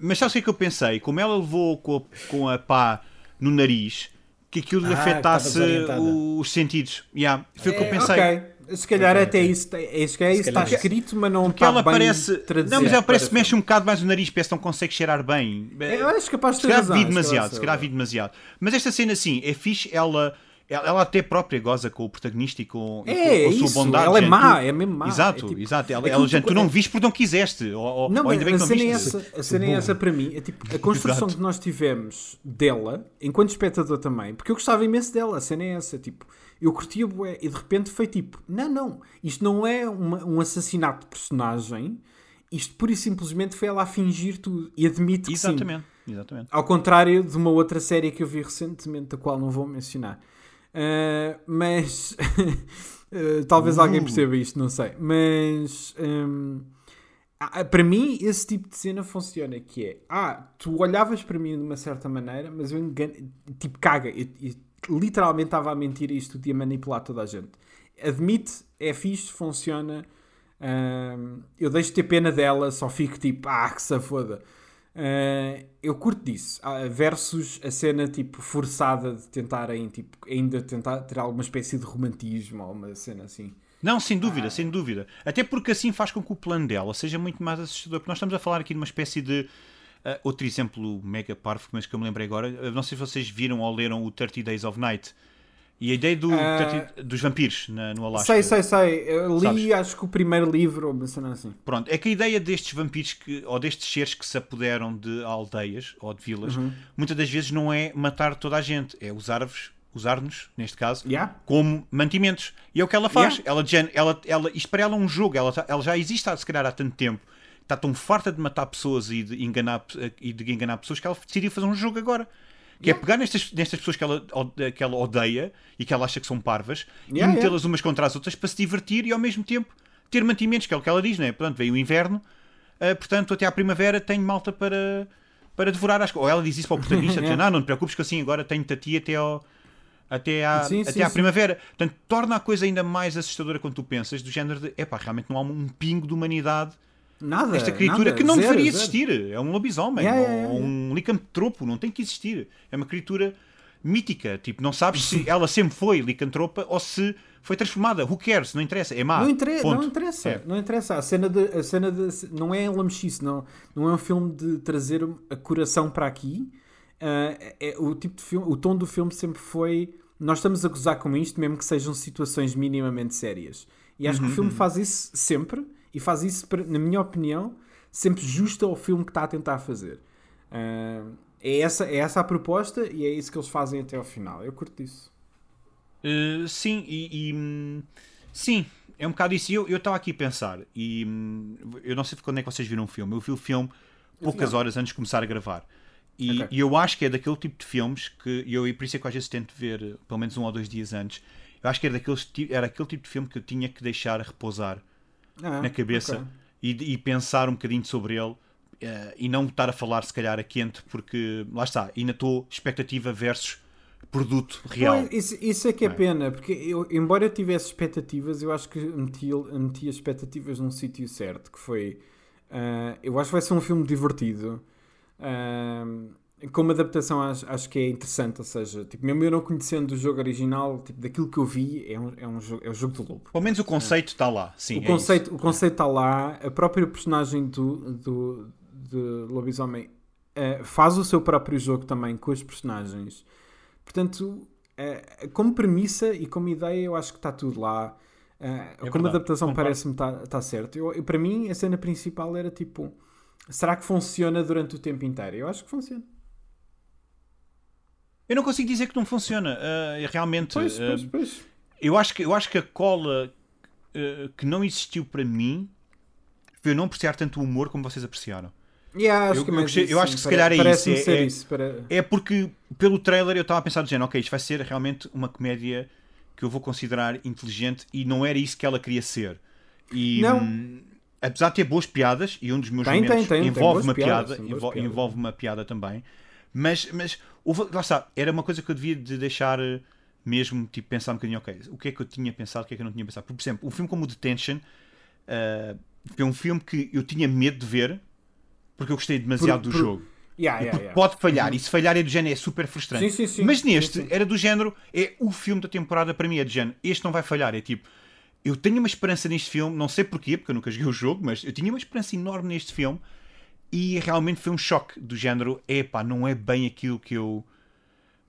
A: mas sabes o que é que eu pensei? Como ela levou com a, com a pá no nariz, que aquilo lhe
C: Ah,
A: afetasse os sentidos. Yeah, foi o que eu
B: É,
A: pensei.
B: ok. Se calhar
C: Ok,
B: até
C: ok.
B: isso, é isso que é isso, está
C: calhar.
B: escrito, mas não
A: Porque
B: está
A: ela
B: bem
A: parece.
B: traduzido
A: Não, mas ela parece que mexe um bocado mais o nariz, parece que não consegue cheirar bem.
B: Eu acho capaz de
A: Se
B: ter
A: calhar
B: razão.
A: vi
B: acho que
A: demasiado, se calhar vi demasiado. Mas esta cena, assim, é fixe, ela, ela, ela até própria goza com o protagonista e com, e
B: É,
A: com a sua
B: isso,
A: bondade.
B: ela é
A: gente,
B: má,
A: tu-
B: é mesmo má.
A: Exato,
B: É tipo-
A: exato. Ela,
B: aquilo
A: ela, gente,
B: tu-
A: não viste porque não quiseste. Ou, ou-
B: Não,
A: ou ainda bem
B: a
A: que não
B: cena, é
A: viste.
B: essa, a cena é essa para mim. É tipo a construção que nós tivemos dela, enquanto espectador também, porque eu gostava imenso dela. A cena é essa. Tipo, eu curtia bué e de repente foi tipo: não, não, isto não é uma- um assassinato de personagem. Isto pura e simplesmente foi ela a fingir tudo e admite que sim.
A: Exatamente, exatamente.
B: Ao contrário de uma outra série que eu vi recentemente, da qual não vou mencionar. Ah, mas ah, [LAUGHS] talvez alguém perceba isto, não sei. Mas hum, ah, para mim, esse tipo de cena funciona: que é ah, tu olhavas para mim de uma certa maneira, mas eu engano, tipo, caga. Eu, eu literalmente estava a mentir e isto de manipular toda a gente. Admite, é fixe, funciona. Hum, eu deixo de ter pena dela, só fico tipo, ah, que se foda. Uh, eu curto disso, Ah, versus a cena tipo forçada de tentarem tipo, ainda tentar ter alguma espécie de romantismo ou uma cena assim.
A: Não, sem dúvida,
B: Ah.
A: sem dúvida. Até porque assim faz com que o plano dela seja muito mais assustador. Porque nós estamos a falar aqui de uma espécie de. ah, outro exemplo mega parvo, mas que eu me lembrei agora. não sei se vocês viram ou leram o 30 Days of Night. E a ideia do. 30 dos vampiros na, no Alasca.
B: Sei, sei, sei. Eu li
A: Sabes?
B: acho que o primeiro livro cena assim.
A: Pronto, é que a ideia destes vampiros que, ou destes seres que se apoderam de aldeias ou de vilas,
B: Uhum.
A: muitas das vezes não é matar toda a gente, é usar-vos, usar-nos, neste caso,
B: Yeah?
A: como mantimentos. E é o que ela faz.
B: Yeah.
A: Ela, ela, ela, isto para ela é um jogo, ela, tá- ela já existe se calhar há tanto tempo. Está tão farta de matar pessoas e de enganar, e de enganar pessoas que ela decidiu fazer um jogo agora. Que é pegar nestas, nestas pessoas que ela, que ela odeia e que ela acha que são parvas
B: Yeah,
A: e metê-las umas contra as outras para se divertir e ao mesmo tempo ter mantimentos, que é o que ela diz, não é? Portanto, veio o inverno, ah, portanto, até à primavera tenho malta para, para devorar as Ou ela diz isso para o protagonista, [LAUGHS] dizendo, ah, não te preocupes que assim agora tenho-te a ti até ao, até à,
B: Sim,
A: até
B: sim,
A: à
B: sim.
A: primavera. Portanto, torna a coisa ainda mais assustadora quando tu pensas, do género de, epá, realmente não há um pingo de humanidade
B: Nada.
A: nesta criatura
B: nada.
A: que não
B: Zero,
A: deveria
B: zero.
A: existir. É um lobisomem,
B: Yeah,
A: ou
B: yeah, yeah,
A: um licantropo, não tem que existir. É uma criatura mítica. Tipo, não sabes se ela sempre foi licantropa ou se foi transformada. Who cares? Não interessa. É má.
B: Não, inter... Não interessa,
A: É.
B: não interessa. A cena de, a cena de não é lamechice, não, não é um filme de trazer a coração para aqui. Ah, é, o tipo de filme, o tom do filme sempre foi nós estamos a gozar com isto, mesmo que sejam situações minimamente sérias. E acho que
A: Uhum,
B: o filme faz isso sempre e faz isso, na minha opinião, sempre justo ao filme que está a tentar fazer. Ah, é, essa, é essa a proposta e é isso que eles fazem até ao final. Eu curto isso.
A: Uh, sim, e, e, hum, sim, é um bocado isso. Eu eu estava aqui a pensar, e hum, eu não sei quando é que vocês viram o filme. Eu vi o filme poucas horas antes de começar a gravar. E,
B: Ok.
A: e eu acho que é daquele tipo de filmes que eu, e por isso é que às vezes tento ver pelo menos um ou dois dias antes. Eu acho que era, daqueles, ti- era aquele tipo de filme que eu tinha que deixar repousar
B: Ah,
A: na cabeça
B: ok.
A: e, e pensar um bocadinho sobre ele eh, e não estar a falar se calhar a quente porque lá está, ainda estou expectativa versus produto real.
B: Pois, isso, isso é que é
A: é?
B: pena, porque eu, embora eu tivesse expectativas, eu acho que meti, meti as expectativas num sítio certo, que foi... ah, eu acho que vai ser um filme divertido. ah, como adaptação acho, acho que é interessante, ou seja, tipo, mesmo eu não conhecendo o jogo original, tipo, daquilo que eu vi, é um, é um, jogo, é um jogo de lobo.
A: Pelo menos o conceito está lá. Sim,
B: o
A: é
B: conceito
A: isso.
B: o conceito está lá, a própria personagem do, do, de Lobisomem eh, faz o seu próprio jogo também com os personagens. Portanto, eh, como premissa e como ideia, eu acho que está tudo lá. Eh, como
A: verdade,
B: adaptação, parece-me está tá certo. Eu, eu- para mim, a cena principal era tipo: será que funciona durante o tempo inteiro? Eu acho que funciona.
A: Eu não consigo dizer que não funciona. ah, realmente,
B: Pois,
A: ah,
B: pois, pois.
A: eu, acho que, eu acho que a cola ah, que não existiu para mim foi eu não apreciar tanto o humor como vocês apreciaram.
B: Yeah, acho
A: Eu-
B: que
A: eu
B: isso,
A: eu acho que se calhar é isso, é-
B: ser
A: é-
B: isso. Para...
A: É porque pelo trailer eu estava a pensar do género, ok, isto vai ser realmente uma comédia que eu vou considerar inteligente e não era isso que ela queria ser. E
B: Não.
A: hum, apesar de ter boas piadas, e um dos meus
B: Tem,
A: momentos
B: tem, tem, tem
A: envolve uma
B: piadas,
A: piada,
B: piadas.
A: envolve uma piada também, mas, mas houve- lá está, era uma coisa que eu devia de deixar eh, mesmo tipo, pensar um bocadinho, ok, o que é que eu tinha pensado, o que é que eu não tinha pensado. Por exemplo, um filme como o Detention ah, foi um filme que eu tinha medo de ver porque eu gostei demasiado
B: Por-
A: do
B: por-
A: jogo.
B: Yeah, yeah,
A: porque
B: yeah.
A: pode falhar, e se falhar é do género, é super frustrante.
B: Sim, sim, sim.
A: Mas neste, era do género, é o filme da temporada para mim, é do género, este não vai falhar. É tipo, eu tenho uma esperança neste filme, não sei porquê, porque eu nunca joguei o jogo, mas eu tinha uma esperança enorme neste filme e realmente foi um choque do género, epá, não é bem aquilo que eu,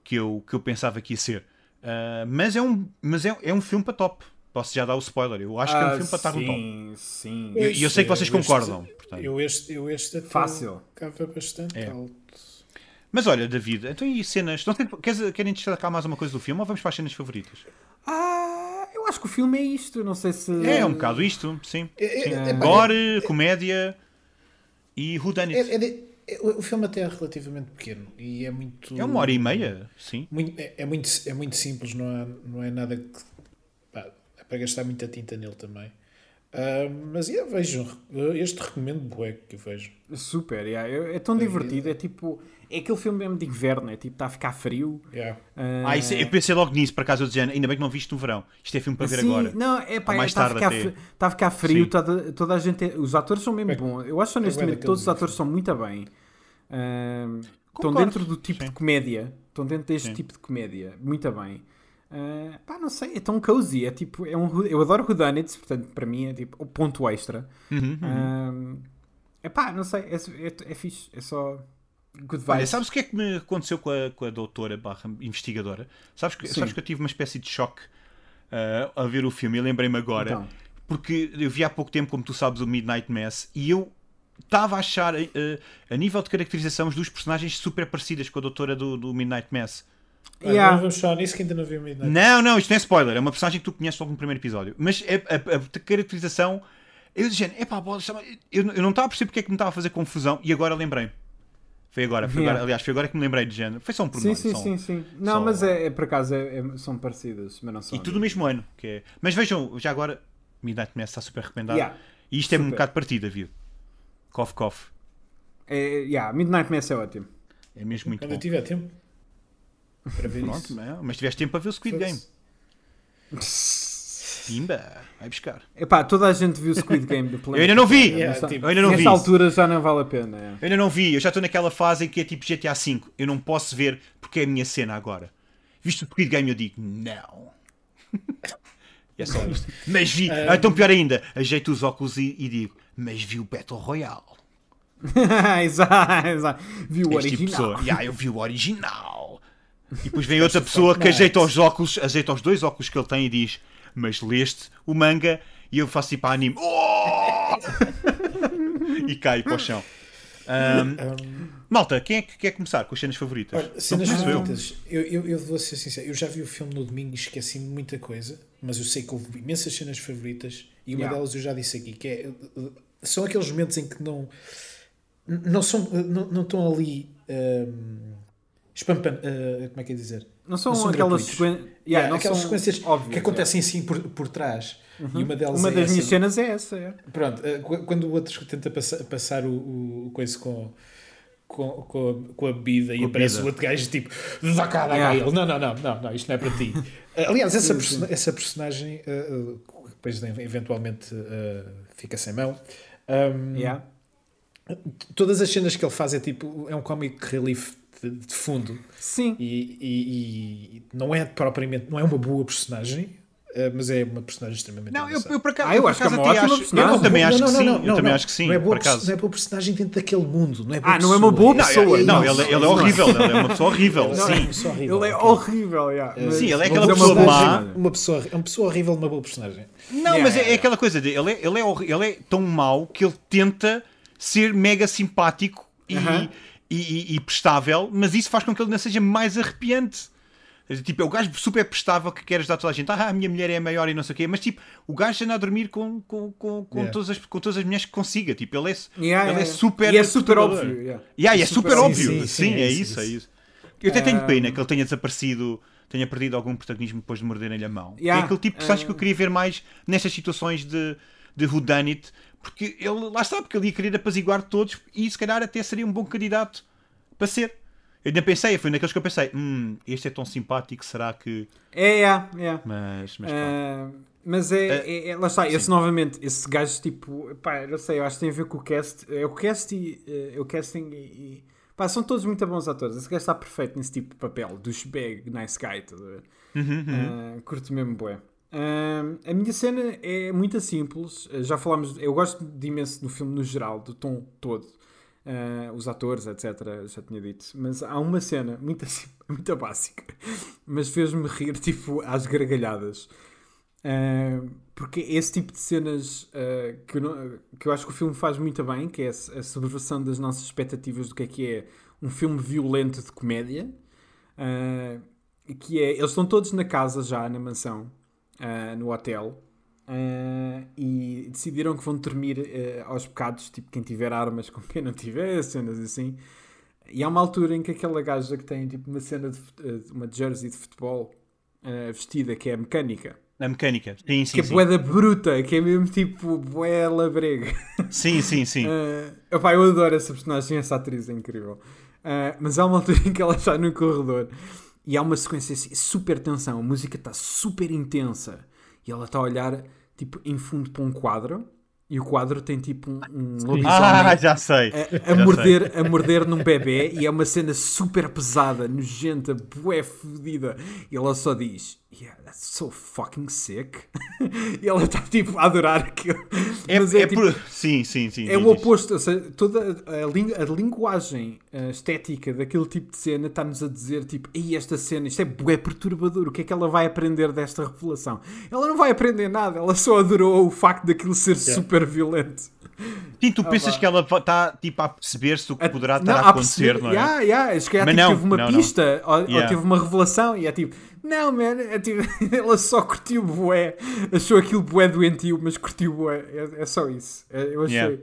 A: que eu, que eu pensava que ia ser. Ah, mas é um, mas é, é um filme para top. Posso já dar o spoiler. Eu acho que é um
B: Ah,
A: filme para estar no top.
B: Sim, sim.
A: Eu- eu sei que vocês
C: este-
A: concordam, portanto.
C: Eu este, eu este até
B: Fácil.
C: Cava bastante
A: É.
C: alto.
A: Mas olha, David, então e cenas? Não queres, querem destacar mais uma coisa do filme ou vamos para as cenas favoritas?
B: Ah, eu acho que o filme é isto. Não sei se.
A: É, um bocado isto, sim.
C: É, é,
B: É.
C: é, pá,
A: Gore, comédia e whodunit.
C: é- é de- é- o filme até é relativamente pequeno e é muito.
A: É uma hora e meia, sim.
C: Muito- é, é muito, é muito simples, não, há, não é nada que. pá, é para gastar muita tinta nele também. Ah, mas yeah, vejam, este recomendo bué que eu vejo.
B: Super, yeah. é, é tão divertido. É tipo. É aquele filme mesmo de inverno. É tipo, está a ficar frio.
C: Yeah.
A: Ah, isso, eu pensei logo nisso, por acaso eu dizendo, ainda bem que não viste no verão. Isto é filme para ver
B: Sim,
A: agora.
B: Não, é pá, está a,
A: tarde
B: ficar, está a ficar frio.
A: Sim.
B: Toda, toda a gente. é- os atores são mesmo
C: É-
B: bons. Eu acho
C: é
B: honestamente
C: bué
B: que todos os atores são muito bem. Ahm, estão dentro do tipo
A: sim.
B: de comédia. Estão dentro deste
A: Sim.
B: tipo de comédia. Muito bem. Ah, pá, não sei, é tão cozy. É tipo, é um, eu adoro whodunits, portanto, para mim é tipo o ponto extra.
A: Uhum, uhum.
B: é pá, não sei, é, é, é fixe, é só good
A: Olha,
B: vibes.
A: sabes o que é que me aconteceu com a, com a doutora barra investigadora? Sabes que,
B: Sim.
A: sabes que eu tive uma espécie de choque ah, a ver o filme e lembrei-me agora.
B: Então.
A: Porque eu vi há pouco tempo, como tu sabes, o Midnight Mass e eu estava a achar, eh, a nível de caracterização, as duas personagens super parecidas com a doutora do, do Midnight Mass.
C: Olha,
B: Yeah.
C: não vamos falar nisso que ainda não vi o Midnight.
A: Não, não, isto não é spoiler, é uma personagem que tu conheces logo no primeiro episódio. Mas é- a, a caracterização, eu epá, bola, chama- eu, eu não estava a perceber porque é que me estava a fazer confusão e agora lembrei-me. Foi agora, foi
B: Yeah.
A: agora, aliás, foi agora que me lembrei de género. Foi só um
B: Sim,
A: pormenor.
B: sim,
A: só
B: sim, sim. Não,
A: só-
B: mas é, é por acaso é- é- são parecidas, mas não são.
A: E tudo no mesmo ano. Que é... Mas vejam, já agora, Midnight Mass está super arrependado.
B: Yeah.
A: E isto é um
B: Super.
A: bocado partido, David. Cough, cough.
B: É, yeah, Midnight Mass é ótimo.
A: É mesmo muito
C: Quando
A: bom.
C: eu tiver tempo para ver
A: Pronto,
C: isso.
A: é, mas tiveste tempo para ver o Squid Game. Pimba, vai buscar.
B: Epá, toda a gente viu o Squid Game do Planeta
A: Eu ainda não vi!
C: Yeah,
B: nessa-
C: tipo,
A: Eu ainda não
B: Nesta
A: vi.
B: altura já não vale a pena. é.
A: Eu ainda não vi, eu já estou naquela fase em que é tipo GTA V. Eu não posso ver porque é a minha cena agora. Visto o Squid Game, eu digo não. E [LAUGHS] é só isto. Mas vi, ah, então pior ainda, ajeito os óculos e, e digo, mas vi o Battle Royale. [LAUGHS]
B: exato, exato. Viu o
A: Este tipo
B: original.
A: pessoa, "Ya, eu vi o original. E depois vem outra pessoa que ajeita os óculos, ajeita os dois óculos que ele tem e diz, mas leste o manga e eu faço tipo a anime. "Oh!" [LAUGHS] e cai para o chão. Ahm, malta, quem é que quer começar com as cenas favoritas?
C: Olha, cenas
A: começo eu.
C: favoritas. Eu, eu, eu vou ser sincero, eu já vi o filme no domingo e esqueci muita coisa, mas eu sei que houve imensas cenas favoritas e uma
B: Yeah.
C: delas eu já disse aqui, que é, uh, são aqueles momentos em que não não, são, não, não estão ali um, espampan, uh, como é que é dizer?
B: Não são,
C: Não são
B: aquelas sequen...
C: Yeah,
B: yeah, não
C: aquelas
B: são
C: sequências
B: óbvias,
C: que acontecem assim por, por trás. E uma delas
B: Uma
C: é
B: das
C: essa.
B: minhas cenas é essa. é.
C: Pronto, uh, qu- quando o outro tenta passar, passar o, o, o coisa com, com, com, a, com a bebida e aparece
A: bebida.
C: o outro gajo tipo dá cá, dá cá ele. Não, não, não, não, não, isto não é para ti. Uh, [LAUGHS] Aliás, essa,
B: sim.
C: essa personagem uh, uh, depois de- eventualmente uh, fica sem mão. Um,
B: Yeah.
C: Todas as cenas que ele faz é tipo, é um comic relief de, de fundo
B: Sim.
C: e, e- e não é propriamente, não é uma boa personagem, uh, mas é uma personagem extremamente
A: Não, eu, eu por acaso,
B: Ah, eu
A: por
B: acho que é uma
A: até
B: ótima
A: acho,
B: personagem.
A: eu também acho que sim, eu também acho que sim,
C: Não é, boa,
A: por acaso.
C: não é boa personagem dentro daquele mundo. Não é boa
B: Ah, não é uma boa pessoa.
A: Não,
B: Não,
A: ele, ele é
B: não.
A: horrível, ele é uma pessoa horrível,
C: Não,
A: sim.
C: é uma pessoa horrível,
B: Ele é horrível, yeah.
A: Sim, ele é aquela
B: uma
A: pessoa
B: boa
A: má.
B: personagem.
C: Uma pessoa, é uma pessoa horrível, uma boa personagem.
A: Não,
B: Yeah,
A: mas é, é aquela coisa de ele é, ele, é, horri- ele é tão mau que ele tenta ser mega simpático e. e, e- e prestável, mas isso faz com que ele não seja mais arrepiante. Tipo, é o gajo super prestável que quer ajudar toda a gente. Ah, a minha mulher é a maior e não sei o quê. Mas, tipo, o gajo anda a dormir com, com, com, com,
C: Yeah.
A: todas, as, com todas as mulheres que consiga. Tipo, ele é,
B: Yeah,
A: ele
B: yeah,
A: é
B: yeah.
A: super
B: E é super óbvio. yeah.
A: Yeah, é
B: Super
A: super
B: óbvio.
A: óbvio.
C: Sim,
A: Sim,
C: sim,
A: é,
C: é
A: isso, é
C: isso.
A: Eu até tenho
B: Ah,
A: pena que ele tenha desaparecido, tenha perdido algum protagonismo depois de morderem-lhe a mão. É aquele tipo de personagem que eu
B: ah.
A: queria ver mais nestas situações de, de whodunit, porque ele, lá está, porque ele ia querer apaziguar todos e se calhar até seria um bom candidato para ser. Eu ainda pensei, foi naqueles que eu pensei, hum, este é tão simpático, será que.
B: É, yeah, yeah.
A: Mas, mas.
B: Ah, mas é, é, é- lá está, esse novamente, esse gajo tipo, pá, eu sei, eu acho que tem a ver com o cast, é o cast e eh, o casting e, e- pá, são todos muito bons atores. Esse gajo está perfeito nesse tipo de papel, douchebag, nice guy, estás a ver?
A: Uhum,
B: Ah, curto mesmo, bué. Ah, a minha cena é muito simples, Ah, já falámos, eu gosto de imenso do filme no geral, do tom todo. Ah, os atores, etc. Já tinha dito, mas há uma cena muito, [LAUGHS] assim, muito básica, mas fez-me rir tipo às gargalhadas. Uh, porque é esse tipo de cenas uh, que, eu não- que eu acho que o filme faz muito bem, que é a, a subversão das nossas expectativas do que é que é um filme violento de comédia, uh, que é, eles estão todos na casa já, na mansão, uh, no hotel, uh, e decidiram que vão dormir uh, aos bocados, tipo quem tiver armas com quem não tiver, [LAUGHS] cenas assim. E há uma altura em que aquela gaja que tem tipo uma cena de, uma jersey de futebol vestida, que é mecânica,
A: Na mecânica. Sim, sim,
B: que é
A: sim.
B: boeda bruta, que é mesmo tipo boé labrega.
A: Sim, sim, sim.
B: Uh, opá, eu adoro essa personagem, essa atriz é incrível. Mas há uma altura em que ela está no corredor e há uma sequência assim, super tensão, a música está super intensa e ela está a olhar tipo em fundo para um quadro e o quadro tem tipo um, um lobisomem
A: Ah, [LAUGHS] já sei.
B: a, a
A: Já
B: morder, a morder num bebê e é uma cena super pesada, nojenta, bué fodida. E ela só diz: Yeah, that's so fucking sick. e ela está tipo a adorar aquilo.
A: É,
B: Mas
A: é
B: tipo,
A: por- Sim, sim, sim.
B: é o oposto, ou seja, toda a, a linguagem a estética daquele tipo de cena está-nos a dizer, tipo, ei, esta cena, isto é bué perturbador, o que é que ela vai aprender desta revelação? Ela não vai aprender nada, ela só adorou o facto daquilo ser super violento.
A: Sim, tu pensas
B: vá.
A: que ela está tipo, a perceber-se o que poderá estar
B: Não,
A: a acontecer,
B: perceber-
A: não é?
B: Yeah, yeah, acho que ela tipo,
A: não,
B: teve uma
A: não, não.
B: pista ou, ou
A: Yeah.
B: teve uma revelação e é tipo, não, man, é tipo, [LAUGHS] ela só curtiu bué, achou aquilo bué doentio, mas curtiu bué, é, é só isso. É, eu achei,
A: Yeah.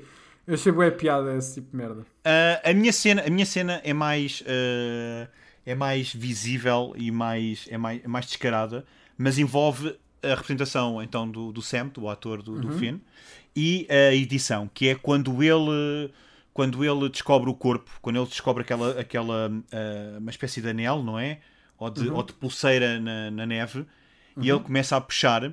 B: eu achei bué piada esse tipo de merda.
A: Ah, a, minha cena, a minha cena é mais ah, é mais visível e mais, é mais, é mais descarada, mas envolve a representação então do, do Sam, do ator do,
B: Uhum.
A: do Finn, e a edição, que é quando ele quando ele descobre o corpo, quando ele descobre aquela, aquela ah, uma espécie de anel, não é? Ou de,
B: Uhum.
A: ou de pulseira na, na neve, e ele começa a puxar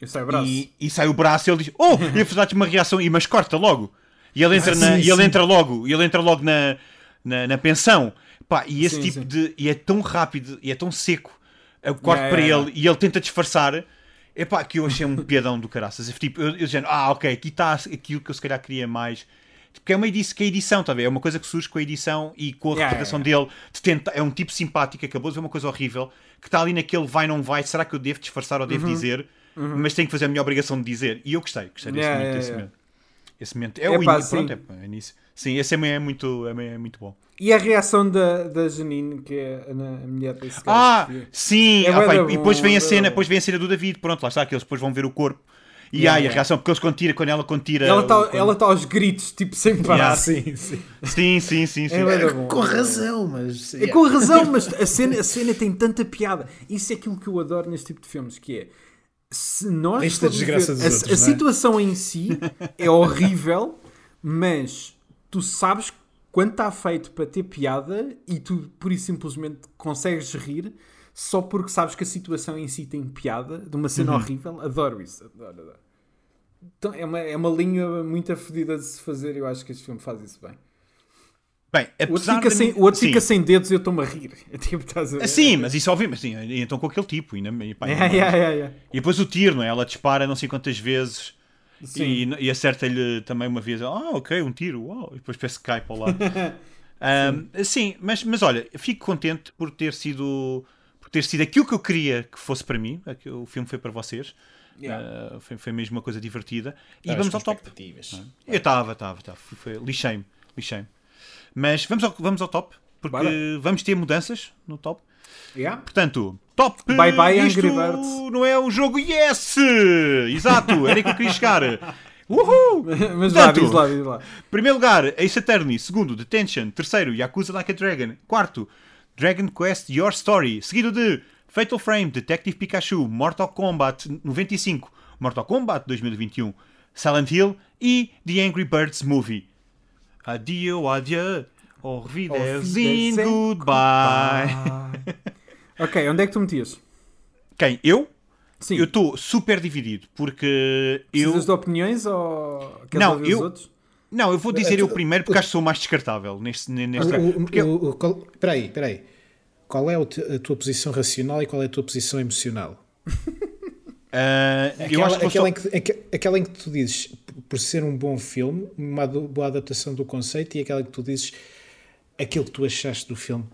B: Eu sei o braço.
A: e, e sai o braço e ele diz: Oh! [LAUGHS] E ele faz uma reação, e mas corta logo. E ele entra,
C: Ah,
A: na,
C: sim,
A: e ele
C: sim.
A: entra logo, e ele entra logo na, na, na pensão. Pá, e esse
B: Sim,
A: tipo de. E é tão rápido e é tão seco. Eu corto
B: Yeah,
A: para
B: yeah,
A: ele e ele tenta disfarçar. Epá, que eu achei um [LAUGHS] piadão do caraças. Tipo, eu, eu dizendo, ah, ok, aqui está aquilo que eu se calhar queria mais. Porque é uma edição, que é edição, tá a ver? É uma coisa que surge com a edição e com a
B: Yeah,
A: representação dele. De tenta, é um tipo simpático, acabou de ver uma coisa horrível, que está ali naquele vai, não vai. Será que eu devo disfarçar ou devo
B: Uhum.
A: dizer? Mas tenho que fazer a minha obrigação de dizer. E eu gostei, gostei desse
B: Yeah,
A: momento.
B: yeah,
A: desse
B: yeah.
A: momento. Esse momento. É,
B: É
A: o
B: pá,
A: início. Pronto, é, é início. Sim, esse também é muito, é, é muito bom.
B: E a reação da, da Janine, que é a, a mulher desse gajo.
A: Ah, sim!
B: É
A: ah, e depois vem a cena, depois vem a cena do David, pronto, lá está, que eles depois vão ver o corpo. E
B: Yeah,
A: aí
B: yeah.
A: a reação, porque eles quando tira, quando ela quando tira.
B: Ela está
A: quando-
B: ela tá aos gritos, tipo, sem parar.
A: Yeah.
C: sim, sim.
A: Sim, sim, sim, sim.
B: É da bom.
C: Com razão, mas.
B: É com razão, mas a cena, a cena tem tanta piada. Isso é aquilo que eu adoro neste tipo de filmes, que é se nós
C: é
B: formos
C: desgraça
B: ver-
C: dos
B: a,
C: outros,
B: a
C: é?
B: situação em si [LAUGHS] é horrível, mas tu sabes quando está feito para ter piada e tu, por e simplesmente, consegues rir só porque sabes que a situação em si tem piada, de uma cena horrível, adoro isso. Adoro, adoro. Então, é, uma, é uma linha muito afodida de se fazer e eu acho que este filme faz isso bem.
A: Bem,
B: O outro fica, sem,
A: mim-
B: o outro fica sem dedos e eu estou-me a rir. [LAUGHS] É tipo, estás a?
A: Sim, mas isso mas sim, então com aquele tipo. E, na- e, pá,
B: Yeah, yeah, yeah, yeah.
A: e depois o tiro, não é? Ela dispara não sei quantas vezes
B: Sim.
A: e, e acerta-lhe também uma vez. Ah, ok, um tiro, uau, e depois parece que cai para o lado. [LAUGHS] Ahm, sim, mas, mas olha, fico contente por ter sido por ter sido aquilo que eu queria que fosse para mim. Aqui- O filme foi para vocês.
B: Yeah.
A: Ah, foi, foi mesmo uma coisa divertida. E vamos ao top.
C: expectativas.
A: Eu estava, estava, estava. Lixei-me, lixei-me. Mas vamos ao, vamos ao top, porque
B: Bora.
A: vamos ter mudanças no top.
B: Yeah.
A: Portanto, top.
B: Bye bye,
A: Isto
B: Angry Birds.
A: não é o jogo Yes! Exato, era que eu queria chegar. [LAUGHS] Uhul!
B: Mas
A: Portanto,
B: diz lá, diz lá.
A: Primeiro lugar, Ace Attorney. Segundo, Detention. Terceiro, Yakuza Like a Dragon. Quarto, Dragon Quest Your Story. Seguido de Fatal Frame, Detective Pikachu, Mortal Kombat 95, Mortal Kombat 2021, Silent Hill e The Angry Birds Movie. Adio, adieu. Au
B: Wiedersehen,
A: goodbye. [LAUGHS]
B: ok, onde é que tu metias?
A: Quem? Eu?
B: Sim.
A: Eu estou super dividido porque eu.
B: Precisas de opiniões ou queres
A: Não, eu-
B: os outros?
A: Não, eu vou dizer eu primeiro porque acho que sou o mais descartável neste, neste porque
C: o- o- qual- Peraí, peraí. Qual é a tua posição racional e qual é a tua posição emocional? [LAUGHS]
A: eu
C: Aquela,
A: acho que vou
C: aquela,
A: só-
C: em que, aque- aquela em que tu dizes, por ser um bom filme, uma boa adaptação do conceito, e aquela em que tu dizes aquilo que tu achaste do filme.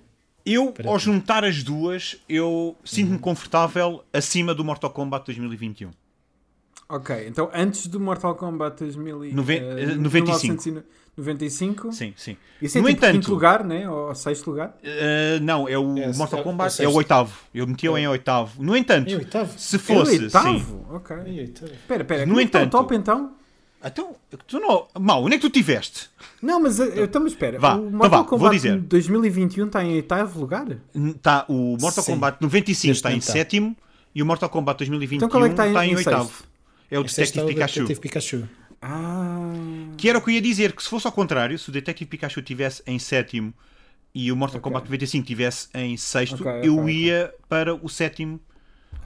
A: eu, ao juntar as duas, eu sinto-me confortável acima do Mortal Kombat 2021.
B: Ok, então antes do Mortal Kombat 2000 e,
A: Noven-
B: eh,
A: eh, 95.
B: 1995.
A: Sim, sim.
B: Isso é
A: no
B: tipo quinto
A: entanto,
B: lugar, né? Ou sexto lugar?
A: ah, não, é o
C: É,
A: Mortal
C: é- é o
A: Kombat, é, o
C: sexto.
A: oitavo. Eu meti-o em oitavo. No entanto,
C: Em oitavo?
A: se
B: É
A: fosse,
B: o
A: sim.
B: oitavo? Ok.
C: Em oitavo.
B: Espera, espera.
A: No
B: é está o
A: entanto-
B: top então?
A: Então, tu não. Mal, onde é que tu tiveste?
B: Não, mas eh, então, mas espera.
A: Vá,
B: o
A: então
B: Mortal
A: vá, vou
B: Kombat
A: dizer.
B: 2021 está em oitavo lugar?
A: Tá, o Mortal
C: Sim.
A: Kombat 95
C: Neste
A: está em
C: tá.
A: sétimo e o Mortal Kombat 2021
B: Então é está em-
A: está em
B: em
A: oitavo.
B: sexto?
A: É o
C: é
A: Detective
C: o
A: Pikachu.
C: Detective Pikachu.
B: Ah.
A: Que era o que eu ia dizer, que se fosse ao contrário, se o Detective Pikachu estivesse em sétimo e o Mortal
B: Ok.
A: Kombat 95 estivesse em sexto,
B: Ok,
A: eu
B: ok,
A: ia para o sétimo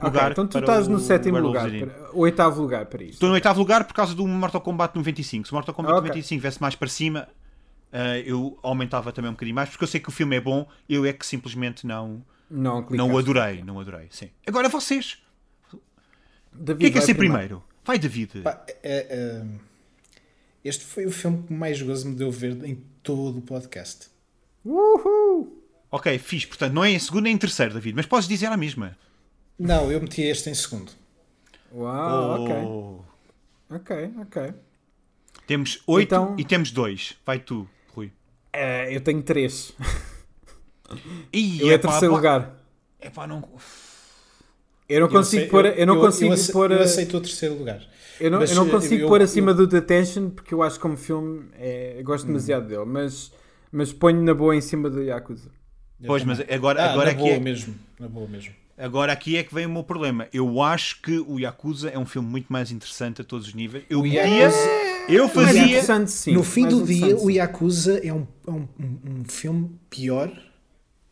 A: lugar.
B: então tu estás
A: o
B: no sétimo lugar, para- oitavo lugar para isto.
A: Estou no oitavo lugar por causa do Mortal Kombat 95. Se o Mortal Kombat
B: Ok.
A: 95 viesse mais para cima, eh, eu aumentava também um bocadinho mais, porque eu sei que o filme é bom, eu é que simplesmente não,
B: Não,
A: não o adorei. Não o adorei, sim. Agora vocês,
B: David
A: quem é que quer
B: vai
A: ser primeiro? Vai, David.
C: Pá, é- é, este foi o filme que mais gozo me deu ver em todo o podcast.
B: Uhul!
A: Ok, fiz. Portanto, não é em segundo nem em terceiro, David, mas podes dizer a mesma.
C: Não, eu meti este em segundo.
B: Uau, ok.
A: Oh.
B: Ok, ok.
A: Temos oito
B: Então-
A: e temos dois. Vai tu, Rui.
B: Eh, eu tenho três.
A: Ih,
B: Eu é
A: epá,
B: terceiro
A: pá-
B: lugar.
A: epá, não...
B: Eu não consigo
C: sei-
B: pôr. Eu, não consigo
C: ace-
B: pôr.
C: Eu aceito o terceiro lugar.
B: Eu não,
C: Mas,
B: eu não consigo
C: eu-
B: pôr
C: eu-
B: acima do Detention porque eu acho que como filme é, eu
A: Hum.
B: gosto demasiado dele, mas, mas ponho na boa em cima do Yakuza.
C: Eu
A: Pois,
C: também.
A: mas agora,
C: Ah,
A: agora,
C: na
A: aqui
C: boa
A: é,
C: mesmo. Na boa mesmo.
A: agora aqui é que vem o meu problema. Eu acho que o Yakuza é um filme muito mais interessante a todos os níveis. Eu
C: Yakuza-
A: eu fazia...
B: sim.
C: no fim do dia, o. Yakuza é um, é um, um, um filme pior.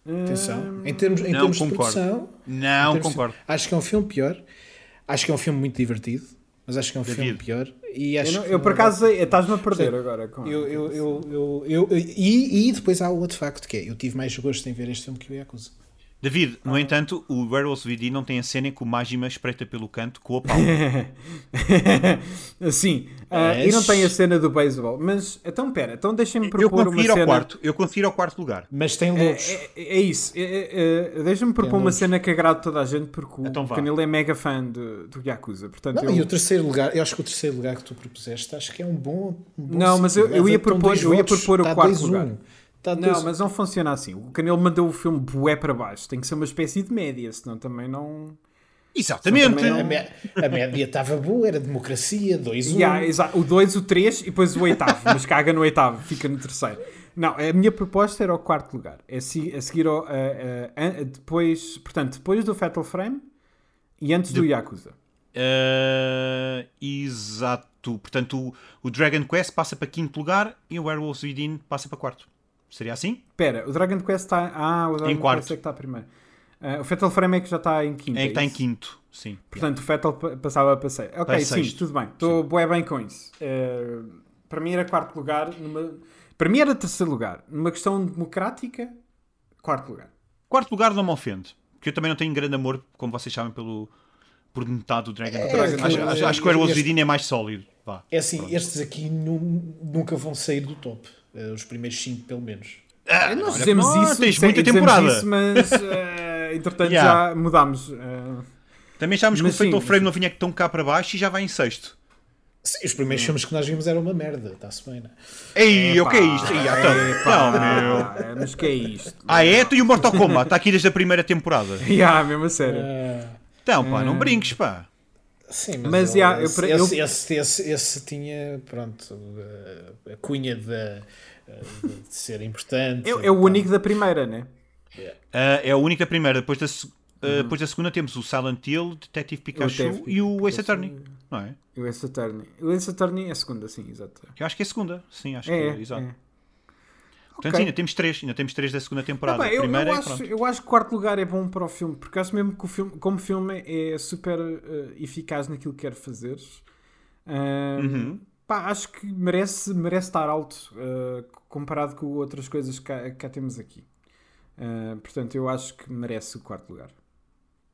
C: Atenção. Em termos, em
A: Não,
C: termos de produção.
A: Não, concordo.
C: Acho que é um filme pior. Acho que é um filme muito divertido. Mas acho que é um
A: David.
C: filme pior. E
B: Eu,
C: acho
B: não-
C: que
B: eu, por acaso eh, estás-me a perder
C: Sim.
B: agora. Com
C: Eu, eu, eu, eu, eu- e, e depois há o outro facto que é: eu tive mais gosto em ver este filme que o Yakuza.
A: David,
B: Ah.
A: no entanto, o Werewolves VD não tem a cena em que o Majima espreita pelo canto com a palma. [LAUGHS]
B: Sim, ah,
C: És-
B: e não tem a cena do beisebol. Mas então, pera, então deixem-me propor uma cena.
A: quarto. Eu ir ao quarto lugar.
C: Mas tem
B: É,
C: lobos.
B: é, é isso, é, é, é, deixa-me propor uma cena que agrade toda a gente porque o
A: Então.
B: Canelo é mega fã do, do Yakuza. Portanto,
C: Não,
B: eu-
C: E o terceiro lugar, eu acho que o terceiro lugar que tu propuseste, acho que é um bom. um bom
B: Não, mas eu- eu ia
C: Estão
B: propor- eu ia propor o
C: está
B: quarto
C: 2-1.
B: lugar.
C: Está
B: Não,
C: 2-1.
B: mas não funciona assim. O Canelo mandou o filme bué para baixo. Tem que ser uma espécie de média, senão também não.
A: Exatamente.
C: A, mé- a média estava boa, era democracia, 2-1.
B: Yeah, o 2, o 3 e depois o oitavo. mas caga no oitavo, fica no terceiro. Não, a minha proposta era o quarto lugar. É se- a seguir ao, a- a- a- depois, portanto, depois do Fatal Frame e antes do Yakuza.
A: Uh, exato. Portanto, o, o Dragon Quest passa para quinto lugar e o Werewolves Within passa para quarto. Seria assim?
B: Espera, o Dragon Quest está. Ah, o Dragon
A: quarto.
B: Quest é que está primeiro. Ah, o Fatal Frame é que já está em quinto.
A: É que está em
B: isso?
A: quinto, sim.
B: Portanto, o Fatal pa- passava para 6. Ok,
A: Para
B: sim,
A: sexto.
B: tudo bem. Estou bué bem com isso. Eh, para mim era quarto lugar. Numa... Para mim era terceiro lugar. Numa questão democrática, quarto lugar.
A: Quarto lugar não me ofende. Porque eu também não tenho grande amor, como vocês sabem, pelo, por metade do Dragon Quest.
B: Dragon
A: acho, acho, acho que o Werewolves
C: Este-
A: Within é mais sólido. Vá.
C: É assim,
A: Pronto.
C: estes aqui nu- nunca vão sair do top. Eh, os primeiros 5, pelo menos.
A: Ah,
B: Nós
A: olha,
B: dizemos isso,
A: tens muita temporada.
B: isso, mas eh, entretanto [LAUGHS]
A: Yeah.
B: já mudámos. eh.
A: Também achámos que o Fatal Frame
B: sim.
A: não vinha tão cá para baixo e já vai em sexto.
C: Sim, os primeiros filmes que nós vimos eram uma merda, está-se bem, não é?
A: Ei, o que é isto? Ei, então, não, meu.
B: ah, Mas que é isto?
A: Ah, é? Tu e o Mortal Kombat? Está aqui desde a primeira temporada. [LAUGHS]
B: Yeah, mesmo a sério.
C: Ah,
A: Então, pá, não brinques, pá.
C: Sim, mas,
B: Mas,
C: ele-
B: yeah, eu
C: esse,
B: eu-
C: esse, esse, esse- esse tinha, pronto, eh, a cunha de, eh, de ser importante.
B: É, é o único da primeira, né?
A: Ah, é o único da primeira. Depois da, ah, depois da segunda temos o Silent Hill, Detective Pikachu
B: Detective
A: e o Ace. Attorney. Não é?
B: O Ace Attorney. O Ace Attorney é a segunda, sim, exato.
A: Eu acho que é a segunda. Sim, acho
B: É,
A: que
B: é.
A: é. Exato.
B: é.
A: Portanto,
B: Ok.
A: sim, ainda temos três. Ainda temos três da segunda temporada.
B: Ah, pá, eu,
A: primeira
B: eu
A: é
B: acho, eu acho que quarto lugar é bom para o filme, porque acho mesmo que o filme, como filme, é super eh, eficaz naquilo que quer fazer.
A: Uhum.
B: pá, acho que merece, merece estar alto eh, comparado com outras coisas que cá, cá temos aqui. Portanto, eu acho que merece o quarto lugar.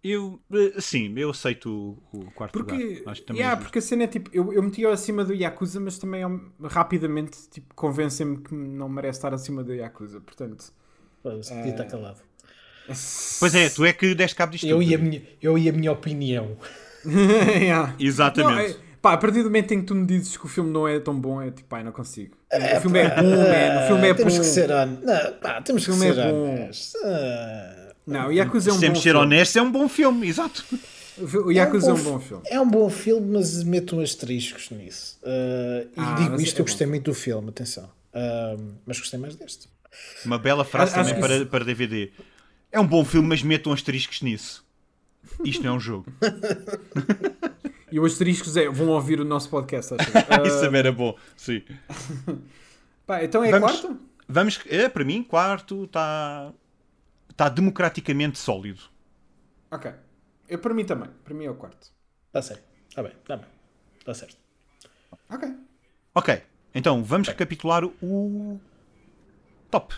A: Eu, eh, sim, eu aceito o, o quarto
B: Porque,
A: lugar. Acho que também
B: yeah,
A: é
B: porque a cena é tipo, eu, eu meti-o acima do Yakuza, mas também rapidamente tipo, convencem-me que não merece estar acima do Yakuza. Portanto,
C: Foda-se, Podia estar calado.
A: Pois é, tu é que deste cabo disto.
C: Eu
A: tudo.
C: e, a minha, eu e a minha opinião. [LAUGHS] [LAUGHS]
B: yeah.
A: Exatamente.
B: Não, é- pá, a partir do momento em que tu me dizes que o filme não é tão bom, é tipo, pai, não consigo. o filme é bom, man. O filme é
C: temos
B: bom.
C: que ser honestos. Não, pá, temos que
B: filme é
C: ser
B: bom.
C: Ah,
B: Não, o Yakuza é um
A: Se
B: bom
A: ser
B: filme.
A: honestos, é um bom filme, exato.
B: O O Yakuza é um
C: fi-
B: bom filme.
C: É um bom filme, mas meto um asteriscos nisso. Ah, e
B: Ah,
C: digo isto,
B: é
C: eu gostei
B: bom.
C: muito do filme, atenção. Ah, mas gostei mais deste.
A: Uma bela frase
B: Acho
A: também para,
B: isso-
A: para DVD. É um bom filme, mas metam asteriscos nisso. Isto não é um jogo. [LAUGHS]
B: E os asteriscos é, vão ouvir o nosso podcast, acho. Ah, [LAUGHS]
A: Isso também era bom. Sim. [LAUGHS]
B: pá, então é
A: Vamos-
B: quarto?
A: Vamos, é, para mim, quarto está está democraticamente sólido.
B: Ok. Eu, para mim também. Para mim é o quarto.
C: Está certo. Está bem, está bem. Está certo.
B: Ok.
A: Ok, então vamos recapitular o top.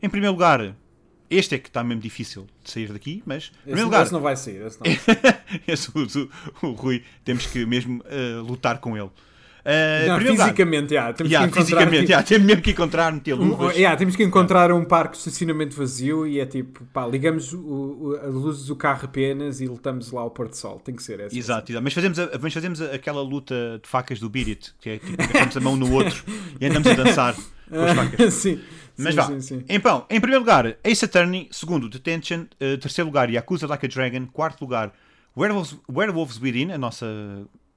A: Em primeiro lugar, este é que está mesmo difícil de sair daqui, mas em
B: Esse,
A: primeiro lugar,
B: esse não vai sair. Esse não vai [LAUGHS] sair.
A: esse, o, o- o Rui, temos que mesmo eh, lutar com ele. Em
B: Não,
A: lugar,
B: fisicamente, já. Temos
A: yeah,
B: que encontrar
A: fisicamente,
B: tipo,
A: yeah, temos mesmo que encontrar, meter
B: um- yeah, temos que encontrar um parque de estacionamento vazio e é tipo, pá, ligamos o, o, a luz do carro apenas e lutamos lá ao pôr do sol. Tem que ser essa.
A: Exato, exato. Mas fazemos, a- mas fazemos aquela luta de facas do Beat It, que é tipo, agarramos a mão no outro [LAUGHS] e andamos a dançar com as facas. [LAUGHS]
B: sim.
A: Mas
B: sim,
A: vá.
B: sim, sim.
A: Então, em primeiro lugar, Ace Attorney. Segundo, Detention. eh, terceiro lugar, Yakuza Like a Dragon. Quarto lugar, Werewolves, Werewolves Within, a nossa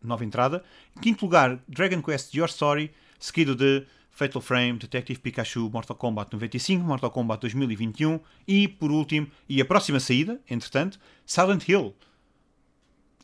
A: nova entrada. Quinto lugar, Dragon Quest Your Story. Seguido de Fatal Frame, Detective Pikachu, Mortal Kombat 95, Mortal Kombat 2021. E, por último, e a próxima saída, entretanto, Silent Hill.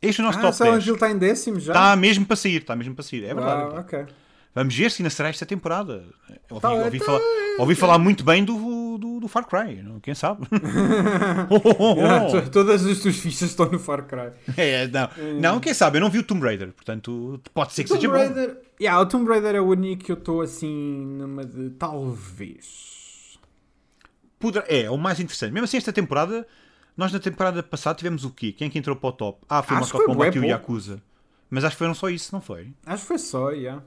A: Este é o nosso
B: Ah,
A: top
B: Silent
A: 10.
B: Hill está em décimo já?
A: Está mesmo para sair, está mesmo para sair. É verdade.
B: Uau, ok.
A: Vamos ver se ainda será esta temporada. Ouvi, ouvi falar, ouvi falar muito bem do, do, do Far Cry, não? quem sabe?
B: Ah, [LAUGHS] to- [LAUGHS] Todas as tuas fichas estão no Far Cry.
A: É, não, não, quem sabe? Eu não vi o Tomb Raider, portanto pode ser que
B: Tomb
A: seja bom.
B: Raider, yeah, o Tomb Raider é o único que eu estou assim numa de talvez.
A: Poderá- é, é o mais interessante. Mesmo assim, esta temporada, nós na temporada passada tivemos o quê? Quem é que entrou para o top? Ah, foi
B: Acho foi
A: Kombat e o. Yakuza. Mas acho que foram só isso, não foi?
B: Acho que foi só, yeah.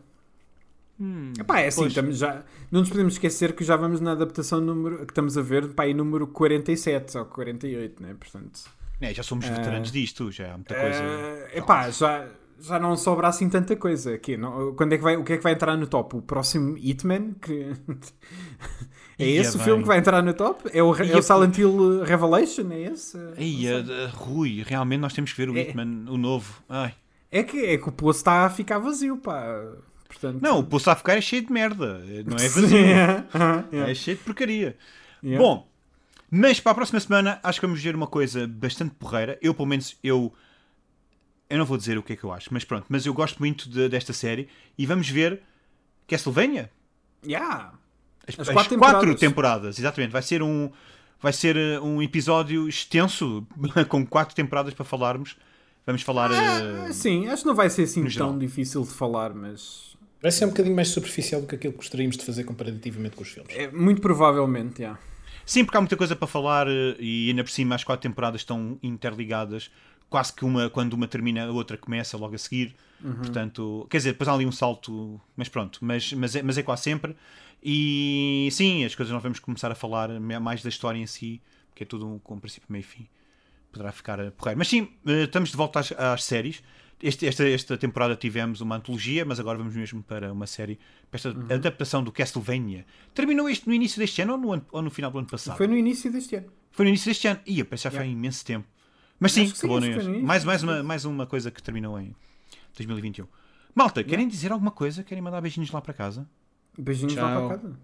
B: Epá, é assim, já, não nos podemos esquecer que já vamos na adaptação número, que estamos a ver, pá, aí número 47 ou 48, né? Portanto,
A: É, já somos
B: Ah.
A: veteranos disto, já há muita coisa.
B: eh, epá, já, já não sobra assim tanta coisa. Aqui, não, quando é que vai, o que é que vai entrar no top? O próximo Hitman? Que... [LAUGHS] é
A: Ia
B: esse o
A: bem.
B: filme que vai entrar no top? É o, é
A: Ia-
B: o Silent Hill Revelation? É esse?
A: Ei,
B: Não sei.
A: a- a- Rui, realmente nós temos que ver o
B: É.
A: Hitman, o novo. Ai.
B: É que, é que o poço está a ficar vazio, pá. Portanto,
A: Não, o poço a ficar é cheio de merda, não é [LAUGHS] vazio.
B: é. [LAUGHS] Aham, yeah.
A: É cheio de porcaria.
B: Yeah.
A: Bom, mas para a próxima semana acho que vamos ver uma coisa bastante porreira. Eu, pelo menos, eu. Eu não vou dizer o que é que eu acho, mas pronto. Mas eu gosto muito de- desta série. E vamos ver Castlevania.
B: Yeah.
A: As,
B: As
A: as
B: quatro
A: quatro,
B: temporadas.
A: temporadas. exatamente. Vai ser um, vai ser eh, um episódio extenso, [LAUGHS] com quatro temporadas para falarmos. Vamos falar.
B: Ah,
A: eh,
B: sim, acho que não vai ser assim tão
A: geral.
B: difícil de falar, mas
C: Vai ser um bocadinho mais superficial do que aquilo que gostaríamos de fazer comparativamente com os filmes.
B: é, muito provavelmente, já.
A: Sim, porque há muita coisa para falar eh, e ainda por cima as quatro temporadas estão interligadas. Quase que uma, quando uma termina, a outra começa logo a seguir. Portanto, quer dizer, depois há ali um salto, mas pronto, mas, mas, é, mas é quase sempre. E sim, as coisas nós vamos começar a falar mais da história em si, que é tudo um, com princípio, meio e fim. Poderá ficar a porreiro. Mas sim, eh, estamos de volta às, às séries. Este- esta, esta temporada tivemos uma antologia, mas agora vamos mesmo para uma série, para esta adaptação do Castlevania. Terminou isto no início deste ano ou no, ano- ou no final do ano passado?
B: Foi no início deste ano.
A: Foi no início deste ano. Ia, parece que já foi há
B: Yeah.
A: imenso tempo. Mas sim,
B: sim,
A: acabou no início. Mais, mais, uma, mais uma coisa que terminou em 2021. Malta, querem dizer alguma coisa? Querem mandar beijinhos lá para casa?
B: Beijinhos lá
C: Tchau.
B: para casa.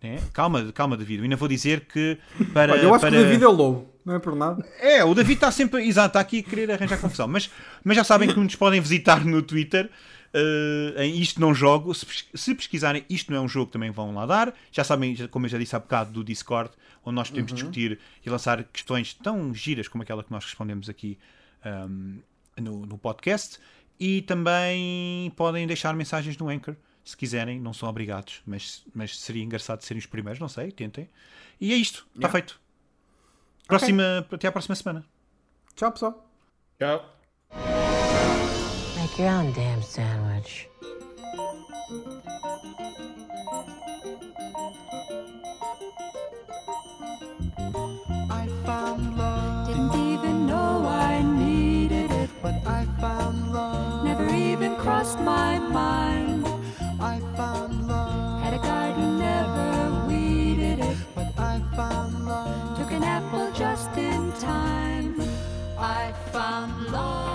A: É? Calma, calma, David. Eu ainda vou dizer que [LAUGHS] para.
B: Olha, eu acho
A: para...
B: que o David é lobo, não é por nada.
A: É, o David está sempre. Exato, está aqui a querer arranjar confusão. Mas, mas já sabem que nos podem visitar no Twitter. eh, em Isto Não Jogo. Se, se pesquisarem Isto Não é um Jogo, também vão lá dar. Já sabem, como eu já disse há bocado, do Discord, onde nós podemos discutir e lançar questões tão giras como aquela que nós respondemos aqui ahm, no, no podcast. E também podem deixar mensagens no Anchor. Se quiserem, não são obrigados, mas, mas seria engraçado serem os primeiros, não sei, tentem. E é isto, está
B: Yeah.
A: feito. Próxima, Até à próxima semana.
B: Tchau, pessoal.
C: Tchau.
D: Make your own damn sandwich.
E: I found love,
F: Didn't even know I needed it.
E: but I found love.
F: Never even crossed my I found love.